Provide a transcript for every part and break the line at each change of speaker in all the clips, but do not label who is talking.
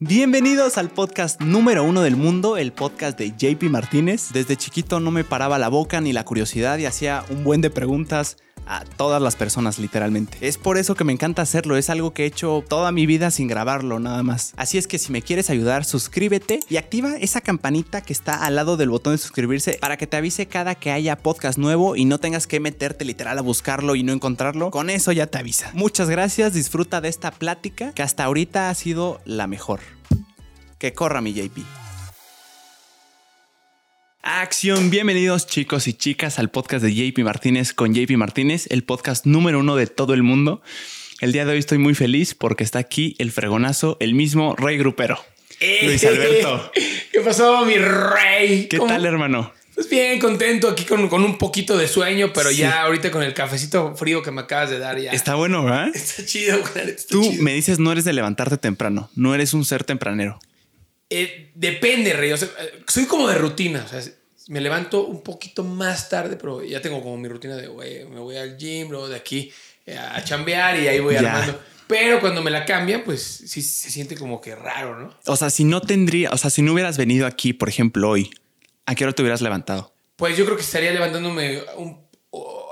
Bienvenidos al podcast número uno del mundo, el podcast de JP Martínez. Desde chiquito no me paraba la boca ni la curiosidad y hacía un buen de preguntas a todas las personas literalmente. Es por eso que me encanta hacerlo, es algo que he hecho toda mi vida sin grabarlo nada más. Así es que si me quieres ayudar, suscríbete y activa esa campanita que está al lado del botón de suscribirse para que te avise cada que haya podcast nuevo y no tengas que meterte literal a buscarlo y no encontrarlo. Con eso ya te avisa. Muchas gracias, disfruta de esta plática que hasta ahorita ha sido la mejor. Que corra mi JP. Acción, bienvenidos chicos y chicas al podcast de JP Martínez con JP Martínez, el podcast número uno de todo el mundo. El día de hoy estoy muy feliz porque está aquí el fregonazo, el mismo rey grupero. Luis Alberto.
¿Qué pasó, mi rey?
¿Qué
¿Cómo?
tal, hermano?
Pues bien, contento aquí con, con un poquito de sueño, pero
Sí.
ya ahorita con el cafecito frío que me acabas de dar ya.
Está bueno, ¿verdad?
Está chido, güey. Está
Tú
chido.
me dices no eres de levantarte temprano, no eres un ser tempranero.
Eh, depende, rey. O sea, eh, soy como de rutina. O sea, me levanto un poquito más tarde, pero ya tengo como mi rutina de, güey, me voy al gym, luego de aquí eh, a chambear y ahí voy
Ya.
armando. Pero cuando me la cambian, pues sí se siente como que raro, ¿no?
O sea, si no tendría, o sea, si no hubieras venido aquí, por ejemplo, hoy, ¿a qué hora te hubieras levantado?
Pues yo creo que estaría levantándome un...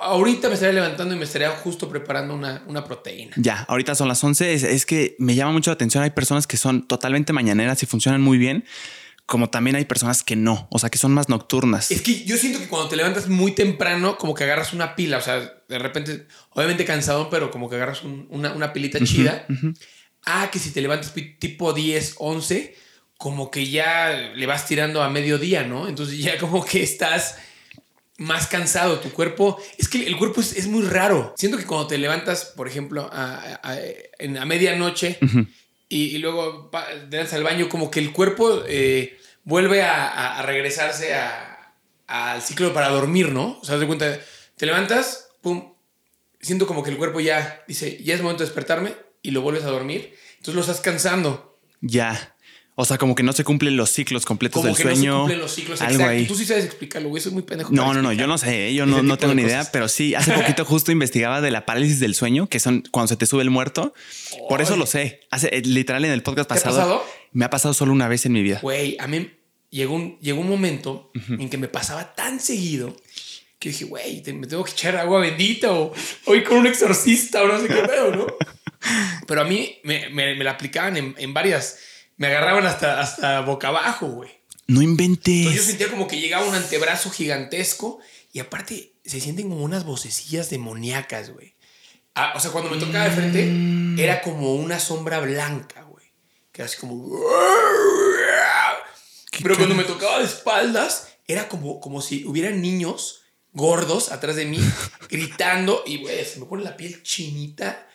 Ahorita me estaría levantando y me estaría justo preparando una, una proteína.
Ya, ahorita son las 11. Es, es que me llama mucho la atención. Hay personas que son totalmente mañaneras y funcionan muy bien, como también hay personas que no, o sea, que son más nocturnas.
Es que yo siento que cuando te levantas muy temprano, como que agarras una pila, o sea, de repente, obviamente cansado, pero como que agarras un- una, una pilita chida. Ah, que si te levantas tipo 10, 11, como que ya le vas tirando a mediodía, ¿no? Entonces ya como que estás más cansado, tu cuerpo, es que el cuerpo es, es muy raro. Siento que cuando te levantas, por ejemplo, a, a- medianoche y, y luego te das al baño, como que el cuerpo eh, vuelve a, regresarse al ciclo para dormir, ¿no? O sea, de cuenta, te levantas, pum, siento como que el cuerpo ya dice, ya es momento de despertarme y lo vuelves a dormir. Entonces lo estás cansando.
Ya. O sea, como que no se cumplen los ciclos completos
Como
del
que
sueño.
no se cumplen los ciclos.
algo
Exacto.
ahí.
Tú sí sabes explicarlo, güey. Eso es muy pendejo.
No, no, no, yo no sé, yo
Ese
no, no tengo ni idea, pero sí, hace poquito justo investigaba de la parálisis del sueño, que son cuando se te sube el muerto. Por eso lo sé. Hace, eh, literal en el podcast
¿Te ha
pasado.
pasado?
Me ha pasado solo una vez en mi vida.
Güey, a mí llegó un, llegó un momento en que me pasaba tan seguido que dije, güey, te- me tengo que echar agua bendita o, ir con un exorcista o no sé qué pedo, ¿no? Pero a mí me, me- me la aplicaban en, en varias. Me agarraban hasta, hasta boca abajo, güey.
No
Entonces yo
inventes.
sentía como que llegaba un antebrazo gigantesco y aparte se sienten como unas vocecillas demoníacas, güey. Ah, o sea, cuando me tocaba de frente era como una sombra blanca, güey. Que era así como... Pero cuando me tocaba de espaldas era como, como si hubieran niños gordos atrás de mí gritando y, güey, se me pone la piel chinita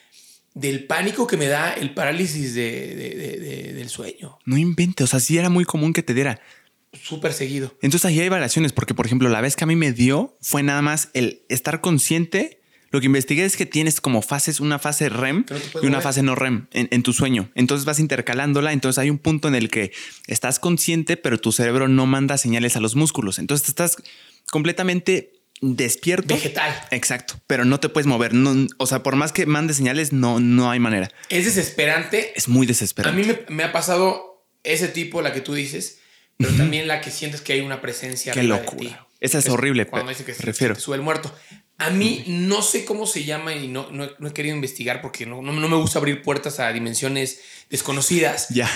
del pánico que me da el parálisis de- de- de- de- del sueño.
No inventes. O sea, sí era muy común que te diera.
Súper seguido.
Entonces ahí hay variaciones, porque por ejemplo, la vez que a mí me dio fue nada más el estar consciente. Lo que investigué es que tienes como fases, una fase REM
no
y una
mover.
fase no REM en, en tu sueño. Entonces vas intercalándola. Entonces hay un punto en el que estás consciente, pero tu cerebro no manda señales a los músculos. Entonces estás completamente despierto.
Vegetal.
Exacto. Pero no te puedes mover. No, o sea, por más que mande señales, no, no hay manera.
Es desesperante.
Es muy
A
desesperante.
mí me, me ha pasado ese tipo, la que tú dices, pero también la que sientes que hay una presencia.
Qué
de
locura.
ti.
Esa es horrible,
Cuando dicen que
refiero.
sube el muerto. A mí no sé cómo se llama y no, no, he- no he querido investigar porque no, no, no me gusta abrir puertas a dimensiones desconocidas.
Ya.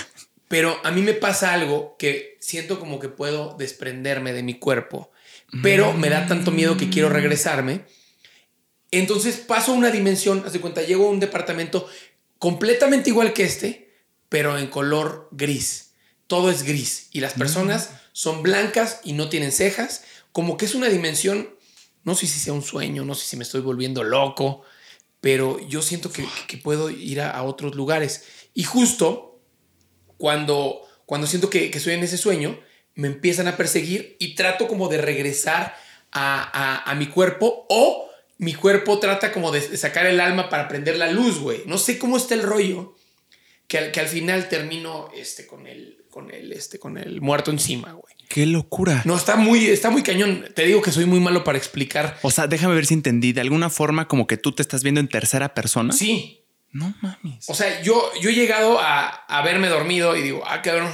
Pero a mí me pasa algo que siento como que puedo desprenderme de mi cuerpo, pero me da tanto miedo que quiero regresarme. Entonces paso a una dimensión, haz de cuenta, llego a un departamento completamente igual que este, pero en color gris. Todo es gris y las personas son blancas y no tienen cejas, como que es una dimensión, no sé si sea un sueño, no sé si me estoy volviendo loco, pero yo siento que, que puedo ir a, a otros lugares. Y justo cuando, cuando siento que, que estoy en ese sueño, me empiezan a perseguir y trato como de regresar a, a- a mi cuerpo o mi cuerpo trata como de, de sacar el alma para prender la luz, güey. No sé cómo está el rollo que al, que al final termino este, con, el, con, el, este, con el muerto encima, güey.
Qué locura.
No, está muy, está muy cañón. Te digo que soy muy malo para explicar.
O sea, déjame ver si entendí. De alguna forma, como que tú te estás viendo en tercera persona.
Sí,
No mames.
O sea, yo, yo he llegado a, a verme dormido y digo, ah, cabrón,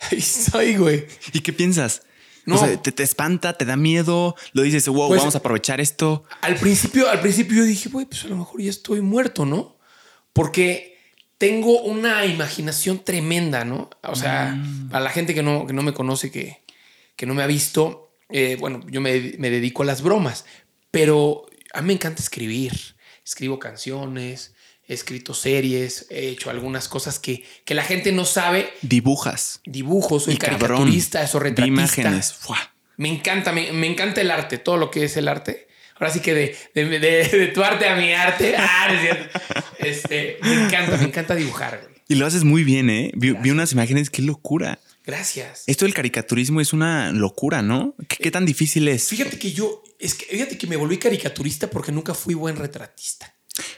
ahí estoy, güey.
¿Y qué piensas?
No.
O sea, ¿te, te espanta, te da miedo, lo dices, wow,
Pues-
vamos a aprovechar esto.
Al principio, al principio yo dije, güey, pues a lo mejor ya estoy muerto, ¿no? Porque tengo una imaginación tremenda, ¿no? O sea,
Mm.
a la gente que no, que no me conoce, que, que no me ha visto, eh, bueno, yo me, me dedico a las bromas, pero a mí me encanta escribir. Escribo canciones, he escrito series, he hecho algunas cosas que, que la gente no sabe.
Dibujas.
Dibujos, soy
Y cabrón.
caricaturista, eso
de
retratista.
imágenes.
Me encanta, me, me encanta el arte, todo lo que es el arte. Ahora sí que de, de, de- de tu arte a mi arte. Ah, no es cierto. Este, me encanta, me encanta dibujar. güey.
Y lo haces muy bien, ¿eh? Vi, vi unas imágenes, qué locura.
Gracias.
Esto del caricaturismo es una locura, ¿no? ¿Qué, qué tan difícil es?
Fíjate que yo, es que fíjate que me volví caricaturista porque nunca fui buen retratista.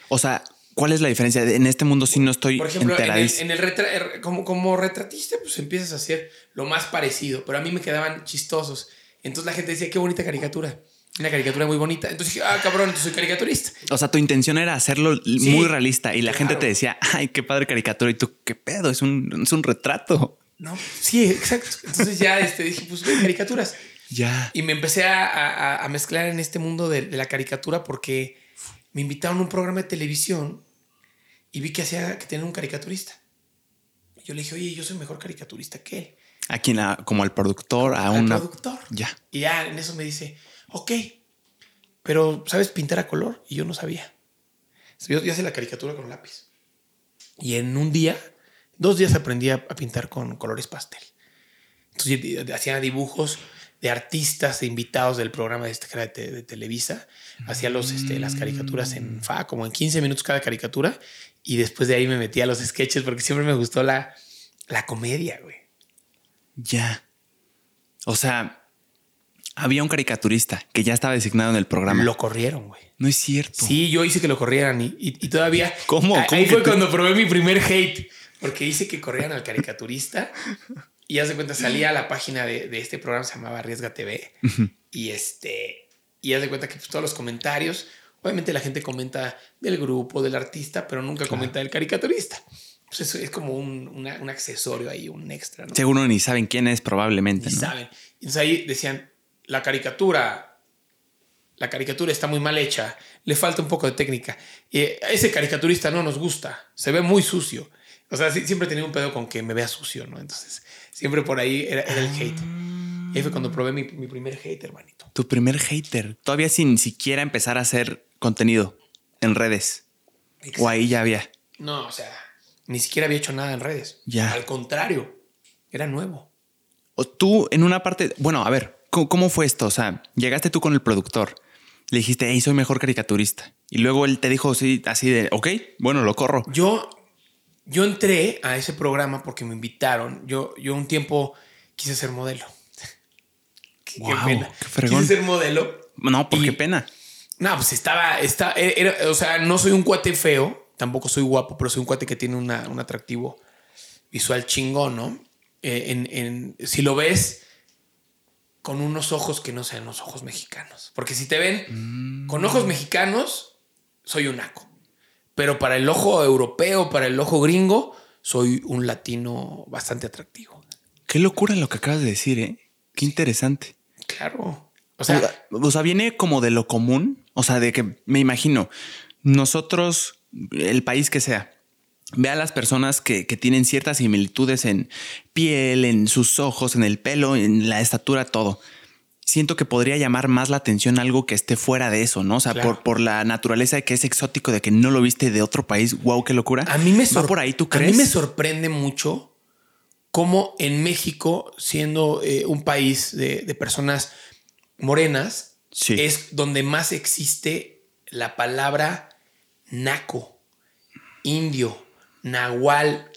O sea, ¿cuál es la diferencia? En este mundo sí no estoy
Por ejemplo, en el, en el retra- er- como, como retratista, pues empiezas a hacer lo más parecido, pero a mí me quedaban chistosos. Entonces la gente decía, qué bonita caricatura. Una caricatura muy bonita. Entonces dije, ah, cabrón, entonces soy caricaturista.
O sea, tu intención era hacerlo muy realista y la gente te decía, ay, qué padre caricatura. Y tú, qué pedo, es un, es un retrato.
No, sí, exacto. Entonces ya este, dije, pues caricaturas.
Ya.
Y me empecé a, a- a mezclar en este mundo de, de la caricatura porque me invitaron a un programa de televisión y vi que hacía que tenía un caricaturista. Yo le dije, oye, yo soy mejor caricaturista que él.
A quien, a- como al productor, a
Al
una.
productor.
Ya.
Y ya en eso me dice, ok, pero ¿sabes pintar a color? Y yo no sabía. Yo, yo hacía la caricatura con lápiz. Y en un día, dos días aprendí a, a pintar con colores pastel. Entonces hacía dibujos de artistas, de invitados del programa de, este, de, de Televisa. Hacía los, este, las caricaturas en FA, como en 15 minutos cada caricatura. Y después de ahí me metí a los sketches porque siempre me gustó la, la comedia, güey.
Ya. O sea, había un caricaturista que ya estaba designado en el programa.
Lo corrieron, güey.
No es cierto.
Sí, yo hice que lo corrieran y, y- y todavía.
¿Cómo?
Ahí
¿Cómo que
fue
te-
cuando probé mi primer hate, porque hice que corrieran al caricaturista y ya se cuenta, salía a la página de, de este programa, se llamaba Arriesga TV, y este, y ya de cuenta que pues, todos los comentarios, obviamente la gente comenta del grupo, del artista, pero nunca comenta del caricaturista. Pues eso es como un, una- un accesorio ahí, un extra, ¿no?
Seguro ni saben quién es, probablemente.
Ni
¿no?
saben. Entonces ahí decían, la caricatura, la caricatura está muy mal hecha, le falta un poco de técnica. Y eh, ese caricaturista no nos gusta, se ve muy sucio. O sea, siempre tenía un pedo con que me vea sucio, ¿no? Entonces, siempre por ahí era, era el hate. Y ahí fue cuando probé mi, mi primer hate, hermanito.
Tu primer hater. Todavía sin siquiera empezar a hacer contenido en redes. O ahí ya había.
No, o sea, ni siquiera había hecho nada en redes.
Ya.
Al contrario, era nuevo.
O tú en una parte, bueno, a ver, ¿cómo, cómo fue esto? O sea, llegaste tú con el productor, le dijiste, hey, soy mejor caricaturista. Y luego él te dijo sí, así de, ok, bueno, lo corro.
Yo, yo entré a ese programa porque me invitaron. Yo, yo un tiempo quise ser modelo. Qué, qué
Guau,
pena.
qué
ser modelo.
No, por
Y-
qué pena.
No, pues estaba, está, era- o sea, no soy un cuate feo, tampoco soy guapo, pero soy un cuate que tiene una- un atractivo visual chingón, ¿no? Eh, en, en- si lo ves con unos ojos que no sean los ojos mexicanos. Porque si te ven con ojos mexicanos, soy un naco. Pero para el ojo europeo, para el ojo gringo, soy un latino bastante atractivo.
Qué locura lo que acabas de decir, ¿eh? Qué interesante.
Claro. O sea,
o sea, viene como de lo común. O sea, de que me imagino, nosotros, el país que sea, ve a las personas que, que tienen ciertas similitudes en piel, en sus ojos, en el pelo, en la estatura, todo. Siento que podría llamar más la atención algo que esté fuera de eso, ¿no? O sea,
Claro.
por, por la naturaleza de que es exótico, de que no lo viste de otro país. Wow, qué locura.
A mí me
¿Va
sor-
por ahí, ¿tú
A mí me sorprende mucho cómo en México, siendo eh, un país de, de personas morenas,
Sí.
es donde más existe la palabra naco, indio, nahual,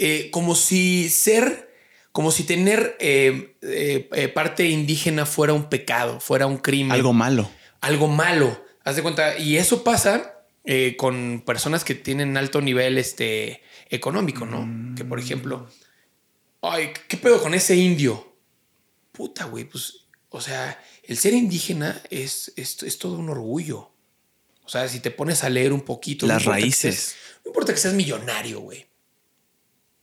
eh, como si ser, como si tener eh, parte indígena fuera un pecado, fuera un crimen
Algo malo.
algo malo. Haz de cuenta. Y eso pasa con personas que tienen alto nivel este, económico, ¿no? Que por ejemplo, ay, ¿qué pedo con ese indio? Puta, güey, pues, o sea, el ser indígena es, es, es todo un orgullo. O sea, si te pones a leer un poquito.
Las
no
raíces.
seas- no importa que seas millonario, güey.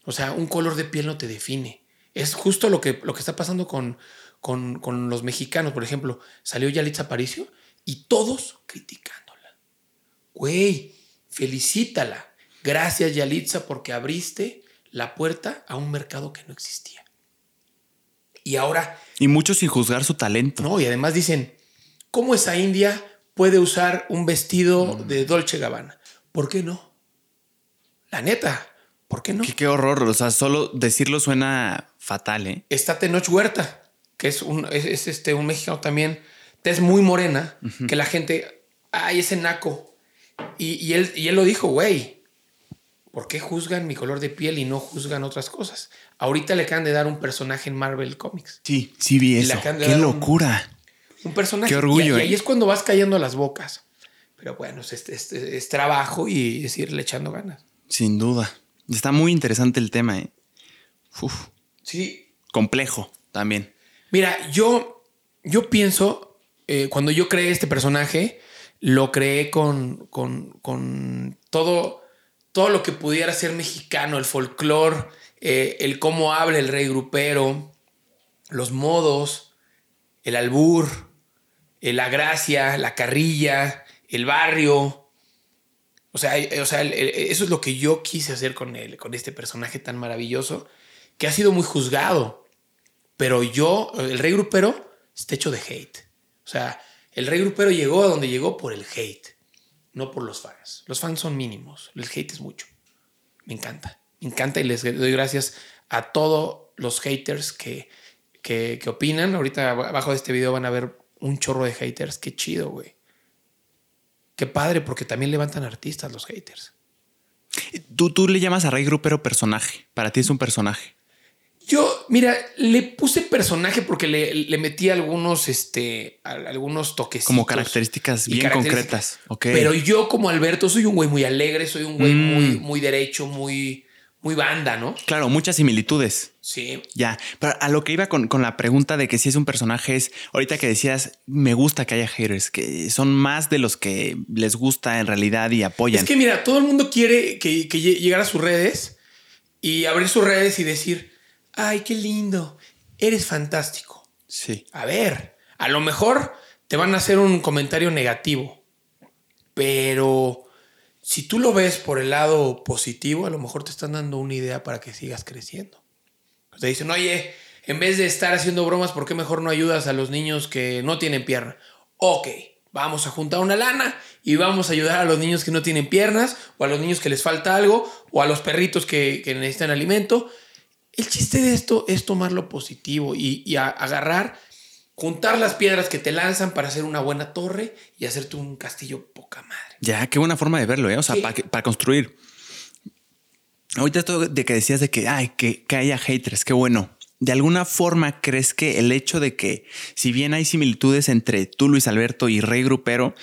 O sea, un color de piel no te define. Es justo lo que, lo que está pasando con, con, con los mexicanos. Por ejemplo, salió Yalitza Aparicio y todos criticándola. Güey, felicítala. Gracias, Yalitza, porque abriste la puerta a un mercado que no existía. Y ahora
Y muchos sin juzgar su talento.
no, y además dicen, ¿cómo esa india puede usar un vestido de Dolce Gabbana? ¿Por qué no? La neta, ¿por qué no?
Qué, qué horror. O sea, solo decirlo suena fatal, ¿eh?
Está Tenoch Huerta, que es un, es, es, este, un mexicano también, tez muy morena, que la gente, ay, ese naco. Y, y él, y él lo dijo, güey, ¿por qué juzgan mi color de piel y no juzgan otras cosas? Ahorita le acaban de dar un personaje en Marvel Comics.
Sí, sí vi eso. Qué
un-
locura.
Un personaje.
Qué orgullo,
Y, y ahí
¿eh?
es cuando vas cayendo a las bocas. Pero bueno, es, es- es- es trabajo y es irle echando ganas.
Sin duda. Está muy interesante el tema, ¿eh? Uf,
Sí.
complejo también.
Mira, yo, yo pienso, eh, cuando yo creé este personaje, lo creé con, con, con todo, todo lo que pudiera ser mexicano, el folclore, eh, el cómo habla el rey grupero, los modos, el albur, eh, la gracia, la carrilla, el barrio. O sea, eh, o sea eso es lo que yo quise hacer con, él, con este personaje tan maravilloso, que ha sido muy juzgado. Pero yo, el rey grupero, está hecho de hate. O sea, el rey grupero llegó a donde llegó por el hate, no por los fans. Los fans son mínimos, el hate es mucho. Me encanta, me encanta y les doy gracias a todos los haters que, que, que opinan. Ahorita abajo de este video van a ver un chorro de haters. Qué chido, güey. Qué padre, porque también levantan artistas los haters.
Tú, tú le llamas a Rey Grupero personaje. Para ti es un personaje.
Yo, mira, le puse personaje porque le, le metí algunos, este, a- algunos toques.
Como características bien concretas.
Pero yo, como Alberto, soy un güey muy alegre, soy un güey
Mm.
muy, muy derecho, muy, muy banda, ¿no?
Claro, muchas similitudes.
Sí.
Ya, pero a lo que iba con, con la pregunta de que si es un personaje es, ahorita que decías, me gusta que haya haters, que son más de los que les gusta en realidad y apoyan.
Es que mira, todo el mundo quiere que, que lle- llegar a sus redes y abrir sus redes y decir, ay, qué lindo, eres fantástico.
Sí.
A ver, a lo mejor te van a hacer un comentario negativo, pero si tú lo ves por el lado positivo, a lo mejor te están dando una idea para que sigas creciendo. Te dicen, oye, en vez de estar haciendo bromas, ¿por qué mejor no ayudas a los niños que no tienen pierna? Ok, vamos a juntar una lana y vamos a ayudar a los niños que no tienen piernas, o a los niños que les falta algo, o a los perritos que, que necesitan alimento. El chiste de esto es tomar lo positivo y, y a- agarrar, juntar las piedras que te lanzan para hacer una buena torre y hacerte un castillo poca madre.
Ya, qué buena forma de verlo, ¿eh? O sea, para construir. Ahorita esto de que decías de que, ay, que, que haya haters, qué bueno. ¿De alguna forma crees que el hecho de que, si bien hay similitudes entre tú, Luis Alberto, y Rey Grupero,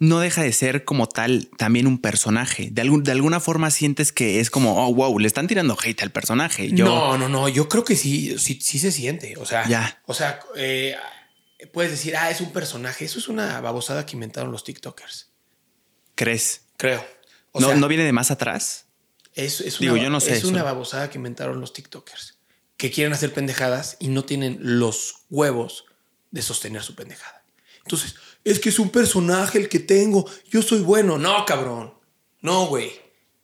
no deja de ser como tal también un personaje? De, algún, de alguna forma sientes que es como, oh, wow, le están tirando hate al personaje. Yo,
No, no, no, yo creo que sí, sí, sí se siente. O sea,
Ya.
o sea, eh, puedes decir, ah, es un personaje. Eso es una babosada que inventaron los TikTokers.
¿Crees?
Creo. O
¿No,
sea,
¿No viene de más atrás?
es, es
digo,
una,
yo no sé
es
eso.
una babosada que inventaron los TikTokers. Que quieren hacer pendejadas y no tienen los huevos de sostener su pendejada. Entonces, es que es un personaje el que tengo. Yo soy bueno. No, cabrón. No, güey.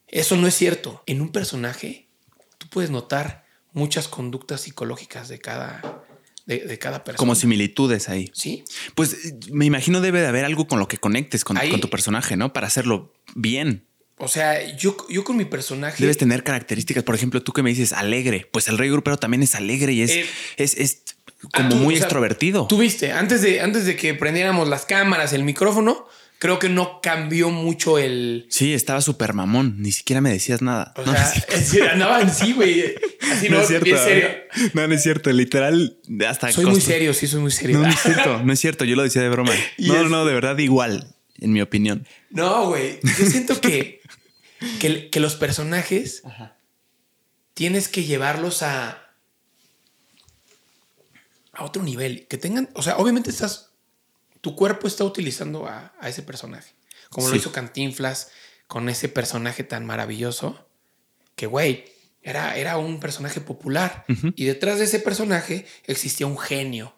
Eso no es cierto. En un personaje, tú puedes notar muchas conductas psicológicas de cada, de, de cada persona.
Como similitudes ahí.
Sí.
Pues eh, me imagino debe de haber algo con lo que conectes con,
Ahí.
con tu personaje, ¿no? Para hacerlo bien.
O sea, yo, yo con mi personaje.
Debes tener características. Por ejemplo, tú que me dices alegre, pues el rey grupero también es alegre y es,
Eh,
es, es como
tú,
muy
o sea,
extrovertido.
Tú viste, antes de, antes de que prendiéramos las cámaras, el micrófono, creo que no cambió mucho el.
Sí, estaba súper mamón. Ni siquiera me decías nada.
O
no,
sea,
no
andaban así, güey. Así no,
No es cierto.
bien serio.
No, no es cierto. Literal, hasta
Soy muy serio, sí, soy muy serio.
No, no es cierto. No es cierto. Yo lo decía de broma.
Y
No,
es-
no, de verdad igual, en mi opinión.
No, güey. Yo siento que, que, que los personajes tienes que llevarlos a, a otro nivel. Que tengan, o sea, obviamente estás, tu cuerpo está utilizando a, a ese personaje. como lo hizo Cantinflas con ese personaje tan maravilloso, que güey, era, era un personaje popular. Y detrás de ese personaje existía un genio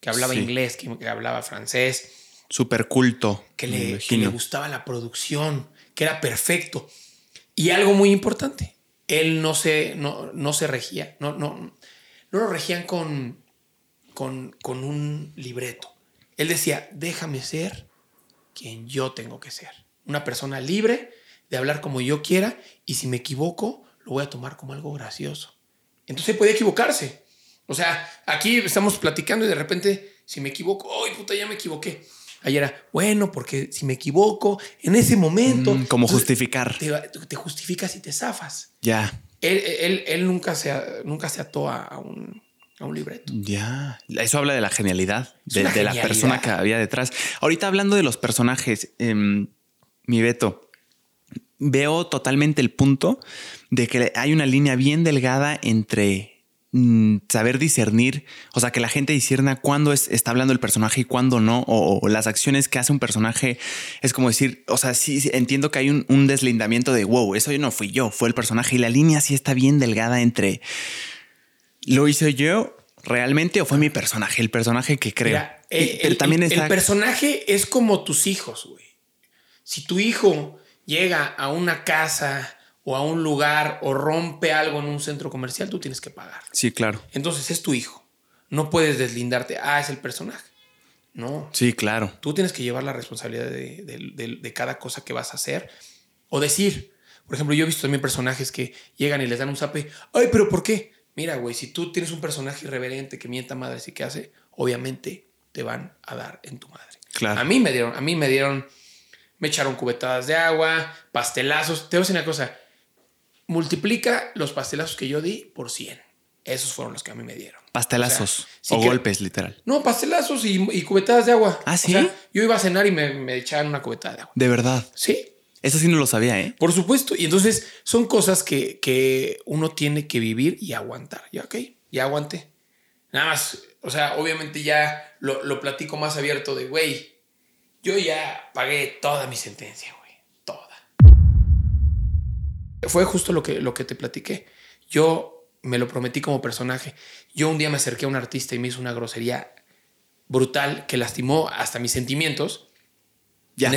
que hablaba
Sí.
inglés, que, que hablaba francés,
Súper culto.
que le, que le gustaba la producción, que era perfecto. Y algo muy importante, él no se, no, no se regía, no, no, no lo regían con, con, con un libreto. Él decía, déjame ser quien yo tengo que ser. Una persona libre de hablar como yo quiera y si me equivoco, lo voy a tomar como algo gracioso. Entonces podía equivocarse. O sea, aquí estamos platicando y de repente, si me equivoco, ¡ay, puta, ya me equivoqué! Ahí era, bueno, porque si me equivoco, en ese momento...
Mm, como
Entonces,
justificar.
Te, te justificas y te zafas.
Ya,
Él, él, él nunca, se, nunca se ató a un, a un libreto.
ya. Eso habla de la genialidad, de, la persona que había detrás. Ahorita hablando de los personajes, em, mi Beto, veo totalmente el punto de que hay una línea bien delgada entre mm, saber discernir, o sea, que la gente discierna cuándo es, está hablando el personaje y cuándo no, o, o las acciones que hace un personaje. Es como decir, o sea, sí, sí, entiendo que hay un, un deslindamiento de, wow, eso no fui yo, fue el personaje. Y la línea sí está bien delgada entre, ¿lo hice yo realmente o fue mi personaje? El personaje que creo.
Mira, eh,
pero
el,
también
el-
está...
el personaje es como tus hijos, güey. Si tu hijo llega a una casa o a un lugar o rompe algo en un centro comercial, tú tienes que pagar.
Sí, claro.
Entonces es tu hijo. No puedes deslindarte. Ah, es el personaje. No.
Sí, claro.
Tú tienes que llevar la responsabilidad de, de- de- de cada cosa que vas a hacer o decir. Por ejemplo, yo he visto también personajes que llegan y les dan un zape. Ay, pero ¿por qué? Mira, güey, si tú tienes un personaje irreverente que mienta madres y que hace, obviamente te van a dar en tu madre.
Claro.
A mí me dieron, a mí me dieron, me echaron cubetadas de agua, pastelazos. Te voy a decir una cosa, multiplica los pastelazos que yo di por 100. Esos fueron los que a mí me dieron.
Pastelazos
O sea, sí
o
que-
golpes, literal.
No, pastelazos y, y cubetadas de agua.
¿Ah,
O
sí?
sea, yo iba a cenar y me, me echaban una cubetada de agua.
De verdad.
Sí,
Eso sí no lo sabía, ¿eh?
por supuesto. Y entonces son cosas que, que uno tiene que vivir y aguantar. Ya, ok, ya aguanté. Nada más, o sea, obviamente ya lo, lo platico más abierto de, güey, yo ya pagué toda mi sentencia, güey. Toda. Fue justo lo que, lo que te platiqué. Yo me lo prometí como personaje. Yo un día me acerqué a un artista y me hizo una grosería brutal que lastimó hasta mis sentimientos.
Ya.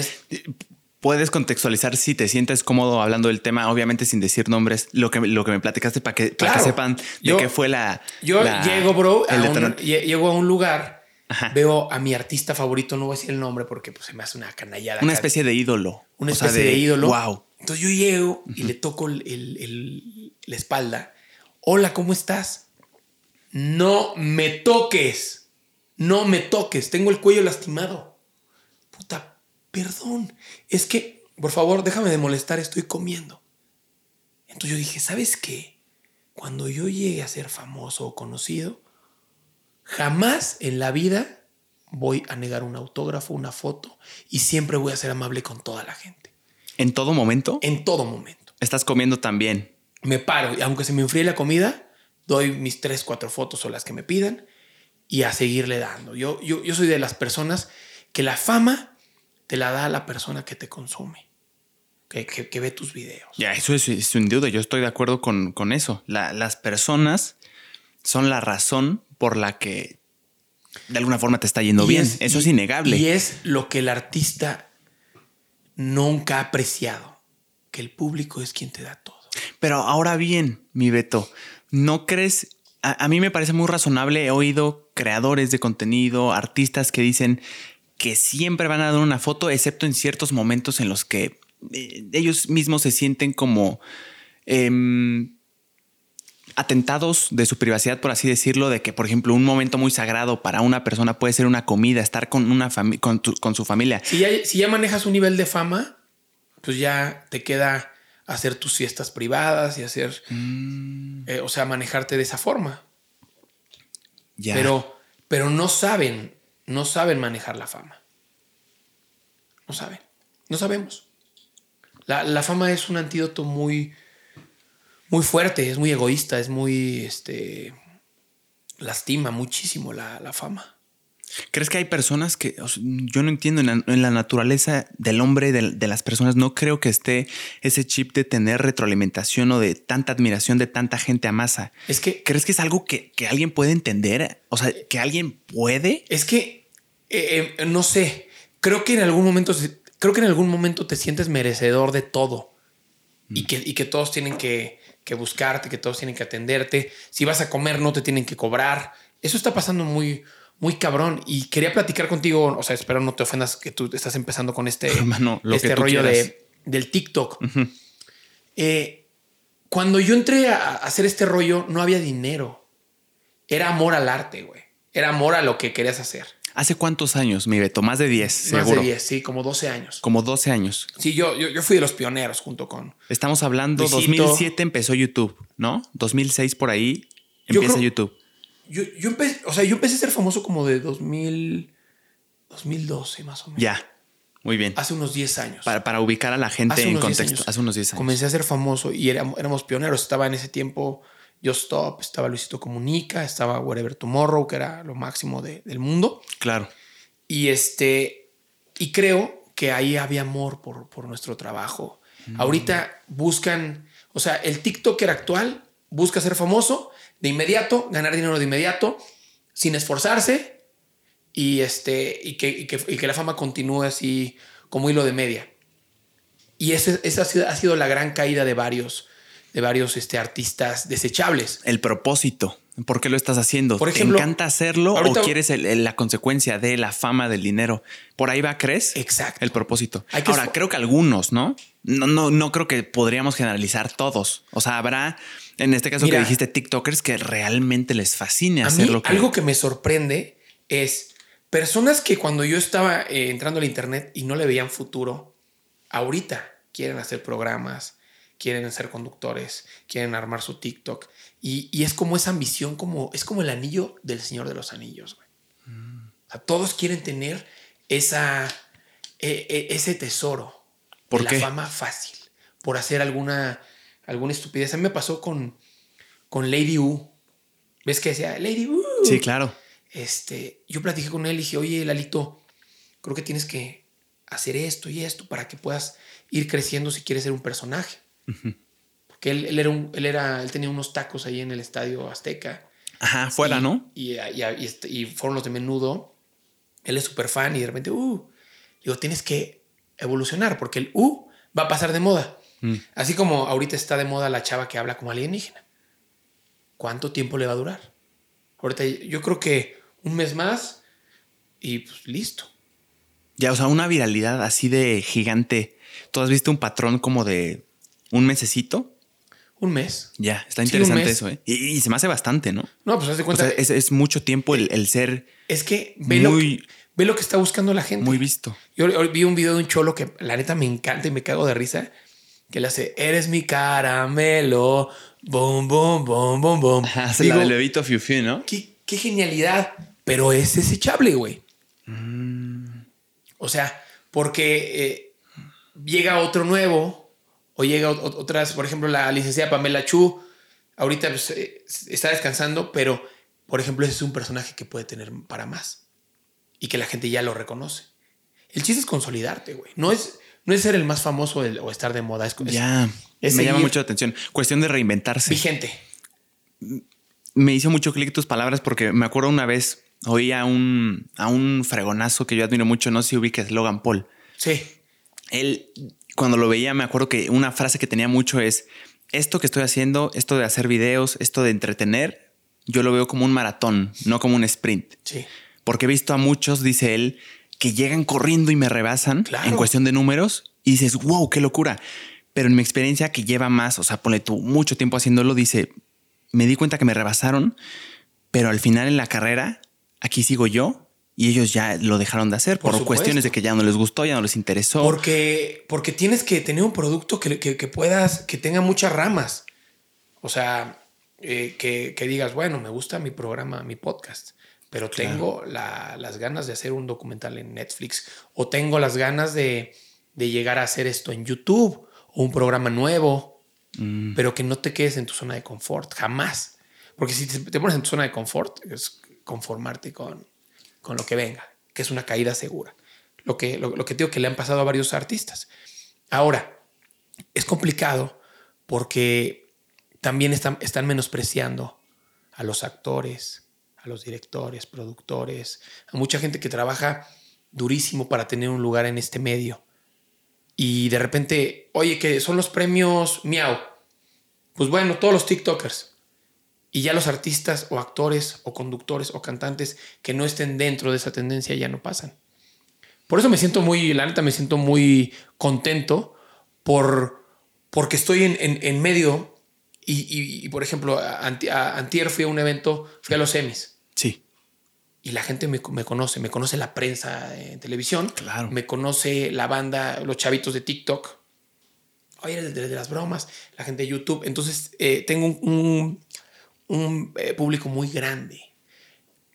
Puedes contextualizar si te sientes cómodo hablando del tema, obviamente sin decir nombres, lo que, lo que me platicaste para que, para que sepan de
Yo-
qué fue la.
Yo
la-
llego, bro, a un, llego a un lugar,
Ajá.
veo a mi artista favorito, no voy a decir el nombre porque pues, se me hace una canallada.
Una especie de ídolo.
Una
O sea,
especie de, ídolo.
Wow.
Entonces yo llego y le toco el- el- el- la espalda. Hola, ¿cómo estás? No me toques. No me toques. Tengo el cuello lastimado. Puta, perdón. Es que, por favor, déjame de molestar. Estoy comiendo. Entonces yo dije, ¿sabes qué? Cuando yo llegue a ser famoso o conocido, jamás en la vida voy a negar un autógrafo, una foto y siempre voy a ser amable con toda la gente.
En todo momento
En todo momento.
estás comiendo también.
Me paro y aunque se me enfríe la comida, doy mis tres, cuatro fotos o las que me pidan y a seguirle dando. Yo, yo, yo soy de las personas que la fama te la da la persona que te consume, que, que- que ve tus videos.
Ya, eso es, es sin duda. Yo estoy de acuerdo con, con eso. La- las personas son la razón por la que de alguna forma te está yendo
Y
bien.
es-
eso
y-
es innegable.
Y es lo que el artista nunca ha apreciado, que el público es quien te da todo.
Pero ahora bien, mi Beto, ¿no crees? A, a mí me parece muy razonable. He oído creadores de contenido, artistas que dicen que siempre van a dar una foto, excepto en ciertos momentos en los que eh, ellos mismos se sienten como em, atentados de su privacidad, por así decirlo, de que, por ejemplo, un momento muy sagrado para una persona puede ser una comida, estar con, una con, tu- con su familia.
Si ya, si ya manejas un nivel de fama, pues ya te queda hacer tus fiestas privadas y hacer, eh, o sea, manejarte de esa forma.
Ya.
Pero, pero no saben, no saben manejar la fama. No saben, no sabemos. La, la fama es un antídoto muy, muy fuerte, es muy egoísta, es muy, este, lastima muchísimo la, la fama.
¿Crees que hay personas que o sea, yo no entiendo en la, en la naturaleza del hombre, de, de las personas, no creo que esté ese chip de tener retroalimentación o de tanta admiración de tanta gente a masa?
Es que,
¿Crees que es algo que, que alguien puede entender? O sea, que alguien puede.
es que, eh, eh, no sé, creo que en algún momento, creo que en algún momento te sientes merecedor de todo y, que, y que todos tienen que, que buscarte, que todos tienen que atenderte. Si vas a comer, no te tienen que cobrar. Eso está pasando muy, muy cabrón. Y quería platicar contigo, o sea, espero no te ofendas que tú estás empezando con este,
lo
este
que
rollo de, del TikTok. Eh, cuando yo entré a hacer este rollo, no había dinero. Era amor al arte, güey. Era amor a lo que querías hacer.
¿Hace cuántos años, mi Beto? Más de 10,
Más
seguro.
de 10, sí, como 12 años.
Como 12 años.
Sí, yo, yo, yo fui de los pioneros junto con.
Estamos hablando,
Luisito.
2007 empezó YouTube, ¿no? 2006 por ahí
Yo
empieza
creo-
YouTube.
Yo, yo empecé, o sea, yo empecé a ser famoso como de 2000, 2012 más o menos.
Ya, muy bien.
Hace unos 10 años.
Para, para ubicar a la gente en
unos 10
contexto. Hace unos 10 años.
Comencé a ser famoso y éramos, éramos pioneros. Estaba en ese tiempo Yo Stop, estaba Luisito Comunica, estaba Wherever Tomorrow, que era lo máximo de- del mundo.
Claro.
Y este, y creo que ahí había amor por, por nuestro trabajo. Ahorita buscan, o sea, el TikToker actual busca ser famoso de inmediato, ganar dinero de inmediato, sin esforzarse y, este, y, que, y que, y que la fama continúe así como hilo de media. Y esa ha sido, ha sido la gran caída de varios, de varios este, artistas desechables.
El propósito. ¿Por qué lo estás haciendo?
Por ejemplo,
¿Te encanta hacerlo
ahorita-
o quieres el- el- la consecuencia de la fama del dinero? ¿Por ahí va, crees?
Exacto.
El propósito.
Hay que
Ahora, creo que algunos, ¿no? No, no, no creo que podríamos generalizar todos. O sea, habrá, en este caso
Mira,
que dijiste, TikTokers que realmente les fascine
A
hacer lo que...
algo que me sorprende es personas que cuando yo estaba eh, entrando al internet y no le veían futuro, ahorita quieren hacer programas, quieren ser conductores, quieren armar su TikTok y, y es como esa ambición, como es como el anillo del Señor de los Anillos. güey. O sea, todos quieren tener esa eh, eh, ese tesoro
¿Por qué?
la fama fácil por hacer alguna alguna estupidez. A mí me pasó con con Lady U. ¿Ves que decía Lady U?
Sí, claro.
este, yo platiqué con él y dije, oye, Lalito, creo que tienes que hacer esto y esto para que puedas ir creciendo si quieres ser un personaje. Porque él, él era un- él, era, él tenía unos tacos ahí en el estadio Azteca.
Ajá, fuera,
y,
¿no?
Y, y- y este- y fueron los de menudo. Él es súper fan y de repente, uh, digo, tienes que evolucionar porque el uh va a pasar de moda.
Mm.
Así como ahorita está de moda la chava que habla como alienígena. ¿Cuánto tiempo le va a durar? Ahorita yo creo que un mes más y pues listo.
Ya, o sea, una viralidad así de gigante. ¿Tú has visto un patrón como de un mesecito?
Un mes.
Ya, está interesante eso, ¿eh? Y, y se me hace bastante, ¿no?
No, pues haz de
O
cuenta.
sea, es, es mucho tiempo el, el ser
es que ve, lo
muy-
que ve lo que está buscando la gente.
muy visto.
Yo vi un video de un cholo que la neta me encanta y me cago de risa. Que le hace, eres mi caramelo. Boom, boom, boom, boom, boom.
Hace
Digo,
la del bebito Fiu Fiu, ¿no?
qué, qué genialidad. Pero es desechable, güey.
Mm.
O sea, porque eh, llega otro nuevo o llega ot- ot- otras, por ejemplo, la licenciada Pamela Chu. Ahorita pues, eh, está descansando, pero por ejemplo, ese es un personaje que puede tener para más y que la gente ya lo reconoce. El chiste es consolidarte, güey. No es, no es ser el más famoso del- o estar de moda, es,
Ya,
es
me llama mucho la atención. Cuestión de reinventarse.
vigente.
Me hizo mucho clic tus palabras porque me acuerdo una vez oí a un, a un fregonazo que yo admiro mucho, no sé si ubiques Logan Paul.
Sí,
Él, cuando lo veía, me acuerdo que una frase que tenía mucho es, esto que estoy haciendo, esto de hacer videos, esto de entretener, yo lo veo como un maratón, no como un sprint.
sí.
Porque he visto a muchos, dice él, que llegan corriendo y me rebasan
Claro.
en cuestión de números y dices, wow, qué locura. Pero en mi experiencia que lleva más, o sea, ponle tú mucho tiempo haciéndolo, dice, me di cuenta que me rebasaron, pero al final en la carrera, aquí sigo yo y ellos ya lo dejaron de hacer
Por
cuestiones de que ya no les gustó, ya no les interesó.
Porque, porque tienes que tener un producto que, que- que puedas, que tenga muchas ramas. O sea, eh, que, que digas, bueno, me gusta mi programa, mi podcast, pero tengo la- las ganas de hacer un documental en Netflix o tengo las ganas de, de llegar a hacer esto en YouTube o un programa nuevo,
Mm.
pero que no te quedes en tu zona de confort, jamás. Porque si te, te pones en tu zona de confort, es conformarte con con lo que venga, que es una caída segura. Lo que, lo, que digo que le han pasado a varios artistas. Ahora, es complicado porque también están, están menospreciando a los actores, a los directores, productores, a mucha gente que trabaja durísimo para tener un lugar en este medio. Y de repente, oye, que son los premios Miau. Pues bueno, todos los TikTokers. Y ya los artistas o actores o conductores o cantantes que no estén dentro de esa tendencia ya no pasan. Por eso me siento muy, la neta, me siento muy contento por, porque estoy en, en, medio y, y, por ejemplo, a, antier fui a un evento, fui a los Emmys. Y la gente me, me, conoce, me conoce la prensa en televisión.
Claro.
Me conoce la banda, los chavitos de TikTok. Oye, el de, las bromas, la gente de YouTube. Entonces, eh, tengo un, un, eh, público muy grande.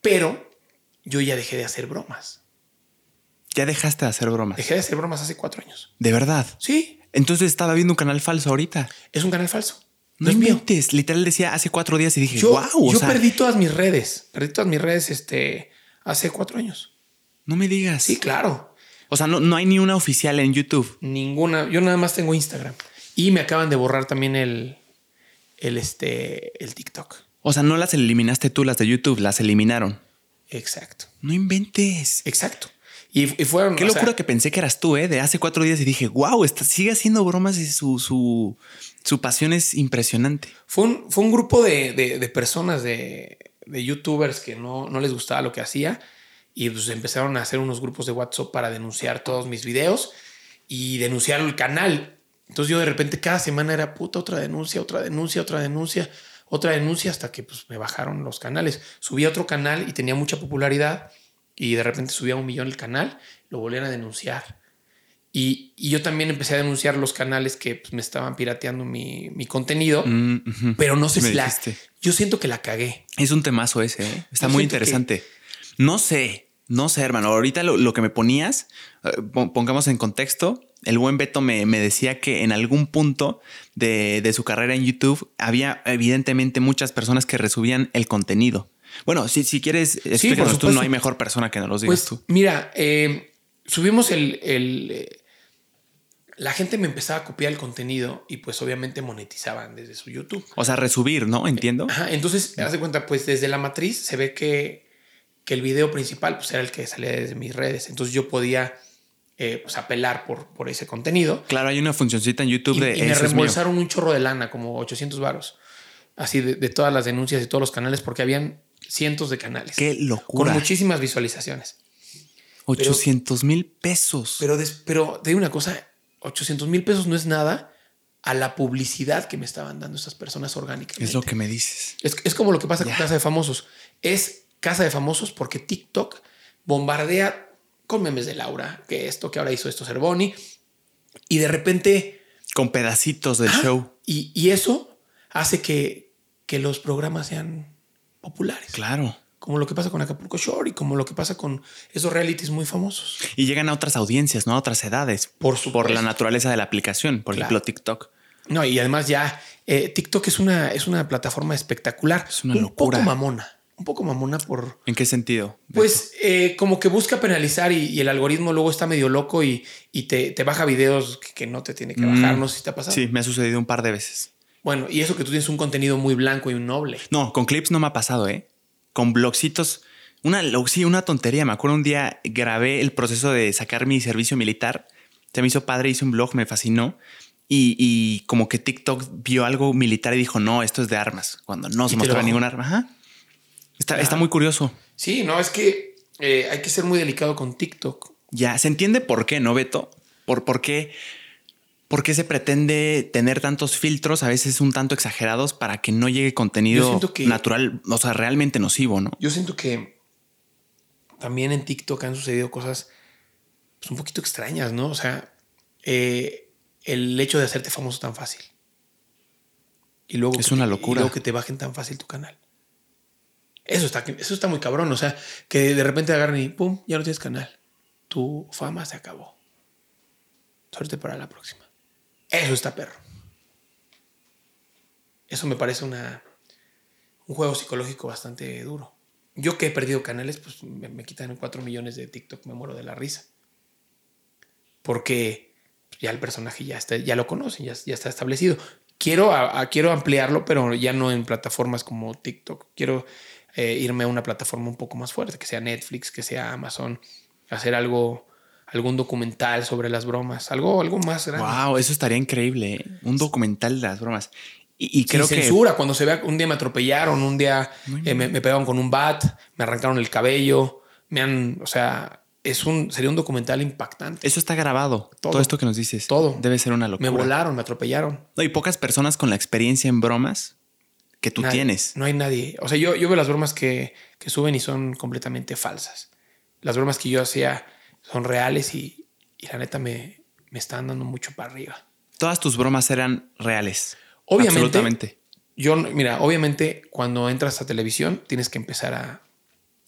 Pero yo ya dejé de hacer bromas.
Ya dejaste de hacer bromas.
Dejé de hacer bromas hace cuatro años.
¿De verdad?
Sí.
Entonces estaba viendo un canal falso ahorita.
Es un canal falso.
No, inventes. Literal decía hace cuatro días y dije,
yo,
wow.
Yo perdí todas mis redes. Perdí todas mis redes este, hace cuatro años.
No me digas.
Sí, claro.
O sea, no, no hay ni una oficial en YouTube.
Ninguna. Yo nada más tengo Instagram. Y me acaban de borrar también el, el, este, el TikTok.
O sea, no las eliminaste tú, las de YouTube, las eliminaron.
Exacto.
No inventes.
Exacto. Y, fueron.
Qué locura que pensé que eras tú, ¿eh? De hace cuatro días y dije, wow, sigue haciendo bromas y su, su, su pasión es impresionante.
Fue un, fue un grupo de, de, personas, de, de, youtubers que no, no les gustaba lo que hacía y pues empezaron a hacer unos grupos de WhatsApp para denunciar todos mis videos y denunciar el canal. Entonces yo de repente cada semana era puta otra denuncia, otra denuncia, otra denuncia, otra denuncia hasta que pues me bajaron los canales. Subí a otro canal y tenía mucha popularidad y de repente subía un millón el canal, lo volvían a denunciar. Y, yo también empecé a denunciar los canales que pues, me estaban pirateando mi, contenido, mm, pero no sé si la... Yo siento que la cagué.
Es un temazo ese, ¿eh? está muy interesante. No sé, no sé, hermano. Ahorita lo, que me ponías, eh, pongamos en contexto, el buen Beto me, decía que en algún punto de, de, su carrera en YouTube había evidentemente muchas personas que resubían el contenido. Bueno, si, si quieres explícanos tú, no hay mejor persona que nos lo digas pues, tú.
Mira, eh, subimos el, eh, la gente me empezaba a copiar el contenido y pues obviamente monetizaban desde su YouTube.
O sea, resubir, ¿no? Entiendo.
Ajá, entonces, haz de cuenta, pues desde la matriz se ve que, que el video principal pues era el que salía desde mis redes. Entonces yo podía eh, pues apelar por, por ese contenido.
Claro, hay una funcioncita en YouTube de...
Y me reembolsaron un chorro de lana, como 800 varos. Así de, de todas las denuncias y todos los canales, porque habían cientos de canales.
Qué locura.
Con muchísimas visualizaciones.
800 mil pesos.
Pero, pero te digo una cosa, 800 mil pesos no es nada a la publicidad que me estaban dando estas personas orgánicas.
Es lo que me dices.
Es, como lo que pasa con Casa de Famosos. Es Casa de Famosos porque TikTok bombardea con memes de Laura, que esto, que ahora hizo esto Cervoni, y de repente...
Con pedacitos del show.
Y, y, eso hace que, que los programas sean populares.
Claro.
Como lo que pasa con Acapulco Shore y como lo que pasa con esos realities muy famosos.
Y llegan a otras audiencias, ¿no? A otras edades.
Por supuesto.
Por la naturaleza de la aplicación. Por ejemplo, TikTok.
No, y además ya eh, TikTok es una, es una plataforma espectacular.
Es una locura.
Un poco mamona. Un poco mamona por.
¿En qué sentido?
Pues eh, como que busca penalizar y, el algoritmo luego está medio loco y, y te, te, baja videos que, no te tiene que bajar. Mm. No sé si te ha pasado.
Sí, me ha sucedido un par de veces.
Bueno, y eso que tú tienes un contenido muy blanco y un noble.
No, con clips no me ha pasado, ¿eh? Con blogcitos. Una, sí, una tontería. Me acuerdo un día grabé el proceso de sacar mi servicio militar. Se me hizo padre, hice un blog, me fascinó. Y, como que TikTok vio algo militar y dijo, no, esto es de armas, cuando no se mostraba ningún arma. Está, está, muy curioso.
Sí, no, es que eh, hay que ser muy delicado con TikTok.
Ya, se entiende por qué, ¿no, Beto? Por, por qué ¿Por qué se pretende tener tantos filtros, a veces un tanto exagerados, para que no llegue contenido natural, o sea, realmente nocivo, ¿no?
Yo siento que también en TikTok han sucedido cosas pues, un poquito extrañas, ¿no? O sea, eh, el hecho de hacerte famoso tan fácil. Y luego
es una locura. Y
luego que te bajen tan fácil tu canal. Eso está, eso está muy cabrón. O sea, que de repente agarren y pum, ya no tienes canal. Tu fama se acabó. Suerte para la próxima. Eso está perro. Eso me parece un juego psicológico bastante duro. Yo que he perdido canales, pues me, quitan 4 millones de TikTok, me muero de la risa. Porque ya el personaje ya, está, ya lo conocen, ya, está establecido. Quiero, quiero ampliarlo, pero ya no en plataformas como TikTok. Quiero eh, irme a una plataforma un poco más fuerte, que sea Netflix, que sea Amazon, hacer algo, algún documental sobre las bromas, algo, algo más grande.
Wow, eso estaría increíble. ¿eh? Un documental de las bromas. Y, y creo
Sin
que
censura, cuando se vea un día me atropellaron, un día eh, me, me pegaron con un bat, me arrancaron el cabello, me han, o sea, es un, sería un documental impactante.
eso está grabado. Todo,
Todo.
esto que nos dices.
Todo.
Debe ser una
Me
locura.
volaron, me atropellaron.
No, y pocas personas con la experiencia en bromas que tú
Nadie.
tienes.
No hay nadie. O sea, yo, yo veo las bromas que, que suben y son completamente falsas. Las bromas que yo hacía son reales y, y la neta me, me están dando mucho para arriba.
Todas tus bromas eran reales.
Obviamente.
Absolutamente.
Yo, mira, obviamente cuando entras a televisión tienes que empezar a,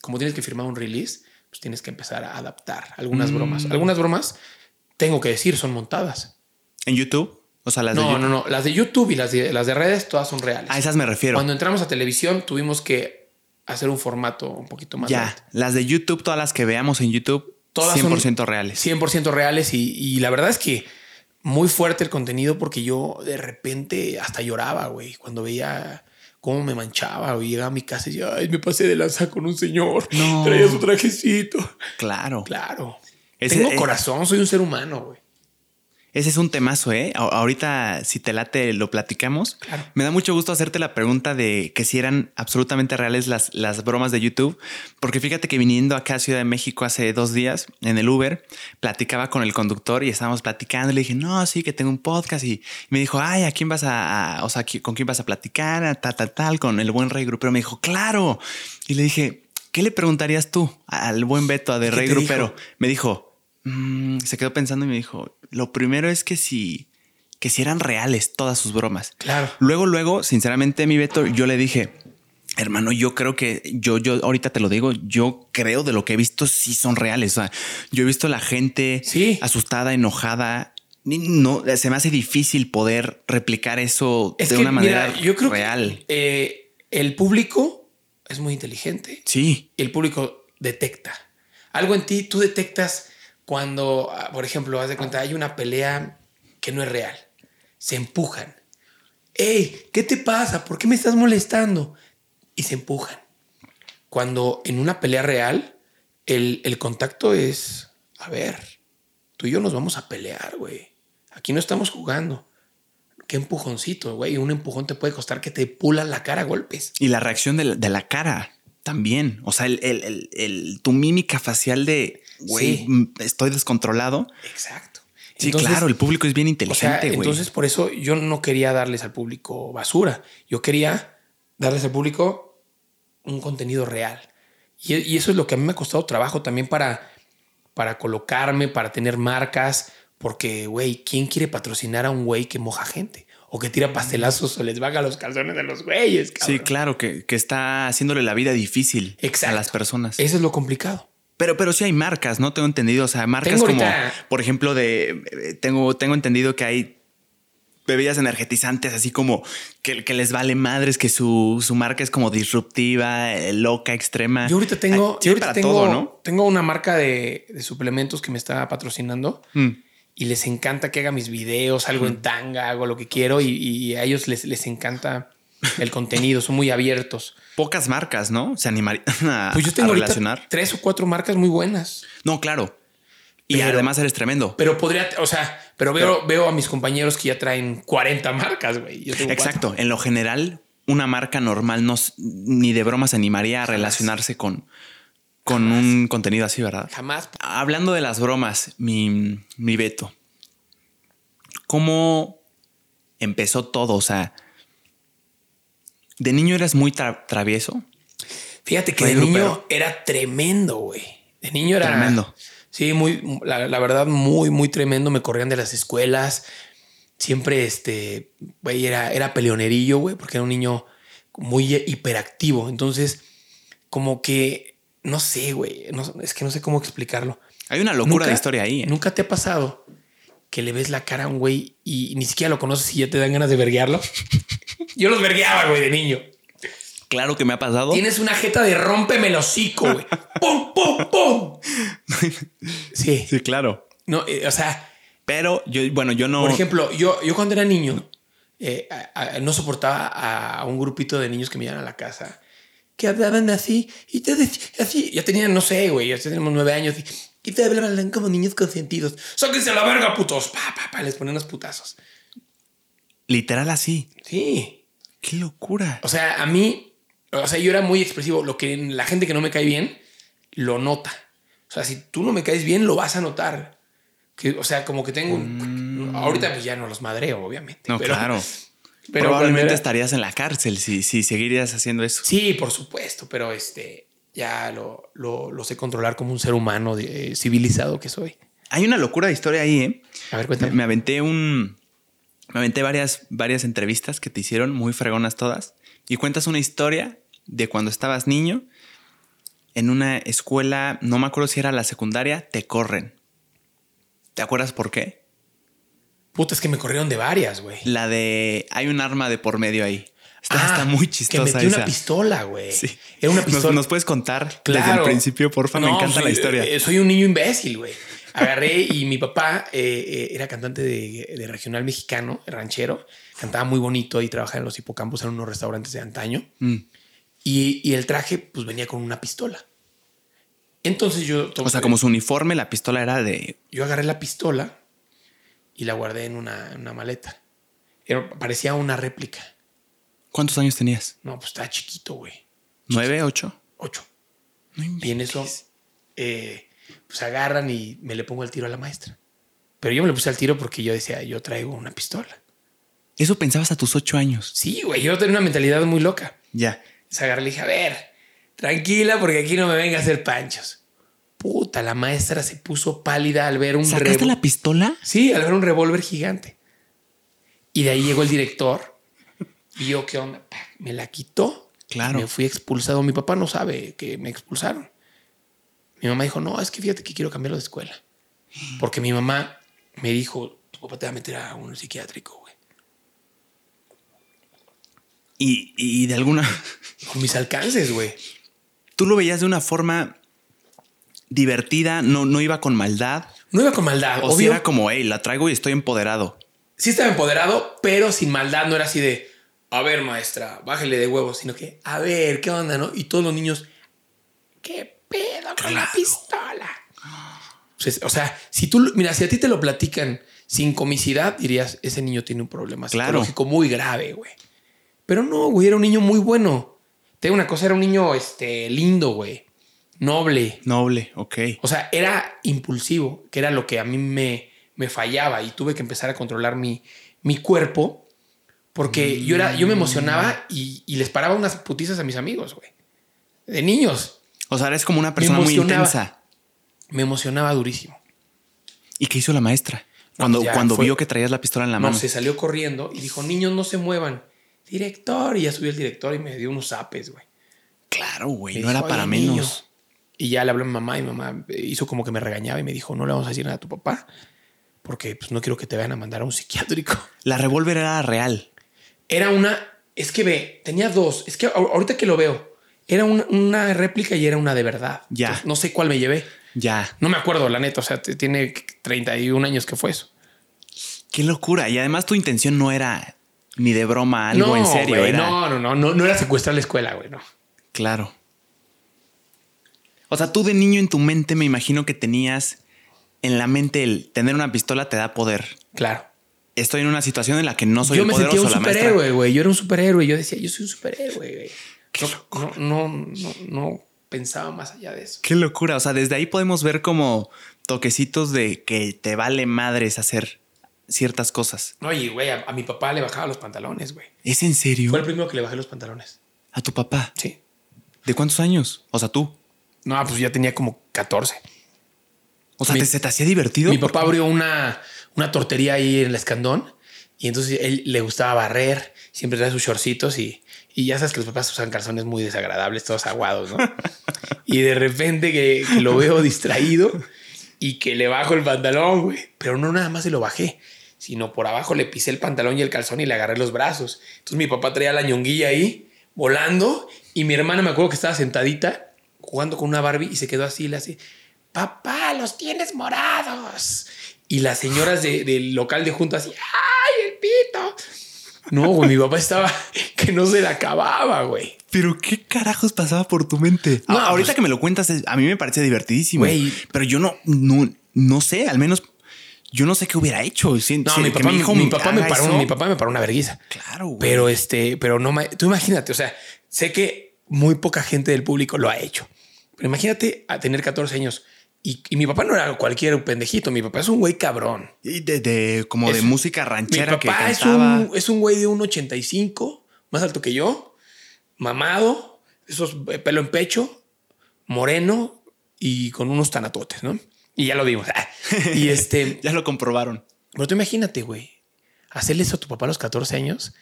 como tienes que firmar un release, pues tienes que empezar a adaptar algunas
Mm.
bromas. Algunas bromas, tengo que decir, son montadas.
En YouTube. O sea, las de
No,
YouTube.
no, no. Las de YouTube y las de, las de redes, todas son reales.
A esas me refiero.
Cuando entramos a televisión tuvimos que hacer un formato un poquito más
ya.
light.
Las de YouTube, todas las que veamos en YouTube,
Todas son
100% reales.
100% reales y, y la verdad es que muy fuerte el contenido porque yo de repente hasta lloraba, güey, cuando veía cómo me manchaba, güey, llegaba a mi casa y decía, ay, me pasé de lanza con un señor,
No.
traía su trajecito.
Claro.
Claro.
Ese-
Tengo corazón, soy un ser humano, güey.
Ese es un temazo, ¿eh? A- ahorita, si te late, lo platicamos.
Claro.
Me da mucho gusto hacerte la pregunta de que si eran absolutamente reales las, las bromas de YouTube, porque fíjate que viniendo acá a Ciudad de México hace dos días en el Uber, platicaba con el conductor y estábamos platicando. Le dije, no, sí, que tengo un podcast. Y me dijo, ay, ¿a quién vas a, a- o sea, ¿qui- con quién vas a platicar? A Tal, tal, tal, con el buen Rey Grupero. Me dijo, claro. Y le dije, ¿qué le preguntarías tú al buen Beto, a de
¿Y qué
Rey Grupero?
dijo?
Me dijo, mm, se quedó pensando y me dijo, lo primero es que si, que si eran reales todas sus bromas.
Claro.
Luego, luego, sinceramente, mi Beto, yo le dije, hermano, yo creo que yo, yo ahorita te lo digo, yo creo de lo que he visto sí son reales. O sea, yo he visto la gente
Sí.
asustada, enojada. No, se me hace difícil poder replicar eso
Es
de
que,
una manera
mira, yo creo
real.
que eh, el público es muy inteligente.
Sí,
y el público detecta. Algo en ti, tú detectas cuando, ah, por ejemplo, haz de cuenta, hay una pelea que no es real. Se empujan. Hey, ¿qué te pasa? ¿Por qué me estás molestando? Y se empujan. Cuando en una pelea real, el, contacto es, a ver, tú y yo nos vamos a pelear, güey. Aquí no estamos jugando. Qué empujoncito, güey. Un empujón te puede costar que te pulan la cara a golpes.
y la reacción de la, cara también. O sea, el- tu mímica facial de, güey,
Sí.
mm, estoy descontrolado.
Exacto.
Sí,
Entonces,
claro, el público es bien
O
inteligente,
sea,
güey.
entonces por eso yo no quería darles al público basura. Yo quería darles al público un contenido real. Y, y eso es lo que a mí me ha costado trabajo también para, para colocarme, para tener marcas. Porque, güey, ¿quién quiere patrocinar a un güey que moja gente? O que tira pastelazos o les baja los calzones de los güeyes.
Sí, claro, que, que está haciéndole la vida difícil
Exacto.
a las personas.
Eso es lo complicado.
Pero, pero sí hay marcas, ¿no? Tengo entendido. O sea, marcas como, por ejemplo, de. eh, Tengo, tengo entendido que hay bebidas energetizantes, así como que, que les vale madres, que su, su marca es como disruptiva, eh, loca, extrema.
Yo ahorita tengo, yo ahorita tengo,
todo, ¿no?
tengo una marca de, de suplementos que me está patrocinando.
Mm.
y les encanta que haga mis videos, algo en tanga, hago lo que quiero y, y a ellos les, les encanta el contenido, son muy abiertos.
Pocas marcas, ¿no? Se animarían a,
Pues yo tengo
a relacionar.
tres o cuatro marcas muy buenas,
No, claro. Y
Pero-
además eres tremendo.
pero podría, o sea, pero veo, veo a mis compañeros que ya traen 40 marcas, güey.
Exacto.
cuatro.
En lo general, una marca normal no, ni de broma se animaría a relacionarse con, con un contenido así, ¿verdad?
Jamás.
Hablando de las bromas, mi, mi Beto, ¿cómo empezó todo? O sea, ¿de niño eras muy tra- travieso?
Fíjate que de niño era tremendo, güey. De niño era
Tremendo.
Sí, muy, la, la verdad, muy, muy tremendo. Me corrían de las escuelas. Siempre, este, güey, era, era peleonerillo, güey, porque era un niño muy hiperactivo. Entonces, como que, no sé, güey, no- es que no sé cómo explicarlo.
Hay una locura
Nunca-
de historia ahí. ¿eh?
¿Nunca te ha pasado que le ves la cara a un güey y ni siquiera lo conoces y ya te dan ganas de verguearlo? Yo los vergueaba, güey, de niño.
Claro que me ha pasado.
Tienes una jeta de rómpeme el hocico, güey. ¡Pum, pum, pum! Sí.
Sí, claro.
No, eh, o sea,
Pero yo, bueno, yo no.
por ejemplo, yo, yo cuando era niño, eh, a- a- no soportaba a, a un grupito de niños que me iban a la casa que hablaban así y te decían así. Ya tenían, no sé, güey, ya teníamos nueve años y, y te hablaban como niños consentidos. ¡Sáquense a la verga, putos! Pa, pa, pa, les ponían unos putazos.
Literal así.
Sí.
Qué locura.
O sea, a mí, o sea, yo era muy expresivo. Lo que la gente que no me cae bien lo nota. O sea, si tú no me caes bien, lo vas a notar. Que, o sea, como que tengo. un- Ahorita pues ya no los madreo, obviamente.
No,
pero,
claro.
Pero
Probablemente
era-
estarías en la cárcel si, si seguirías haciendo eso.
Sí, por supuesto, pero este ya lo, lo, lo sé controlar como un ser humano de- eh, civilizado que soy.
Hay una locura de historia ahí, ¿eh?
A ver,
Me,
cuéntame.
me aventé un. Me aventé varias, varias entrevistas que te hicieron, muy fregonas todas. Y cuentas una historia de cuando estabas niño en una escuela, no me acuerdo si era la secundaria, te corren. ¿Te acuerdas por qué?
Puta, es que me corrieron de varias, güey.
La de. Hay un arma de por medio ahí. Está,
Ah,
está muy
Que
chistosa
metí una pistola, güey.
Sí.
Era una
¿Nos-
pistola.
¿Nos, puedes contar desde el principio, porfa? Me encanta
soy-
la historia.
eh, soy un niño imbécil, güey. Agarré y mi papá eh, eh, era cantante de, de regional mexicano, ranchero. Cantaba muy bonito y trabajaba en los hipocampos en unos restaurantes de antaño.
Mm.
Y, y el traje, pues venía con una pistola. Entonces yo.
O sea, como su uniforme, la pistola era de.
Yo agarré la pistola y la guardé en una, en una maleta. Era- parecía una réplica.
¿Cuántos años tenías?
No, pues estaba chiquito, güey.
¿Nueve, ocho?
Ocho.
No
Y en eso, eh, pues agarran y me le pongo el tiro a la maestra. Pero yo me le puse al tiro porque yo decía, yo traigo una pistola.
Eso pensabas a tus ocho años.
Sí, güey, yo tenía una mentalidad muy loca.
Ya.
Se agarré y le dije, a ver, tranquila porque aquí no me venga a hacer panchos. Puta, la maestra se puso pálida al ver un
¿Sacaste la pistola?
Sí, al ver un revólver gigante. Y de ahí llegó el director, vio qué onda, me la quitó.
Claro.
Me fui expulsado. Mi papá no sabe que me expulsaron. Mi mamá dijo, no, es que fíjate que quiero cambiarlo de escuela. Porque mi mamá me dijo, tu papá te va a meter a un psiquiátrico, güey.
Y, y de alguna.
Con mis alcances, güey.
Tú lo veías de una forma divertida, no, no iba con maldad.
No iba con maldad,
O si era como, hey, la traigo y estoy empoderado.
sí estaba empoderado, pero sin maldad. No era así de, a ver, maestra, bájale de huevos, sino que, a ver, ¿qué onda, no? Y todos los niños, ¿qué pedo con la pistola? Pues, o sea, si tú, mira, si a ti te lo platican sin comicidad, dirías, ese niño tiene un problema
Claro.
psicológico muy grave, güey. Pero no, güey, era un niño muy bueno. Te digo una cosa, era un niño este, lindo, güey. Noble.
Noble, ok.
O sea, era impulsivo, que era lo que a mí me, me fallaba y tuve que empezar a controlar mi, mi cuerpo porque yo, era, yo me emocionaba y, y les paraba unas putizas a mis amigos, güey. De niños.
O sea, eres como una persona muy intensa.
Me emocionaba durísimo.
¿Y qué hizo la maestra? Cuando,
pues
cuando
fue-
vio que traías la pistola en la
No,
mano.
se salió corriendo y dijo, niños, no se muevan. Director. Y ya subió el director y me dio unos zapes, güey.
Claro, güey.
Me
No
dijo,
era para
"Oye,
menos.
niño". Y ya le habló a mi mamá y mi mamá hizo como que me regañaba y me dijo, no le vamos a decir nada a tu papá porque pues, no quiero que te vayan a mandar a un psiquiátrico.
La revólver era real.
Era una, es que ve, tenía dos, es que ahor- ahorita que lo veo, era una, una réplica y era una de verdad.
Ya.
Entonces, no sé cuál me llevé.
Ya.
No me acuerdo, la neta, o sea, tiene 31 años que fue eso.
Qué locura. Y además tu intención no era ni de broma algo en serio. era...
no, no, no, no, no era secuestrar la escuela, güey, no.
Claro. O sea, tú de niño en tu mente me imagino que tenías en la mente el tener una pistola te da poder.
Claro.
Estoy en una situación en la que no soy
yo
el
me sentía un superhéroe, güey. Yo era un superhéroe. Yo decía, yo soy un superhéroe, güey.
Qué
No, no, no, pensaba más allá de eso.
Qué locura. O sea, desde ahí podemos ver como toquecitos de que te vale madres hacer ciertas cosas.
Oye, güey, a, a mi papá le bajaba los pantalones, güey.
¿Es en serio?
Fue el primero que le bajé los pantalones.
A tu papá.
Sí.
¿De cuántos años? O sea, tú.
No, pues ya tenía como 14.
O sea,
Mi-
¿te, ¿se te hacía divertido?
Mi papá abrió una, una tortería ahí en el escandón y entonces él le gustaba barrer, siempre trae sus shortcitos y, y ya sabes que los papás usan calzones muy desagradables, todos aguados, ¿no? y de repente que, que lo veo distraído y que le bajo el pantalón, güey, pero no nada más se lo bajé, sino por abajo le pisé el pantalón y el calzón y le agarré los brazos. Entonces mi papá traía la ñonguilla ahí, volando y mi hermana me acuerdo que estaba sentadita jugando con una Barbie y se quedó así, le hace, papá, los tienes morados. Y las señoras de- del local de juntas así, ¡ay, el pito! No, güey, mi papá estaba que no se le acababa, güey.
Pero qué carajos pasaba por tu mente.
No,
Ah, ahorita
pues-
que me lo cuentas, a mí me parece divertidísimo.
Güey.
Pero yo no, no, no sé, al menos yo no sé qué hubiera hecho. Si-
No,
si-
mi papá,
hijo
mi papá me paró,
eso.
mi papá me paró una verguiza.
Claro, güey.
Pero este, pero no, tú imagínate, o sea, sé que muy poca gente del público lo ha hecho. Pero imagínate a tener 14 años y, y mi papá no era cualquier pendejito, mi papá es un güey cabrón.
Y de, de- como de
Es-
música
Mi
ranchera que
papá es
cantaba.
un, es un güey de un 85, más alto que yo, mamado, esos eh, pelo en pecho, moreno y con unos tanatotes, ¿no? Y ya lo vimos. Y este,
Ya lo comprobaron.
pero tú imagínate, güey, hacerle eso a tu papá a los 14 años.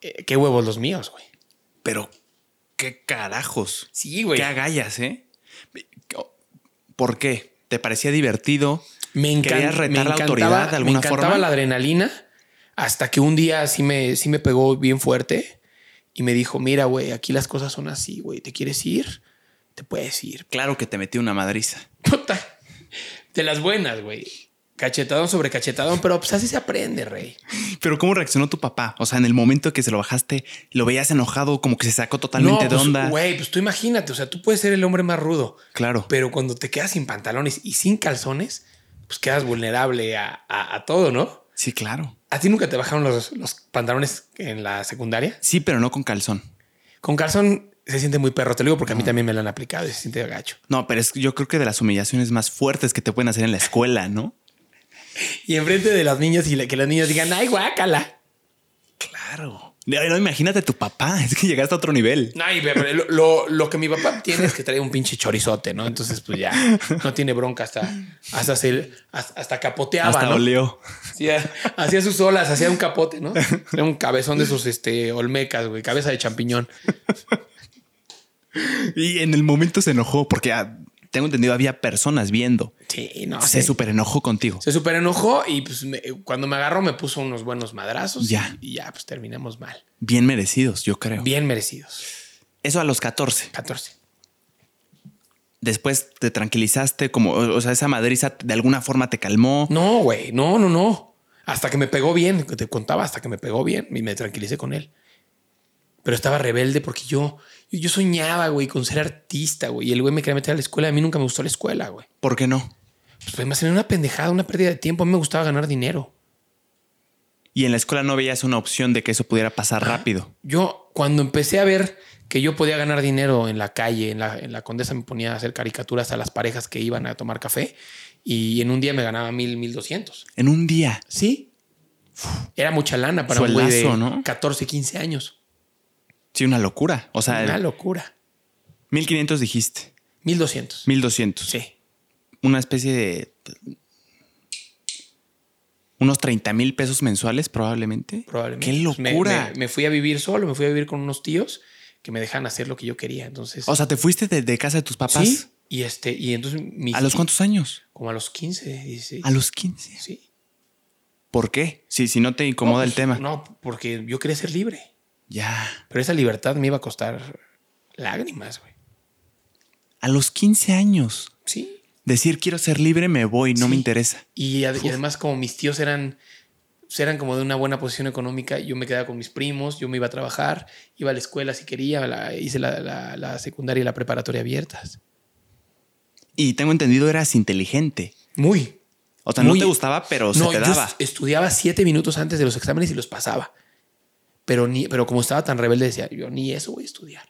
eh, qué huevos los míos, güey.
Pero qué carajos.
Sí, güey.
Qué agallas, ¿eh? ¿Por qué? ¿Te parecía divertido?
Me, encan-
¿Querías retar
me
la
encantaba,
autoridad de alguna
me encantaba
forma?
la adrenalina hasta que un día sí me, sí me pegó bien fuerte y me dijo, mira, güey, aquí las cosas son así, güey, ¿te quieres ir? Te puedes ir.
Claro que te metí una madriza.
Puta. De las buenas, güey. Cachetadón sobre cachetadón, pero pues así se aprende, rey.
Pero ¿cómo reaccionó tu papá? O sea, en el momento que se lo bajaste, lo veías enojado, como que se sacó totalmente de
pues,
onda.
Güey, pues tú imagínate, o sea, tú puedes ser el hombre más rudo,
Claro.
pero cuando te quedas sin pantalones y sin calzones, pues quedas vulnerable a, a- a todo, ¿no?
Sí, claro.
¿A ti nunca te bajaron los, los pantalones en la secundaria?
Sí, pero no con calzón.
Con calzón se siente muy perro, te lo digo porque a mí también me lo han aplicado y se siente gacho.
No, pero es yo creo que de las humillaciones más fuertes que te pueden hacer en la escuela, ¿no?
Y enfrente de las niñas y que las niñas digan, ay, guácala.
Claro. No, imagínate tu papá, es que llegaste a otro nivel.
No, y pero lo, lo- lo que mi papá tiene es que trae un pinche chorizote, ¿no? Entonces, pues ya no tiene bronca hasta, hasta, se- hasta, hasta capoteaba,
Hasta
¿no?
olió.
Hacía, hacía sus olas, hacía un capote, ¿no? Era un cabezón de sus este, olmecas, güey, cabeza de champiñón.
Y en el momento se enojó porque ah, tengo entendido había personas viendo.
Sí, no
se
sé.
súper enojó contigo.
Se súper enojó y pues me- cuando me agarró me puso unos buenos madrazos.
Ya.
Y, y ya, pues terminamos mal.
Bien merecidos, yo creo.
Bien merecidos.
Eso a los 14.
14.
Después te tranquilizaste, como, o sea, esa madriza de alguna forma te calmó.
No, güey, no, no, no. Hasta que me pegó bien, te contaba, hasta que me pegó bien y me tranquilicé con él. Pero estaba rebelde porque yo, yo soñaba, güey, con ser artista, güey. Y el güey me quería meter a la escuela. A mí nunca me gustó la escuela, güey.
¿Por qué no?
Pues además era una pendejada, una pérdida de tiempo. A mí me gustaba ganar dinero.
Y en la escuela no veías una opción de que eso pudiera pasar rápido.
Yo, cuando empecé a ver que yo podía ganar dinero en la calle, en la, en la condesa, me ponía a hacer caricaturas a las parejas que iban a tomar café y en un día me ganaba mil, mil doscientos.
En un día.
Sí. Era mucha lana para un güey de
¿no?
14, 15 años.
Sí, una locura. O sea,
Una locura.
1500 dijiste.
1200.
1200.
Sí.
Una especie de. Unos 30 mil pesos mensuales, probablemente.
Probablemente.
¡Qué
me-
locura!
Me, me fui a vivir solo, me fui a vivir con unos tíos que me dejan hacer lo que yo quería. Entonces.
O sea, te fuiste de, de casa de tus papás.
sí. Y este, y entonces mis-
¿A los cuántos años?
Como a los 15, 16.
A los 15.
Sí.
¿Por qué? Si, si no te incomoda
No,
el
pues,
tema.
No, porque yo quería ser libre.
Ya.
Pero esa libertad me iba a costar lágrimas, güey.
A los 15 años.
Sí.
Decir quiero ser libre, me voy, no
Sí.
me interesa.
Y, ad- y además, como mis tíos eran, eran como de una buena posición económica, yo me quedaba con mis primos, yo me iba a trabajar, iba a la escuela si quería, la- hice la, la- la secundaria y la preparatoria abiertas.
Y tengo entendido eras inteligente.
Muy.
O sea,
Muy-
no te gustaba, pero se
no,
te
yo
daba.
est- estudiaba siete minutos antes de los exámenes y los pasaba. Pero, ni, pero como estaba tan rebelde, decía, yo ni eso voy a estudiar.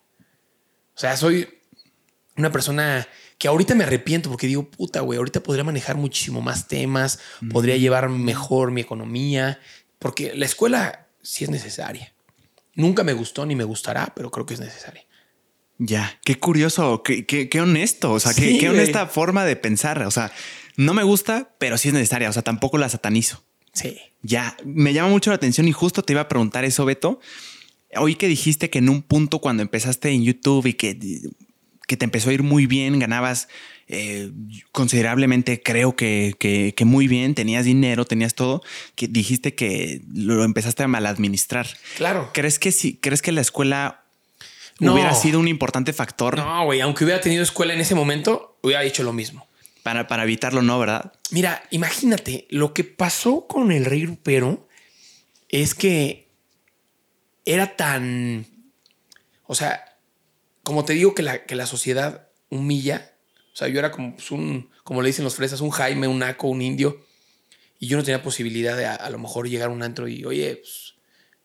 O sea, soy una persona que ahorita me arrepiento porque digo, puta, güey, ahorita podría manejar muchísimo más temas, podría llevar mejor mi economía, porque la escuela sí es necesaria. Nunca me gustó ni me gustará, pero creo que es necesaria.
Ya, qué curioso, qué, qué- qué honesto, o sea, qué,
Sí,
qué honesta forma de pensar. O sea, no me gusta, pero sí es necesaria. O sea, tampoco la satanizo.
Sí.
Ya, me llama mucho la atención y justo te iba a preguntar eso, Beto. Oí que dijiste que en un punto cuando empezaste en YouTube y que, que te empezó a ir muy bien, ganabas eh, considerablemente, creo que, que- que muy bien, tenías dinero, tenías todo, que dijiste que lo empezaste a maladministrar.
Claro.
¿Crees que sí? ¿Crees que la escuela
No.
hubiera sido un importante factor
No, güey, aunque hubiera tenido escuela en ese momento, hubiera hecho lo mismo.
Para, para evitarlo, ¿no? ¿Verdad?
Mira, imagínate, lo que pasó con el rey grupero es que era tan. O sea, como te digo que la, que la sociedad humilla. O sea, yo era como pues, un, como le dicen los fresas, un Jaime, un Naco, un indio. Y yo no tenía posibilidad de a, lo mejor llegar a un antro y, oye, pues,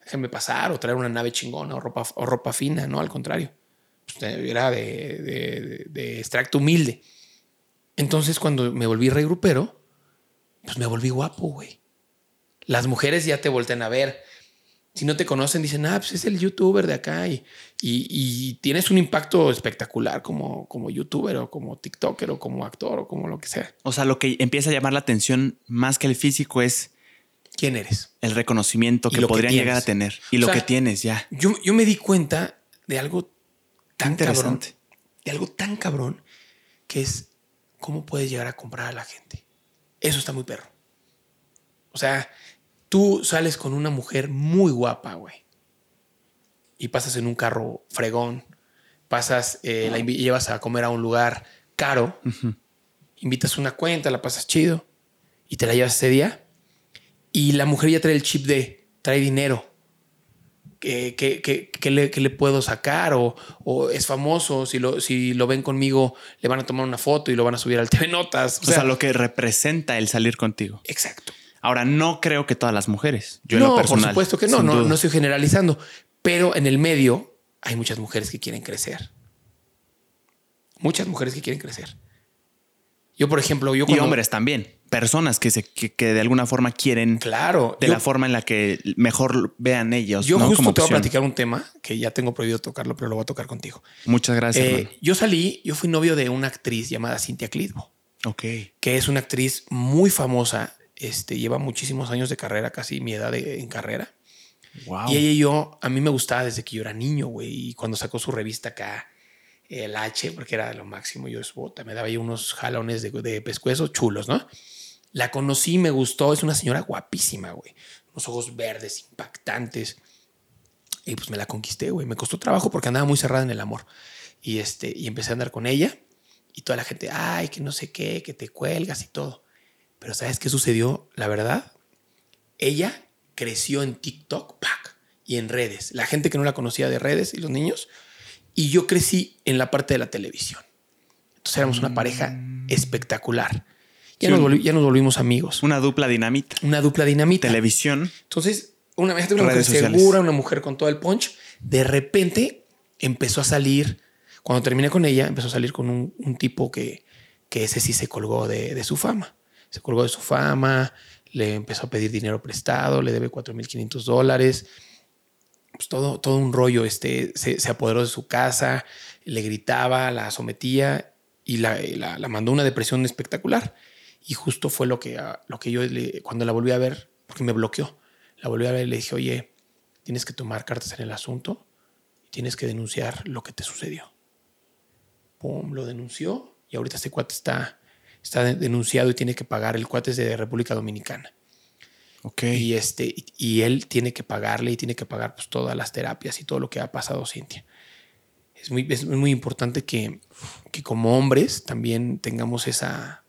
déjenme pasar o traer una nave chingona o ropa, o ropa fina, ¿no? Al contrario. Pues, era de- de extracto humilde. Entonces, cuando me volví rey grupero, pues me volví guapo, güey. Las mujeres ya te voltean a ver. Si no te conocen, dicen, ah, pues es el youtuber de acá y, y- y tienes un impacto espectacular como, como youtuber o como TikToker o como actor o como lo que sea.
O sea, lo que empieza a llamar la atención más que el físico es
¿Quién eres?
el reconocimiento que podrían llegar a tener y
O
lo
sea,
que tienes ya.
Yo, yo me di cuenta de algo tan cabrón,
Interesante.
de algo tan cabrón que es cómo puedes llegar a comprar a la gente. Eso está muy perro. O sea, tú sales con una mujer muy guapa, güey. Y pasas en un carro fregón. Pasas, eh, la llevas a comer a un lugar caro. Invitas una cuenta, la pasas chido. Y te la llevas ese día. Y la mujer ya trae el chip de, trae dinero. ¿Qué, qué- qué- qué le, qué le puedo sacar? O, o es famoso, si lo, si lo ven conmigo, le van a tomar una foto y lo van a subir al TV Notas.
O sea, lo que representa el salir contigo.
Exacto.
Ahora, no creo que todas las mujeres. Yo en
no,
lo personal.
por supuesto que no, no,
duda.
no estoy generalizando. Pero en el medio hay muchas mujeres que quieren crecer. Muchas mujeres que quieren crecer. Yo, por ejemplo, yo
Y
cuando-
hombres también. Personas que, se, que, que de alguna forma quieren
Claro.
de
yo-
la forma en la que mejor vean ellos.
Yo
¿no?
justo
Como
te voy a platicar un tema que ya tengo prohibido tocarlo, pero lo voy a tocar contigo.
Muchas gracias.
Eh, yo salí, yo fui novio de una actriz llamada Cintia Clitbo,
Ok.
que es una actriz muy famosa. Este, lleva muchísimos años de carrera, casi mi edad de- en carrera.
Wow.
Y ella y yo, a mí me gustaba desde que yo era niño, güey. Y cuando sacó su revista acá, el H, porque era lo máximo, yo bota, me daba ahí unos jalones de, de pescuezo chulos, ¿no? La conocí, me gustó, es una señora guapísima, güey. Unos ojos verdes, impactantes. Y pues me la conquisté, güey. Me costó trabajo porque andaba muy cerrada en el amor. Y, este, y empecé a andar con ella. Y toda la gente, ay, que no sé qué, que te cuelgas y todo. Pero ¿sabes qué sucedió? La verdad, ella creció en TikTok ¡pac! y en redes. La gente que no la conocía de redes y los niños. Y yo crecí en la parte de la televisión. Entonces éramos una pareja espectacular. Ya,
Sí,
nos, volvi- ya nos volvimos amigos.
Una dupla dinamita.
Una dupla dinamita.
Televisión.
Entonces, una, una mujer
sociales.
segura, una mujer con todo el punch. De repente empezó a salir. Cuando terminé con ella, empezó a salir con un, un tipo que, que ese sí se colgó de, de su fama. Se colgó de su fama, le empezó a pedir dinero prestado, le debe 4.500 dólares. Pues todo, todo un rollo. Este, se, apoderó de su casa, le gritaba, la sometía y la, la, la mandó una depresión espectacular. Y justo fue lo que, ah, lo que yo le- cuando la volví a ver, porque me bloqueó, la volví a ver y le dije, oye, tienes que tomar cartas en el asunto tienes que denunciar lo que te sucedió. Pum, lo denunció y ahorita este cuate está, está de- denunciado y tiene que pagar. El cuate es de República Dominicana.
Ok.
Y, este, y- y él tiene que pagarle y tiene que pagar pues, todas las terapias y todo lo que ha pasado Cintia. Es muy, es muy importante que, que como hombres también tengamos esa,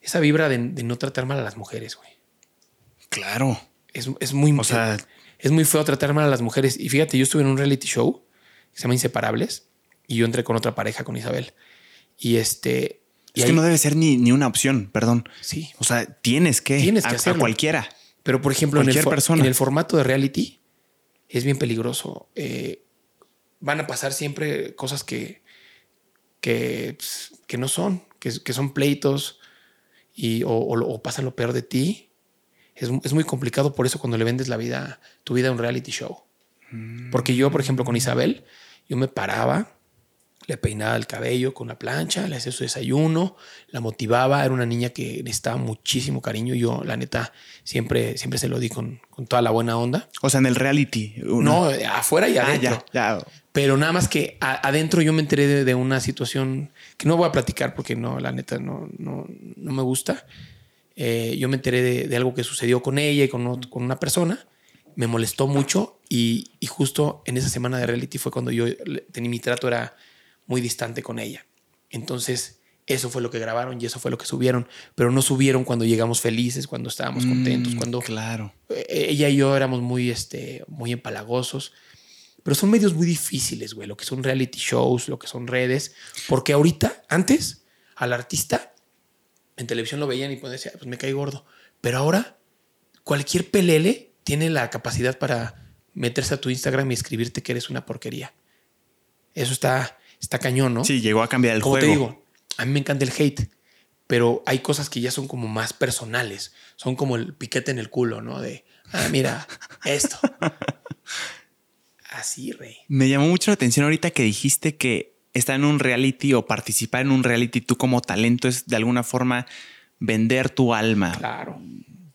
esa vibra de, de no tratar mal a las mujeres, güey.
Claro.
Es, es muy,
O sea-
es muy feo tratar mal a las mujeres. Y fíjate, yo estuve en un reality show que se llama Inseparables y yo entré con otra pareja, con Isabel. Y este...
Es
ahí-
que no debe ser ni, ni una opción, perdón.
Sí.
O sea, tienes que.
Tienes que
a, cualquiera.
Pero, por ejemplo, en el,
Cualquier
fo-
persona.
en el formato de reality es bien peligroso. Eh, van a pasar siempre cosas que, que, pues, que no son, que, que son pleitos y, o, o pasan lo peor de ti. Es, es muy complicado por eso cuando le vendes la vida, tu vida a un reality show. Porque yo, por ejemplo, con Isabel, yo me paraba, le peinaba el cabello con la plancha, le hacía su desayuno, la motivaba. Era una niña que necesitaba muchísimo cariño. Yo, la neta, siempre, siempre se lo di con, con toda la buena onda.
O sea, en el reality. una-
No, eh, afuera y
Ah,
adentro.
ya, ya.
Pero nada más que a- adentro yo me enteré de, de una situación que no voy a platicar porque no, la neta, no, no, no me gusta. Eh, yo me enteré de, de algo que sucedió con ella y con, ot- con una persona. Me molestó mucho Y, y justo en esa semana de reality fue cuando yo le- tenía mi trato era muy distante con ella. Entonces, eso fue lo que grabaron y eso fue lo que subieron. Pero no subieron cuando llegamos felices, cuando estábamos contentos,
Mm,
cuando
Claro.
eh, ella y yo éramos muy, este, muy empalagosos. Pero son medios muy difíciles, güey. Lo que son reality shows, lo que son redes. Porque ahorita, antes, al artista en televisión lo veían y pues decía, pues me cae gordo. Pero ahora, cualquier pelele tiene la capacidad para meterse a tu Instagram y escribirte que eres una porquería. Eso está, está cañón, ¿no?
Sí, llegó a cambiar el
Como
juego.
te digo, a mí me encanta el hate, pero hay cosas que ya son como más personales. Son como el piquete en el culo, ¿no? De, ah, mira, esto. Así, rey.
Me llamó mucho la atención ahorita que dijiste que estar en un reality o participar en un reality tú como talento es de alguna forma vender tu alma.
Claro.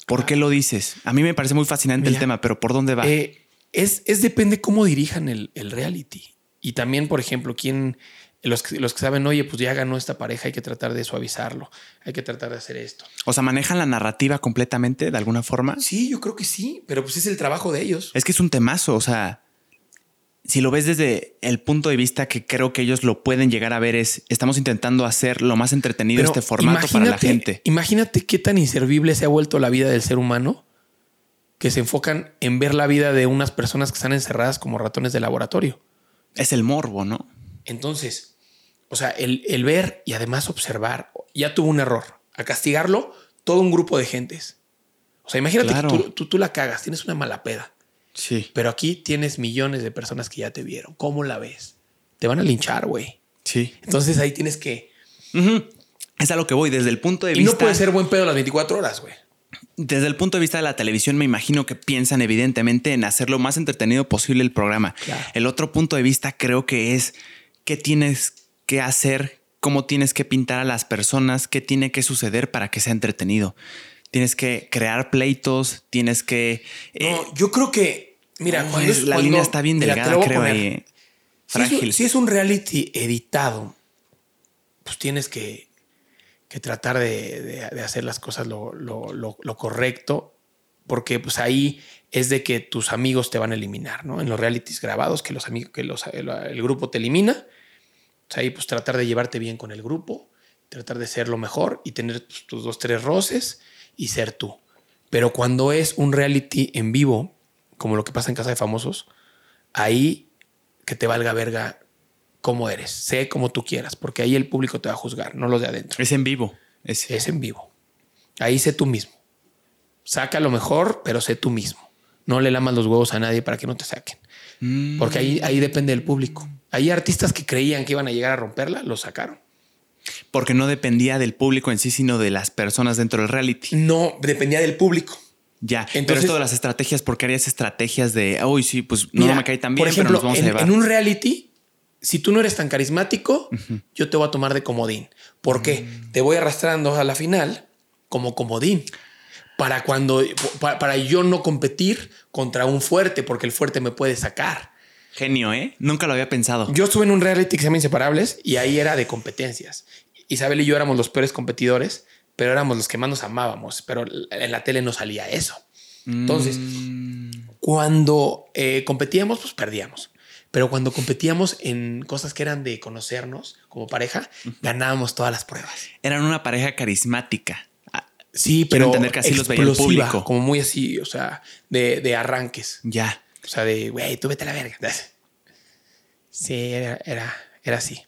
¿Por qué lo dices? A mí me parece muy fascinante el tema, pero ¿por dónde va?
Eh, es, es depende cómo dirijan el, el reality. Y también, por ejemplo, quién, los, que- los que saben, oye, pues ya ganó esta pareja, hay que tratar de suavizarlo, hay que tratar de hacer esto.
o sea, manejan la narrativa completamente de alguna forma.
Sí, yo creo que sí, pero pues es el trabajo de ellos.
Es que es un temazo, o sea, si lo ves desde el punto de vista que creo que ellos lo pueden llegar a ver es, estamos intentando hacer lo más entretenido
Pero
este formato para la gente.
Imagínate qué tan inservible se ha vuelto la vida del ser humano que se enfocan en ver la vida de unas personas que están encerradas como ratones de laboratorio.
Es el morbo, ¿no?
Entonces, o sea, el, el ver y además observar, ya tuvo un error. A castigarlo, todo un grupo de gentes. O sea, imagínate
Claro.
que tú, tú, tú la cagas, tienes una mala peda,
Sí.
pero aquí tienes millones de personas que ya te vieron. ¿Cómo la ves? Te van a linchar, güey.
Sí.
Entonces ahí tienes que...
Es a lo que voy. Desde el punto de
Y
vista.
no puede ser buen pedo las 24 horas, güey.
Desde el punto de vista de la televisión, me imagino que piensan evidentemente en hacer lo más entretenido posible el programa.
Claro.
El otro punto de vista creo que es qué tienes que hacer, cómo tienes que pintar a las personas, qué tiene que suceder para que sea entretenido. Tienes que crear pleitos, tienes que... eh,
No, yo creo que, mira,
no,
cuando
es-
es-
la
cuando-
línea está bien delgada, creo.
Si es,
Frágil.
un- si es un reality editado, pues tienes que, que tratar de, de- hacer las cosas lo, lo- lo- correcto, porque pues ahí es de que tus amigos te van a eliminar, ¿no? En los realities grabados, que los amigos, que los, el, el grupo te elimina, pues ahí pues tratar de llevarte bien con el grupo, tratar de ser lo mejor y tener tus, tus dos, tres roces y ser tú. Pero cuando es un reality en vivo, como lo que pasa en Casa de Famosos, ahí que te valga verga cómo eres, sé como tú quieras, porque ahí el público te va a juzgar, no los de adentro.
Es en vivo. Es,
Es en vivo. Ahí sé tú mismo. Saca lo mejor, pero sé tú mismo. No le lamas los huevos a nadie para que no te saquen.
Mm,
Porque ahí, ahí depende del público. Hay artistas que creían que iban a llegar a romperla, lo sacaron.
porque no dependía del público en sí, sino de las personas dentro del reality.
No, dependía del público.
Ya, pero esto de las estrategias, ¿por qué harías estrategias de, uy, sí, pues no,
Mira,
me cae tan bien,
ejemplo,
pero nos vamos
en,
a llevar?
en un reality, si tú no eres tan carismático, yo te voy a tomar de comodín. ¿Por qué?
Mm.
Te voy arrastrando a la final como comodín. Para cuando, para, para yo no competir contra un fuerte, porque el fuerte me puede sacar.
Genio, ¿eh? Nunca lo había pensado.
Yo estuve en un reality que se llama Inseparables y ahí era de competencias. Isabel y yo éramos los peores competidores, pero éramos los que más nos amábamos. Pero en la tele no salía eso. Entonces,
Mm,
cuando eh, competíamos, pues perdíamos. Pero cuando competíamos en cosas que eran de conocernos como pareja, ganábamos todas las pruebas.
eran una pareja carismática. Ah,
Sí, pero
entender que así los veía el
explosiva,
público.
Como muy así, o sea, de, de arranques.
Ya.
O sea, de, güey, tú vete a la verga. Sí, era, era, era así.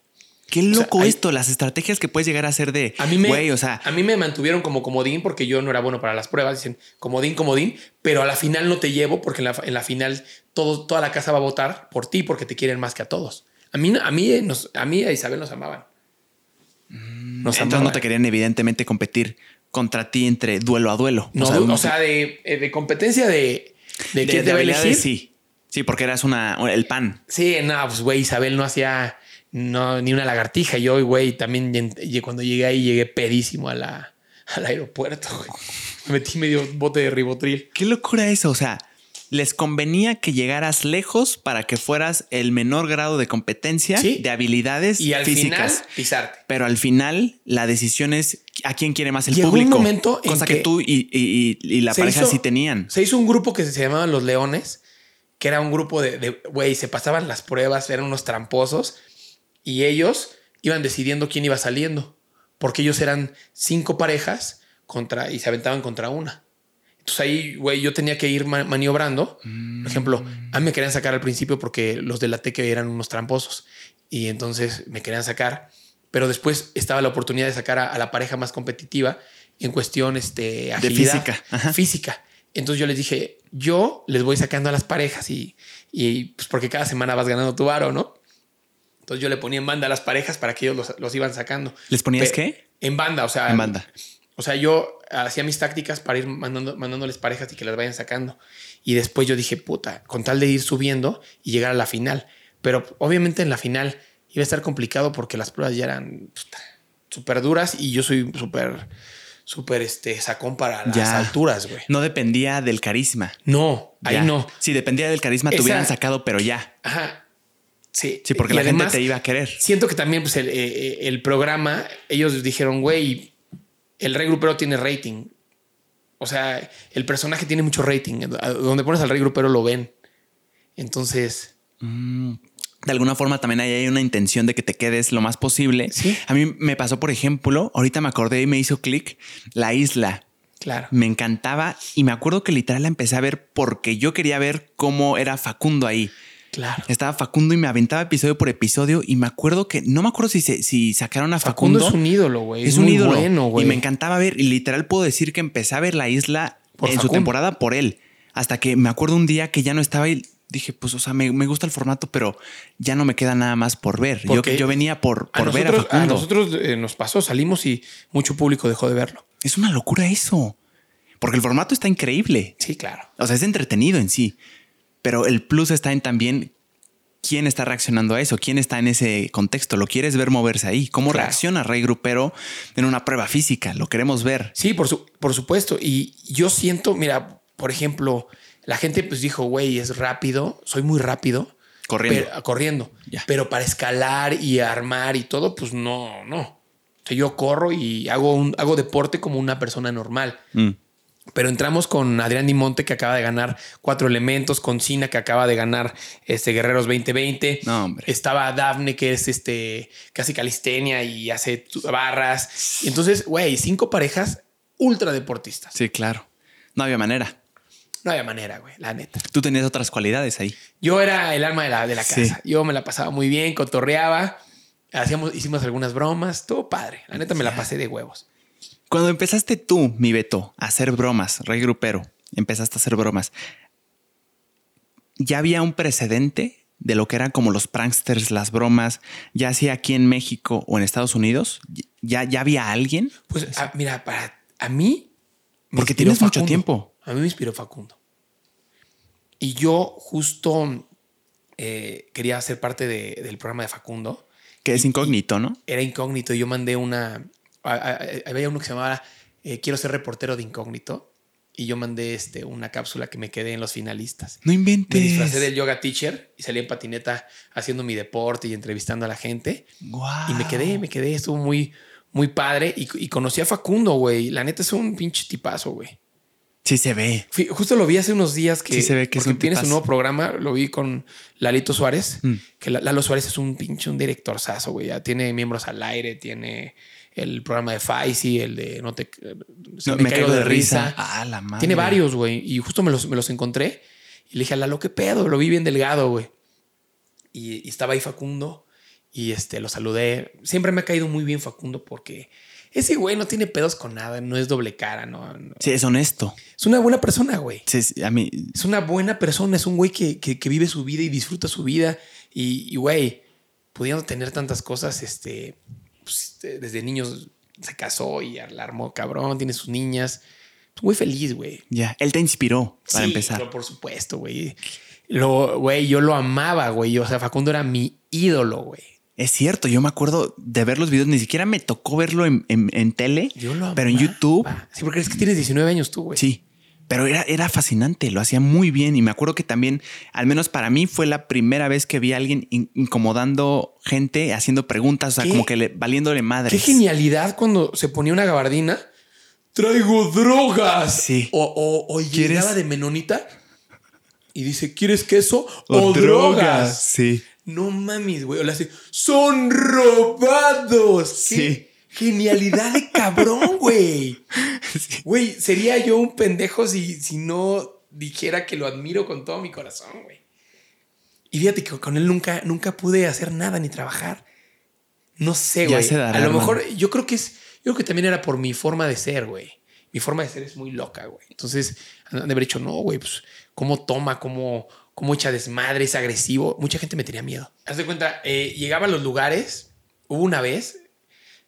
Qué
sea,
loco
hay-
esto, las estrategias que puedes llegar a hacer de,
A mí me,
güey, o sea,
a mí me mantuvieron como comodín porque yo no era bueno para las pruebas. Dicen comodín, comodín, pero a la final no te llevo porque en la, en la final todo, toda la casa va a votar por ti porque te quieren más que a todos. A mí, a mí, eh, nos, a mí y a Isabel nos amaban. Nos
entonces
amaban.
no te querían evidentemente competir contra ti entre duelo a duelo.
No,
o sea,
o
un-
sea, de, eh, de competencia de, de,
de,
quién te va a elegir.
sí. Sí, porque eras una, el pan.
Sí, no, pues güey, Isabel no hacía no, ni una lagartija. Yo, güey, también cuando llegué ahí llegué pedísimo a la, al aeropuerto. güey. Me metí medio bote de ribotril.
Qué locura eso, o sea, les convenía que llegaras lejos para que fueras el menor grado de competencia
Sí.
de habilidades
Y al
físicas.
final, pisarte.
Pero al final la decisión es a quién quiere más el
Llegó un
público.
momento en
cosa que,
que
tú y, y- y la pareja
hizo-
sí tenían.
Se hizo un grupo que se llamaban Los Leones que era un grupo de, de, güey, se pasaban las pruebas, eran unos tramposos y ellos iban decidiendo quién iba saliendo, porque ellos eran cinco parejas contra y se aventaban contra una. Entonces ahí, güey, yo tenía que ir ma- maniobrando. Por ejemplo, a mí me querían sacar al principio porque los de la teque eran unos tramposos y entonces me querían sacar, pero después estaba la oportunidad de sacar a, a la pareja más competitiva en cuestión este, agilidad,
física, ajá.
física. Entonces yo les dije, yo les voy sacando a las parejas y, y pues porque cada semana vas ganando tu varo, ¿no? Entonces yo le ponía en banda a las parejas para que ellos los, los iban sacando.
¿Les ponías
Pe-
qué?
En banda, o sea.
En banda.
O sea, yo hacía mis tácticas para ir mandando, mandándoles parejas y que las vayan sacando. Y después yo dije, puta, con tal de ir subiendo y llegar a la final. Pero obviamente en la final iba a estar complicado porque las pruebas ya eran súper duras y yo soy súper, súper este, sacón para las
Ya.
alturas, güey.
No dependía del carisma.
No, ahí no.
Si dependía del carisma, te
Esa-
hubieran sacado, pero ya.
Ajá. Sí.
Sí, porque
Y
la
además,
gente te iba a querer.
Siento que también pues, el, eh, el programa, ellos dijeron, güey, el rey grupero tiene rating. O sea, el personaje tiene mucho rating. Donde pones al rey grupero lo ven. Entonces,
Mm, De alguna forma también ahí hay una intención de que te quedes lo más posible.
Sí.
A mí me pasó, por ejemplo, ahorita me acordé y me hizo clic la isla.
claro.
Me encantaba y me acuerdo que literal la empecé a ver porque yo quería ver cómo era Facundo ahí.
Claro.
Estaba Facundo y me aventaba episodio por episodio y me acuerdo que no me acuerdo si, se- si sacaron a
Facundo,
Facundo.
es un ídolo, güey.
Es
Es,
un
muy
ídolo.
bueno, güey.
Y me encantaba ver, y literal puedo decir que empecé a ver la isla
Por
en su
Facundo.
temporada por él. Hasta que me acuerdo un día que ya no estaba y dije, pues, o sea, me, me gusta el formato, pero ya no me queda nada más por ver. Yo, yo venía por,
A
por ver a
nosotros, a
Facundo.
nosotros eh, nos pasó, salimos y mucho público dejó de verlo.
Es una locura eso. Porque el formato está increíble.
Sí, claro.
O sea, es entretenido en sí. Pero el plus está en también quién está reaccionando a eso, quién está en ese contexto. Lo quieres ver moverse ahí. ¿Cómo
Claro.
reacciona Rey Grupero en una prueba física? Lo queremos ver.
Sí, por, su- por supuesto. Y yo siento, mira, por ejemplo, la gente pues dijo, güey, es rápido, soy muy rápido.
Corriendo.
Pero, corriendo.
Ya.
Pero para escalar y armar y todo, pues no, no. O sea, yo corro y hago, un, hago deporte como una persona normal.
Mm.
Pero entramos con Adrián Dimonte, que acaba de ganar cuatro elementos, con Cina, que acaba de ganar este Guerreros 2020.
No, hombre.
Estaba Dafne, que es este casi calistenia y hace barras. Entonces, güey, cinco parejas ultra deportistas.
Sí, claro. No había manera.
No había manera, güey, la neta.
Tú tenías otras cualidades ahí.
Yo era el alma de la, de la
Sí.
casa. Yo me la pasaba muy bien, cotorreaba, hacíamos, hicimos algunas bromas, todo padre. La neta me la pasé de huevos.
Cuando empezaste tú, mi Beto, a hacer bromas, Rey Grupero, empezaste a hacer bromas, ¿ya había un precedente de lo que eran como los pranksters, las bromas, ya sea aquí en México o en Estados Unidos? ¿Ya, ya había alguien?
Pues a- mira, para a mí.
Porque tienes mucho tiempo.
A mí me inspiró Facundo. Y yo justo eh, quería ser parte de- del programa de Facundo.
Que es incógnito, ¿no?
Era incógnito. y Yo mandé una. Había uno que se llamaba eh, Quiero ser reportero de incógnito. Y yo mandé este, una cápsula que me quedé en los finalistas.
No
Me
inventes.
disfracé del yoga teacher y salí en patineta haciendo mi deporte y entrevistando a la gente. Y me quedé, me quedé, estuvo muy, muy padre. Y, y conocí a Facundo, güey. La neta es un pinche tipazo, güey.
Sí se ve.
Fui- Justo lo vi hace unos días que,
Sí se ve que es
porque
un
tiene su
tipazo.
nuevo programa. Lo vi con Lalito Suárez.
Mm.
Que La- Lalo Suárez es un pinche, un directorzazo, güey. Ya tiene miembros al aire, tiene el programa de Faisy, el de No te...
No, me, caigo de risa. Ah, la madre.
Tiene varios, güey. Y justo me los, me los encontré. Y le dije a Lalo, ¿qué pedo? Lo vi bien delgado, güey. Y, y estaba ahí Facundo. Y este, lo saludé. Siempre me ha caído muy bien Facundo porque ese güey no tiene pedos con nada. No es doble cara, no. no.
Sí, es honesto.
Es una buena persona, güey.
Sí, sí, a mí,
Es una buena persona. Es un güey que, que- que vive su vida y disfruta su vida. Y, y, güey, pudiendo tener tantas cosas, este, pues, este, desde niños se casó y la armó cabrón, tiene sus niñas. Muy feliz, güey.
ya, él te inspiró para
Sí,
empezar.
pero por supuesto, güey. Lo, güey, yo lo amaba, güey. O sea, Facundo era mi ídolo, güey.
Es cierto, yo me acuerdo de ver los videos, ni siquiera me tocó verlo en, en- en tele,
Yo lo amaba.
pero en YouTube,
Sí, porque es que tienes 19 años tú, güey.
sí. Pero era, era fascinante, lo hacía muy bien y me acuerdo que también, al menos para mí, fue la primera vez que vi a alguien in- incomodando gente, haciendo preguntas, o sea,
¿Qué?
como que le, valiéndole madres.
Qué genialidad cuando se ponía una gabardina. Traigo drogas.
Sí.
O, o, llegaba de menonita y dice, ¿quieres queso o, drogas?
Sí.
No mames, güey. O le hace, son robados.
Sí.
¿Qué Genialidad de cabrón, güey. Güey, sería yo un pendejo si, si no dijera que lo admiro con todo mi corazón, güey. Y fíjate que con él nunca, nunca pude hacer nada ni trabajar. No sé,
Ya
güey.
dará,
A lo mejor yo creo que es, yo creo que también era por mi forma de ser, güey. Mi forma de ser es muy loca, güey. Entonces, de haber dicho, no, güey, pues, cómo toma, cómo, cómo echa desmadre, es agresivo. Mucha gente me tenía miedo. Haz de cuenta, eh, llegaba a los lugares. Hubo una vez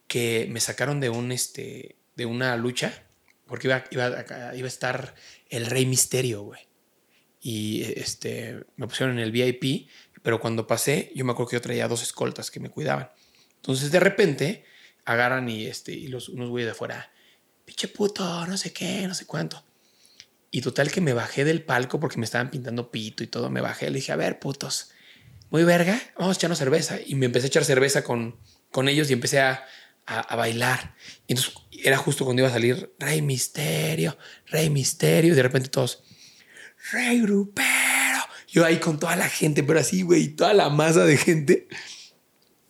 que me sacaron de un, este, de una lucha, porque iba, iba, a- iba a estar el Rey Misterio, güey. Y este, me pusieron en el VIP, pero cuando pasé, yo me acuerdo que yo traía dos escoltas que me cuidaban. Entonces, de repente, agarran y, este, y los, unos güeyes de afuera, pinche puto, no sé qué, no sé cuánto. Y total que me bajé del palco porque me estaban pintando pito y todo. Me bajé, le dije, a ver, putos, muy verga, vamos a echarnos cerveza. Y me empecé a echar cerveza con, con ellos y empecé a, a, a bailar. Y entonces era justo cuando iba a salir Rey Misterio, Rey Misterio. Y de repente todos, Rey Grupero. Yo ahí con toda la gente, pero así, güey, toda la masa de gente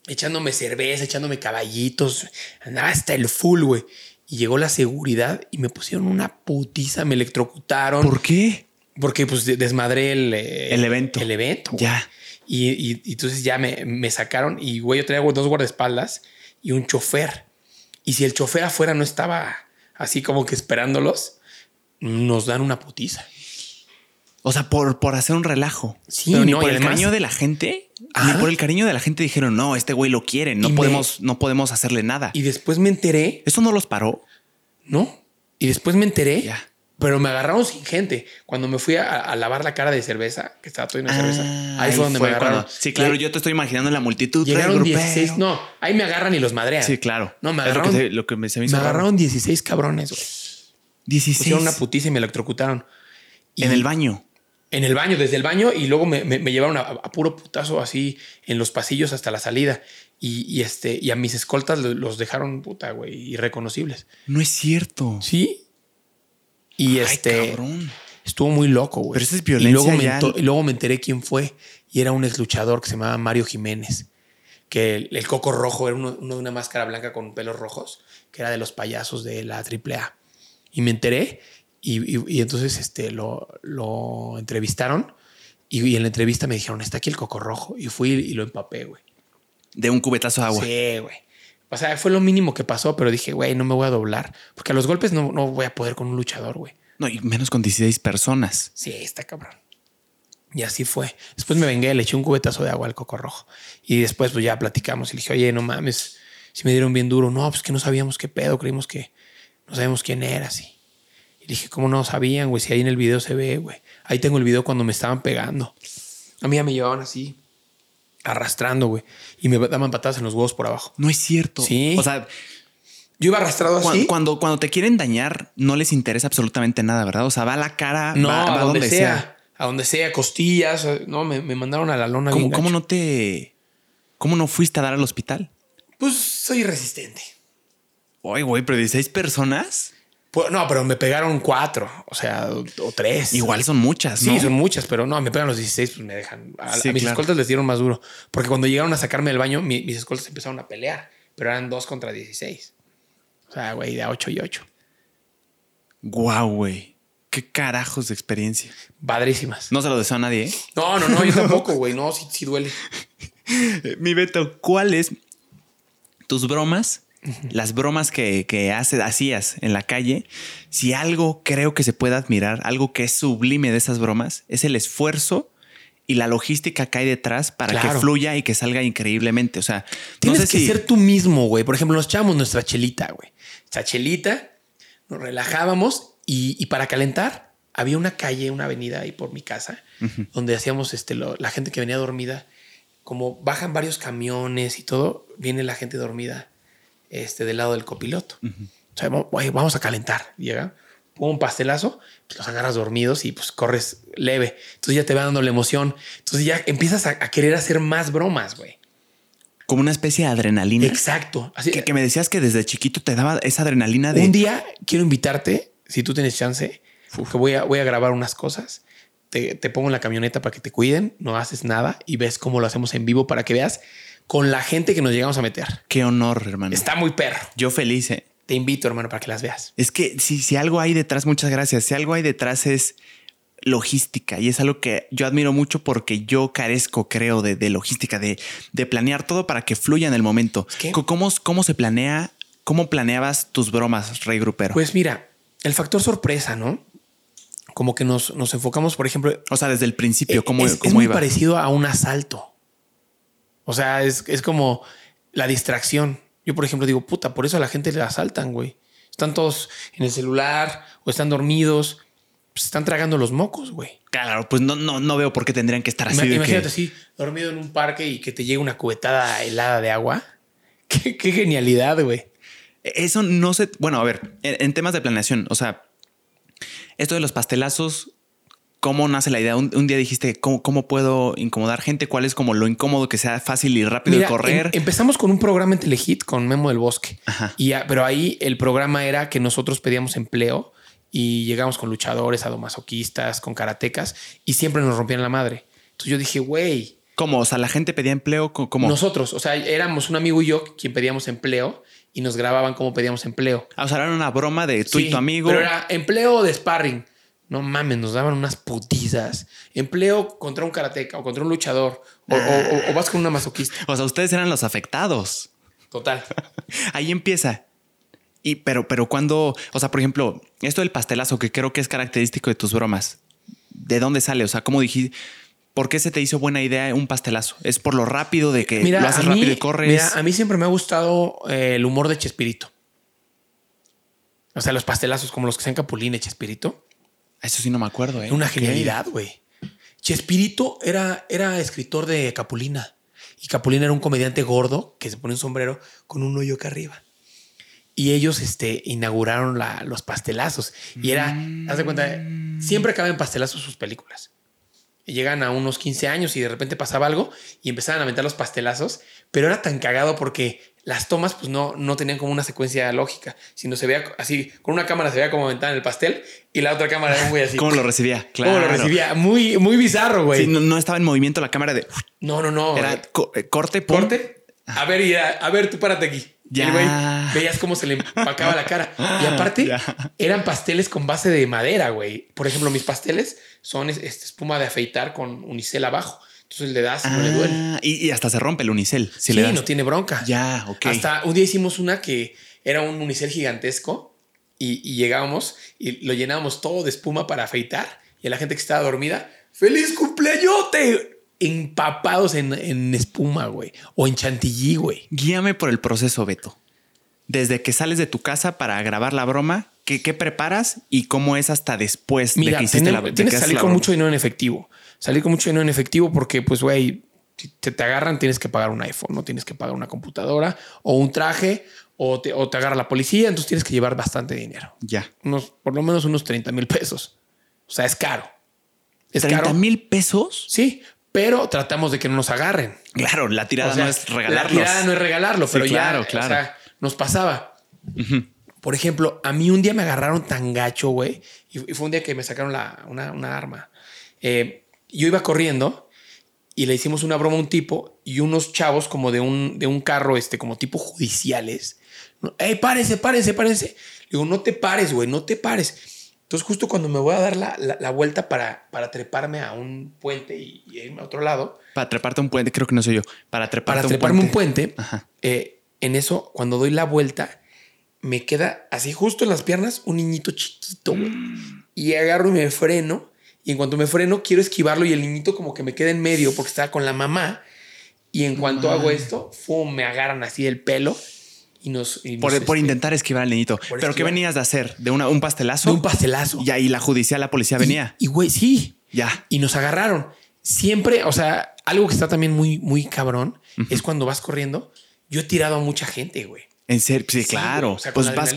echándome cerveza, echándome caballitos, andaba hasta el full, güey. Y llegó la seguridad y me pusieron una putiza, me electrocutaron.
¿Por qué?
Porque pues de- desmadré el, eh,
El evento.
El evento.
Ya.
Y, y- y entonces ya me, me sacaron y, güey, yo tenía dos guardaespaldas y un chofer. Y si el chofer afuera no estaba así como que esperándolos, nos dan una putiza.
O sea, por, por hacer un relajo.
Sí,
Pero ni
no,
por el
además-
cariño de la gente. Ni por el cariño de la gente dijeron, no, este güey lo quiere. No
Y me-
podemos, no podemos hacerle nada.
Y después me enteré,
¿Eso no los paró?
¿no? Y después me enteré,
Ya.
Pero me agarraron sin gente. Cuando me fui a, a lavar la cara de cerveza, que estaba todo lleno de cerveza,
Ah,
ahí fue donde me agarraron.
cuando- Sí, claro,
Y-
yo te estoy imaginando la multitud.
Llegaron
Rey grupero.
16, no, ahí me agarran y los madrean.
Sí, claro.
No, me
Es lo que,
agarraron,
se- lo que me, se me
me
hizo raro.
agarraron 16 cabrones, güey.
16
Pusieron una putiza y me electrocutaron. Y
en el baño.
En el baño, desde el baño, y luego me, llevaron a, a puro putazo así en los pasillos hasta la salida. Y, y este, y a mis escoltas lo- los dejaron, puta, güey, irreconocibles.
No es cierto.
Sí. Y
Ay,
este.
cabrón.
Estuvo muy loco, güey.
Pero eso es
y
violencia
luego, me
ya.
y luego me enteré quién fue. Y era un ex luchador que se llamaba Mario Jiménez. Que el, el coco rojo era uno, uno de una máscara blanca con pelos rojos, que era de los payasos de la AAA. Y me enteré. Y, y- y entonces este, lo, lo entrevistaron. Y, y en la entrevista me dijeron: Está aquí el coco rojo. Y fui y lo empapé, güey.
De un cubetazo de agua.
Sí, güey. O sea, fue lo mínimo que pasó, pero dije, güey, no me voy a doblar. Porque a los golpes no, no voy a poder con un luchador, güey.
No, y menos con 16 personas.
Sí, está cabrón. Y así fue. Después me vengué, le eché un cubetazo de agua al coco rojo. Y después, pues ya platicamos. Y le dije, oye, no mames, si me dieron bien duro. No, pues que no sabíamos qué pedo, creímos que no sabíamos quién era, así. Y dije, ¿cómo no sabían, güey? Si ahí en el video se ve, güey. Ahí tengo el video cuando me estaban pegando. A mí ya me llevaban así, arrastrando, güey. Y me daban patadas en los huevos por abajo.
No es cierto.
Sí.
O sea,
Yo iba arrastrado así.
cuando, cuando, te quieren dañar, no les interesa absolutamente nada, ¿verdad? O sea, va a la cara,
no,
va, va
a donde, sea, A donde sea, costillas. No, me, me mandaron a la lona.
¿Cómo, cómo no te. ¿Cómo no fuiste a dar al hospital?
Pues soy resistente.
Oye, güey, pero 16 personas.
Pues, no, pero me pegaron cuatro, o sea, o, o tres.
Igual son muchas,
Sí,
¿no?
son muchas, pero no, me pegan los 16, pues me dejan. A,
Sí,
a mis
claro.
escoltas les dieron más duro. Porque cuando llegaron a sacarme del baño, mi- mis escoltas empezaron a pelear, pero eran dos contra 16. O sea, güey, de 8 y 8.
Guau, güey. Qué carajos de experiencia.
Padrísimas.
No se lo deseo a nadie, ¿eh?
No, no, no, yo tampoco, güey. No, sí, sí duele.
Mi Beto, ¿cuáles tus bromas? Las bromas que, que hace- hacías en la calle. Si algo creo que se puede admirar, algo que es sublime de esas bromas, es el esfuerzo y la logística que hay detrás para que fluya y que salga increíblemente. O sea,
Tienes
no sé
que
si-
ser tú mismo, güey. Por ejemplo, nos echábamos nuestra chelita, güey. Esta chelita, nos relajábamos y, y para calentar había una calle, una avenida ahí por mi casa, donde hacíamos este, lo- la gente que venía dormida, como bajan varios camiones y todo, viene la gente dormida este, del lado del copiloto. O sea, "Mo- güey, vamos a calentar. Llega, un pastelazo, pues los agarras dormidos y pues corres leve. Entonces ya te va dando la emoción. Entonces ya empiezas a, a querer hacer más bromas, güey.
como una especie de adrenalina.
Exacto. Así
Que, que me decías que desde chiquito te daba esa adrenalina de.
Un día quiero invitarte, si tú tienes chance, que voy a, voy a grabar unas cosas te, te pongo en la camioneta para que te cuiden, no haces nada y ves cómo lo hacemos en vivo para que veas con la gente que nos llegamos a meter.
Qué honor, hermano.
Está muy perro.
Yo feliz, ¿eh?
Te invito, hermano, para que las veas.
Es que si, si algo hay detrás, muchas gracias. Si algo hay detrás es logística y es algo que yo admiro mucho porque yo carezco, creo, de, de logística, de, de, planear todo para que fluya en el momento.
¿Qué?
¿Cómo, ¿Cómo se planea? ¿Cómo planeabas tus bromas, Rey Grupero?
Pues mira, el factor sorpresa, ¿no? Como que nos, nos enfocamos, por ejemplo.
O sea, desde el principio, ¿cómo,
es,
cómo
es muy
iba?
parecido a un asalto. O sea, es, es como la distracción. Yo, por ejemplo, digo, puta, por eso a la gente le asaltan, güey. Están todos en el celular o están dormidos. Pues están tragando los mocos, güey.
Claro, pues no, no, no veo por qué tendrían que estar así.
Imagínate
que-
así, dormido en un parque y que te llegue una cubetada helada de agua. Qué, qué genialidad, güey.
Eso no sé. Bueno, a ver, en, en temas de planeación, o sea, esto de los pastelazos, ¿cómo nace la idea? Un, un día dijiste, ¿cómo, ¿cómo puedo incomodar gente? ¿Cuál es como lo incómodo que sea fácil y rápido
Mira,
de correr?
em- empezamos con un programa en Telehit con Memo del Bosque.
Ajá.
Y pero ahí el programa era que nosotros pedíamos empleo y llegamos con luchadores, sadomasoquistas, con karatecas y siempre nos rompían la madre. Entonces yo dije, güey,
¿Cómo? O sea, la gente pedía empleo. co- ¿Cómo?
nosotros, o sea, éramos un amigo y yo quien pedíamos empleo y nos grababan cómo pedíamos empleo.
Ah, O sea, era una broma de tú y
Sí,
tu amigo.
Pero era empleo de sparring. No mames, nos daban unas putizas. Empleo contra un karateca o contra un luchador o, o- o- o vas con una masoquista.
O sea, ustedes eran los afectados.
Total.
Ahí empieza. Y pero, pero cuando, o sea, por ejemplo, esto del pastelazo que creo que es característico de tus bromas, ¿de dónde sale? O sea, ¿cómo dijiste? ¿Por qué se te hizo buena idea un pastelazo? ¿Es por lo rápido de que lo haces
mí-
rápido y corres?
Mira, a mí siempre me ha gustado eh, el humor de Chespirito. O sea, los pastelazos como los que sean Capulín y Chespirito.
Eso sí no me acuerdo, ¿eh?
Una genialidad, güey. Chespirito era, era escritor de Capulina. Y Capulina era un comediante gordo que se pone un sombrero con un hoyo acá arriba. Y ellos este, inauguraron la- los pastelazos. Y era, haz de cuenta, siempre acaban pastelazos sus películas. Y llegan a unos 15 años y de repente pasaba algo y empezaban a aventar los pastelazos. Pero era tan cagado porque las tomas pues no, no tenían como una secuencia lógica, sino se veía así, con una cámara se veía como aventaban el pastel y la otra cámara era güey así.
¿Cómo lo recibía? Claro.
¿Cómo lo recibía? Muy, muy bizarro, güey.
Sí, no, no estaba en movimiento la cámara de...
no, no, no.
Era
eh,
co- corte, pum.
corte. A ver, y a, a ver, tú párate aquí.
Ya.
el güey veías cómo se le empacaba la cara. Y aparte,
Ya.
eran pasteles con base de madera, güey. Por ejemplo, mis pasteles son es- este, espuma de afeitar con unicel abajo. Entonces le das y no le duele.
Ah, y, y hasta se rompe el unicel. Si
sí,
le das.
no tiene bronca.
Ya, ok.
Hasta un día hicimos una que era un unicel gigantesco y, y llegábamos y lo llenábamos todo de espuma para afeitar. Y a la gente que estaba dormida, ¡Feliz cumpleañote! Empapados en, en espuma, güey. O en chantilly, güey.
Guíame por el proceso, Beto. Desde que sales de tu casa para grabar la broma, ¿qué, qué preparas y cómo es hasta después de que hiciste la de
tienes
que
salir
la
con
broma?
mucho dinero en efectivo. Salir con mucho dinero en efectivo porque, pues, güey, si te, te agarran, tienes que pagar un iPhone, no tienes que pagar una computadora o un traje o te, o te agarra la policía. Entonces tienes que llevar bastante dinero.
Ya.
Unos, por lo menos unos 30 mil pesos. O sea, es caro. Es
30
caro.
mil pesos.
Sí, pero tratamos de que no nos agarren.
Claro, la tirada
O sea,
no es
La
regalarlos.
tirada no es regalarlo,
Sí,
pero
claro,
ya,
claro.
o sea, nos pasaba. Por ejemplo, a mí un día me agarraron tan gacho, güey, y y fue un día que me sacaron la, una, una arma. Eh, yo iba corriendo y le hicimos una broma a un tipo y unos chavos como de un, de un carro, este, como tipo judiciales. ¡Ey, párense, párense, párense! Le digo, no te pares, güey, no te pares. Entonces, justo cuando me voy a dar la, la- la vuelta para, para treparme a un puente y, y irme a otro lado,
Para treparte un puente, creo que no soy yo. Para treparte
para
un
treparme un
puente.
puente,
Ajá.
eh, en eso, cuando doy la vuelta, me queda así justo en las piernas un niñito chiquito, güey. Y agarro y me freno. Y en cuanto me freno, quiero esquivarlo y el niñito como que me queda en medio porque estaba con la mamá. Y en cuanto hago esto, ¡fum! me agarran así del pelo y nos... y
Por,
nos,
por
este,
intentar esquivar al niñito. ¿Pero qué venías de hacer? ¿De una- un pastelazo?
de un pastelazo.
Y ahí la judicial, la policía
Y-
venía.
Y güey, sí.
Ya.
Y nos agarraron. Siempre, o sea, algo que está también muy, muy cabrón es cuando vas corriendo. Yo he tirado a mucha gente, güey.
En serio, sí,
Sí,
claro.
güey. O sea,
pues vas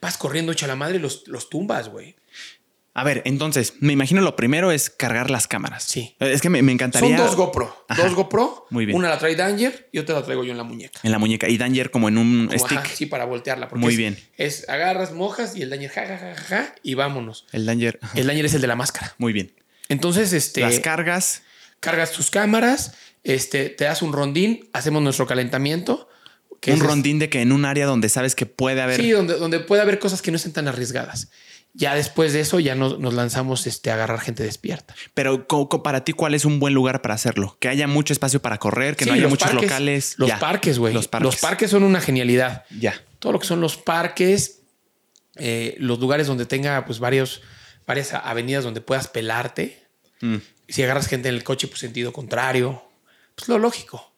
vas corriendo echa la madre y los, los tumbas, güey.
A ver, entonces, me imagino lo primero es cargar las cámaras.
Sí.
Eh, Es que me, me encantaría.
Son dos GoPro.
Ajá.
Dos GoPro.
Muy bien.
Una la trae Danger y otra la traigo yo en la muñeca.
En la muñeca. Y Danger como en un
Como,
stick.
ajá, sí, para voltearla. porque
Muy
es-
bien.
Es agarras, mojas y el Danger ja, ja, ja, ja, ja, y vámonos.
El Danger. ajá.
El Danger es el de la máscara.
Muy bien.
Entonces, este.
Las cargas.
Cargas tus cámaras, este, te das un rondín, hacemos nuestro calentamiento.
Que un rondín de que en un área donde sabes que puede haber.
Sí, donde, donde puede haber cosas que no estén tan arriesgadas. Ya después de eso, ya nos, lanzamos este, a agarrar gente despierta.
Pero para ti, ¿cuál es un buen lugar para hacerlo? Que haya mucho espacio para correr, que no haya muchos locales.
Los parques, güey. Los parques. Los parques son una genialidad.
Ya.
Todo lo que son los parques, eh, los lugares donde tenga pues varios, varias avenidas donde puedas pelarte. Mm. Si agarras gente en el coche, pues sentido contrario. Pues lo lógico.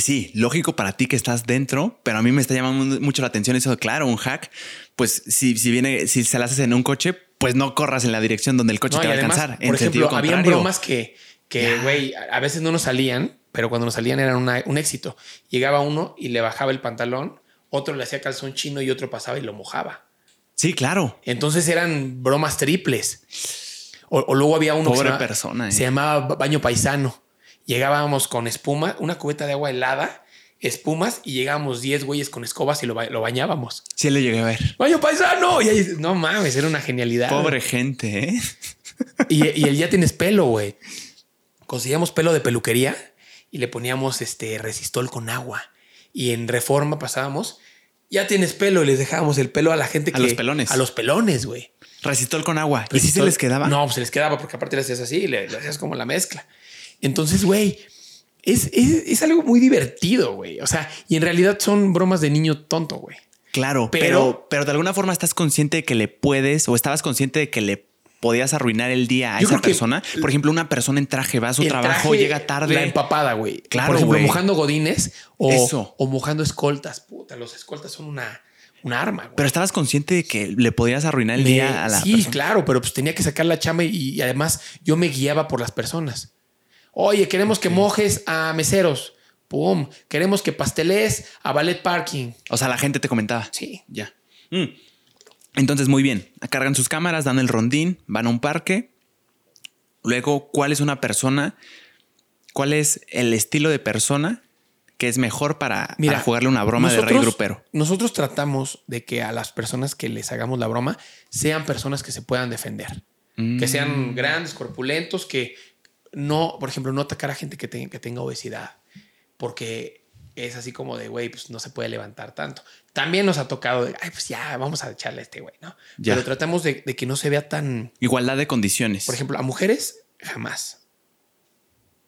Sí, lógico para ti que estás dentro, pero a mí me está llamando mucho la atención eso. Claro, un hack, pues si, si viene, si se la haces en un coche, pues no corras en la dirección donde el coche te va a alcanzar.
Por ejemplo, había bromas que, que güey, a veces no nos salían, pero cuando nos salían eran un éxito. Llegaba uno y le bajaba el pantalón, otro le hacía calzón chino y otro pasaba y lo mojaba.
Sí, claro.
Entonces eran bromas triples. O, luego había uno
Pobre persona.
Se eh. llamaba baño paisano llegábamos con espuma, una cubeta de agua helada, espumas y llegábamos 10 güeyes con escobas y lo, bañábamos.
Sí, le llegué a ver.
¡Baño paisano! Y ahí, no mames, era una genialidad.
Pobre gente, ¿eh?
Y, y el ya tienes pelo, güey. Conseguíamos pelo de peluquería y le poníamos este resistol con agua. Y en reforma pasábamos, ya tienes pelo y les dejábamos el pelo a la gente que.
A los pelones.
A los pelones, güey.
Resistol con agua. ¿Y si se les quedaba?
No, pues se les quedaba porque aparte le hacías así, le, le hacías como la mezcla. Entonces, güey, es, algo muy divertido, güey. O sea, y en realidad son bromas de niño tonto, güey.
Claro, pero, pero, de alguna forma estás consciente de que le puedes o estabas consciente de que le podías arruinar el día a esa persona. Por ejemplo, una persona en traje va a su trabajo, llega tarde.
La empapada, güey.
Claro.
Por ejemplo, mojando godines o, o mojando escoltas. Puta, los escoltas son una, arma. Güey.
Pero estabas consciente de que le podías arruinar el día a la
sí, claro, pero pues tenía que sacar la chama y además yo me guiaba por las personas. Oye, queremos que mojes a meseros. Pum. Queremos que pasteles a ballet parking.
O sea, la gente te comentaba.
Sí.
Ya. Mm. Entonces, muy bien. Cargan sus cámaras, dan el rondín, van a un parque. Luego, ¿cuál es una persona? ¿Cuál es el estilo de persona que es mejor para, jugarle una broma de rey grupero?
Nosotros tratamos de que a las personas que les hagamos la broma sean personas que se puedan defender. Que sean mm. grandes, corpulentos, que no, por ejemplo, no atacar a gente que, que tenga obesidad, porque es así como de, güey, pues no se puede levantar tanto. También nos ha tocado de, ay, pues ya, vamos a echarle a este güey, ¿no? Pero tratamos de, que no se vea tan...
Igualdad de condiciones.
Por ejemplo, a mujeres, jamás.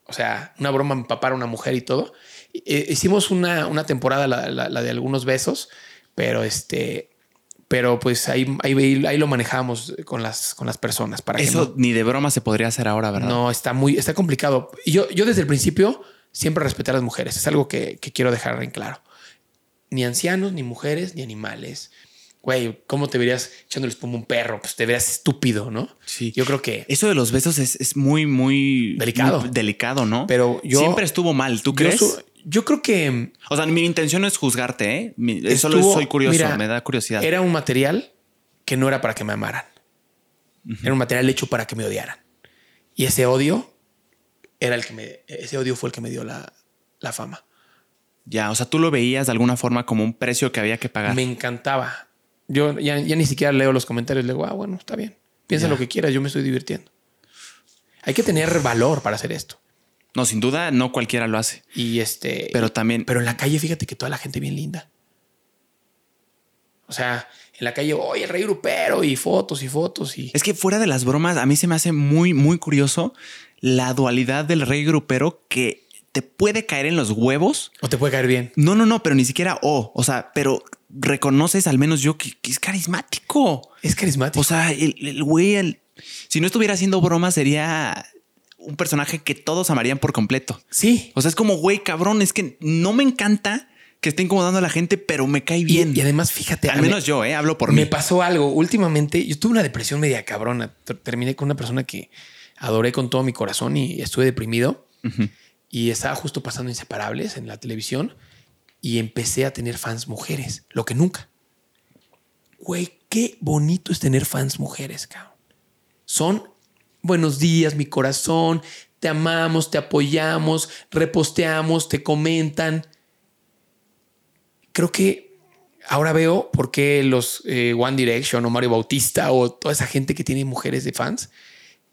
O sea, una broma empapar a una mujer y todo. Eh, hicimos una, una temporada, la, la, de algunos besos, pero este, pero pues ahí, ahí, ahí, lo manejamos con las, con las personas. Para
Eso ni de broma se podría hacer ahora, ¿verdad?
No, está muy, está complicado. Yo, yo desde el principio siempre respeté a las mujeres. Es algo que, quiero dejar en claro. Ni ancianos, ni mujeres, ni animales. Güey, ¿cómo te verías echándole espuma a un perro? Pues te verías estúpido, ¿no?
Sí.
Yo creo que...
Eso de los besos es, muy, muy...
Delicado.
delicado, ¿no?
Pero yo...
Siempre estuvo mal, ¿tú crees?
Yo creo que.
O sea, mi intención no es juzgarte, ¿eh? Solo soy curioso, me da curiosidad.
Era un material que no era para que me amaran. Era un material hecho para que me odiaran. Y ese odio era el que me. Ese odio fue el que me dio la, fama.
Ya, o sea, tú lo veías de alguna forma como un precio que había que pagar.
Me encantaba. Yo ya, ni siquiera leo los comentarios. Le digo, ah, bueno, está bien. Piensa lo que quieras, yo me estoy divirtiendo. Hay que tener valor para hacer esto.
No, sin duda, no cualquiera lo hace.
Y este.
Pero también.
Pero en la calle, fíjate que toda la gente bien linda. O sea, en la calle, oye, el rey grupero y fotos y fotos. y...
Es que fuera de las bromas, a mí se me hace muy, muy curioso la dualidad del rey grupero que te puede caer en los huevos.
O te puede caer bien.
No, no, no, pero ni siquiera o. o sea, pero reconoces al menos yo que, es carismático.
Es carismático.
O sea, el güey, si no estuviera haciendo bromas, sería un personaje que todos amarían por completo.
Sí.
O sea, es como, güey, cabrón, es que no me encanta que esté incomodando a la gente, pero me cae bien.
Y, además, fíjate.
Al menos yo, eh, hablo por
mí.
Me
pasó algo. Últimamente, yo tuve una depresión media cabrona. Terminé con una persona que adoré con todo mi corazón y estuve deprimido. Y estaba justo pasando Inseparables en la televisión y empecé a tener fans mujeres, lo que nunca. Güey, qué bonito es tener fans mujeres, cabrón. Son buenos días, mi corazón, te amamos, te apoyamos, reposteamos, te comentan. Creo que ahora veo por qué los eh, One Direction o Mario Bautista o toda esa gente que tiene mujeres de fans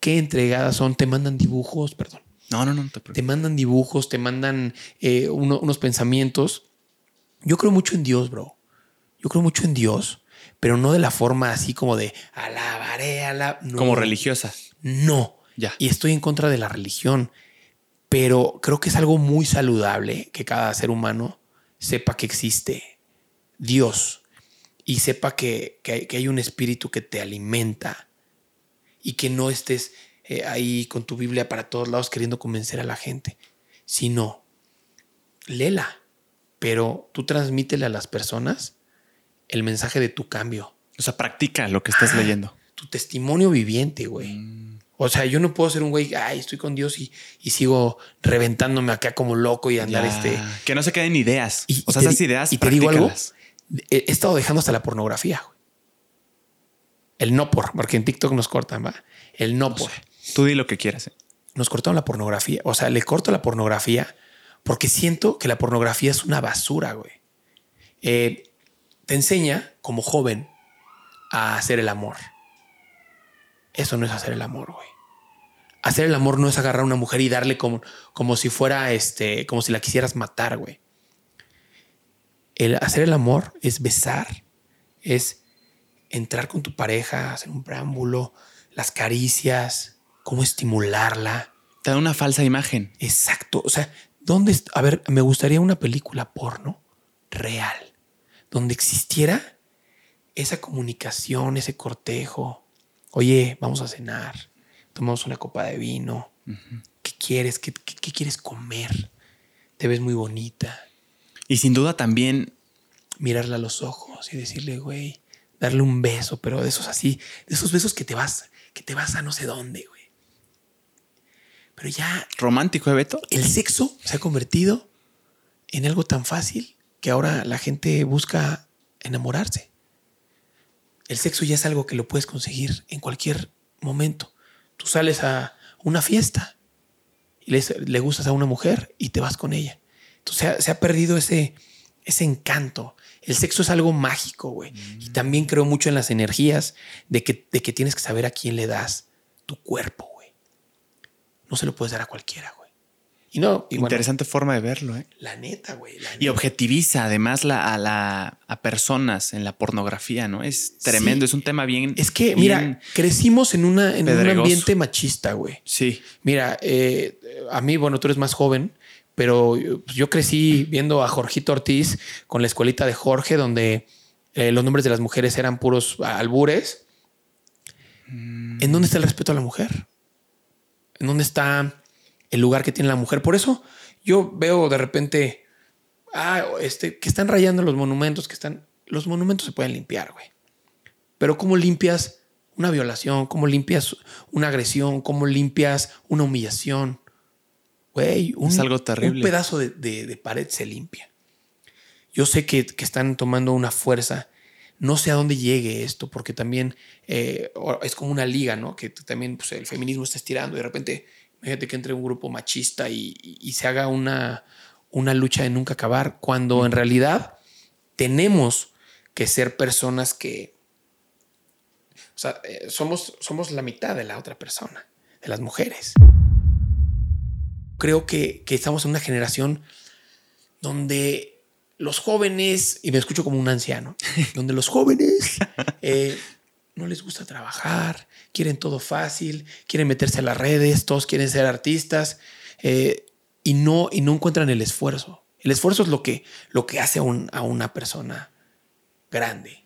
qué entregadas son. Te mandan dibujos, perdón.
No, no, no, te,
te mandan dibujos, te mandan eh, unos pensamientos. Yo creo mucho en Dios, bro. Yo creo mucho en Dios, pero no de la forma así como de alabaré a la.
Como religiosa.
No.
Ya.
Y estoy en contra de la religión, pero creo que es algo muy saludable que cada ser humano sepa que existe Dios y sepa que, que, hay, un espíritu que te alimenta y que no estés eh, ahí con tu Biblia para todos lados queriendo convencer a la gente, sino léela, pero tú transmítele a las personas el mensaje de tu cambio.
O sea, practica lo que estás leyendo.
Tu testimonio viviente, güey. Mm. O sea, yo no puedo ser un güey, ay, estoy con Dios y, sigo reventándome acá como loco y andar este.
Que no se queden ideas. o sea, esas ideas.
Y te digo algo, he, estado dejando hasta la pornografía. El no por, porque en TikTok nos cortan, va. El no, por.
Tú di lo que quieras. Eh.
Nos cortaron la pornografía. O sea, le corto la pornografía porque siento que la pornografía es una basura, güey. Eh, te enseña como joven a hacer el amor. Eso no es hacer el amor, güey. Hacer el amor no es agarrar a una mujer y darle como, como si fuera este, como si la quisieras matar, güey. El hacer el amor es besar, es entrar con tu pareja, hacer un preámbulo, las caricias, cómo estimularla.
Te da una falsa imagen.
Exacto. O sea, ¿dónde? A ver, me gustaría una película porno real, donde existiera esa comunicación, ese cortejo. Oye, vamos a cenar, tomamos una copa de vino. ¿Qué quieres? ¿Qué, ¿Qué, quieres comer? Te ves muy bonita.
Y sin duda también
mirarla a los ojos y decirle, güey, darle un beso, pero de esos así, de esos besos que te vas, que te vas a no sé dónde, güey. Pero ya.
Romántico, ¿eh, Beto?
El sexo se ha convertido en algo tan fácil que ahora la gente busca enamorarse. El sexo ya es algo que lo puedes conseguir en cualquier momento. Tú sales a una fiesta y le, gustas a una mujer y te vas con ella. Entonces se ha, perdido ese, ese encanto. El sexo es algo mágico, güey. Y mm. también creo mucho en las energías de que, de que tienes que saber a quién le das tu cuerpo, güey. No se lo puedes dar a cualquiera, güey. Y no,
Interesante forma de verlo, ¿eh?
La neta, güey.
Y objetiviza además la, a, la, a personas en la pornografía, ¿no? Es tremendo, es un tema bien.
Es que, mira, crecimos en, una, en un ambiente machista, güey.
Sí.
Mira, eh, a mí, bueno, tú eres más joven, pero yo crecí viendo a Jorgito Ortiz con la escuelita de Jorge, donde eh, los nombres de las mujeres eran puros albures. ¿En dónde está el respeto a la mujer? ¿En dónde está el lugar que tiene la mujer. Por eso yo veo de repente, ah, este, que están rayando los monumentos, que están, los monumentos se pueden limpiar, güey. Pero ¿cómo limpias una violación? ¿Cómo limpias una agresión? ¿Cómo limpias una humillación? Güey, un,
es algo terrible.
un pedazo de, pared se limpia. Yo sé que, están tomando una fuerza. No sé a dónde llegue esto, porque también eh, es como una liga, ¿no? Que también pues, el feminismo está estirando y de repente Fíjate que entre un grupo machista y, se haga una, una lucha de nunca acabar, cuando en realidad tenemos que ser personas que, o sea, eh, somos, somos la mitad de la otra persona, de las mujeres. Creo que, estamos en una generación donde los jóvenes, y me escucho como un anciano, donde los jóvenes eh, no les gusta trabajar, quieren todo fácil, quieren meterse a las redes, todos quieren ser artistas eh, y, no, y no encuentran el esfuerzo. El esfuerzo es lo que, lo que hace a una persona grande.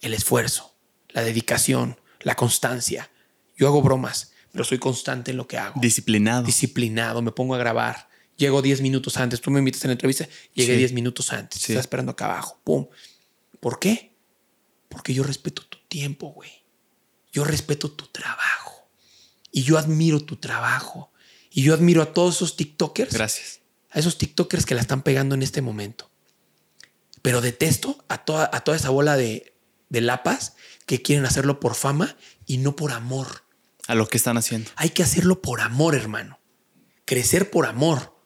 El esfuerzo, la dedicación, la constancia. Yo hago bromas, pero soy constante en lo que hago.
Disciplinado.
Disciplinado, me pongo a grabar. Llego 10 minutos antes. Tú me invitas a la entrevista, llegué 10 minutos antes. Estás esperando acá abajo. ¡Pum! ¿Por qué? Porque yo respeto tu tiempo, güey. Yo respeto tu trabajo. Y yo admiro tu trabajo. Y yo admiro a todos esos TikTokers.
Gracias.
A esos TikTokers que la están pegando en este momento. Pero detesto a toda, a toda esa bola de, de lapas que quieren hacerlo por fama y no por amor.
A lo que están haciendo.
Hay que hacerlo por amor, hermano. Crecer por amor.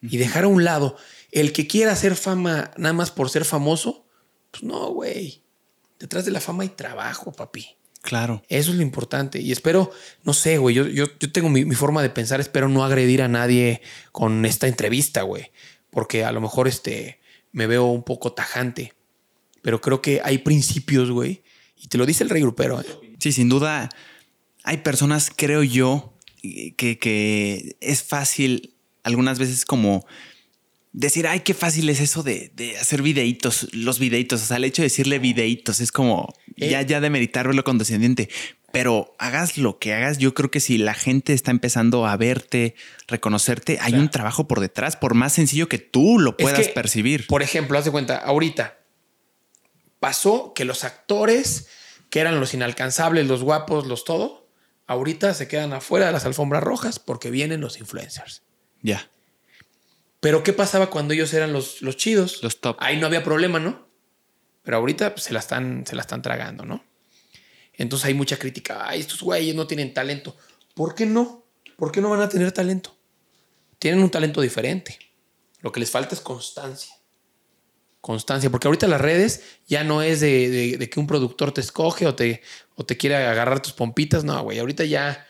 Y dejar a un lado el que quiera hacer fama nada más por ser famoso. Pues no, güey. Detrás de la fama hay trabajo, papi.
Claro.
Eso es lo importante. Y espero, no sé, güey, yo, yo, yo tengo mi, mi forma de pensar, espero no agredir a nadie con esta entrevista, güey. Porque a lo mejor este, me veo un poco tajante. Pero creo que hay principios, güey. Y te lo dice el rey grupero. ¿eh?
Sí, sin duda. Hay personas, creo yo, que, que es fácil algunas veces como decir, ay, qué fácil es eso de, de hacer videitos, los videitos. O sea, el hecho de decirle videitos es como
Eh.
ya, ya de meditar verlo condescendiente. Pero hagas lo que hagas, yo creo que si la gente está empezando a verte, reconocerte, hay
Claro.
un trabajo por detrás, por más sencillo que tú lo
Es
puedas
que,
percibir.
Por ejemplo, haz de cuenta, ahorita pasó que los actores que eran los inalcanzables, los guapos, los todo, ahorita se quedan afuera de las alfombras rojas porque vienen los influencers.
Ya.
Pero ¿qué pasaba cuando ellos eran los, los chidos?
Los top.
Ahí no había problema, ¿no? Pero ahorita pues, se, la están, se la están tragando, ¿no? Entonces hay mucha crítica. Ay, estos güeyes no tienen talento. ¿Por qué no? ¿Por qué no van a tener talento? Tienen un talento diferente. Lo que les falta es constancia. Constancia, porque ahorita las redes ya no es de, de- de que un productor te escoge o te, o te quiere agarrar tus pompitas. No, güey, ahorita ya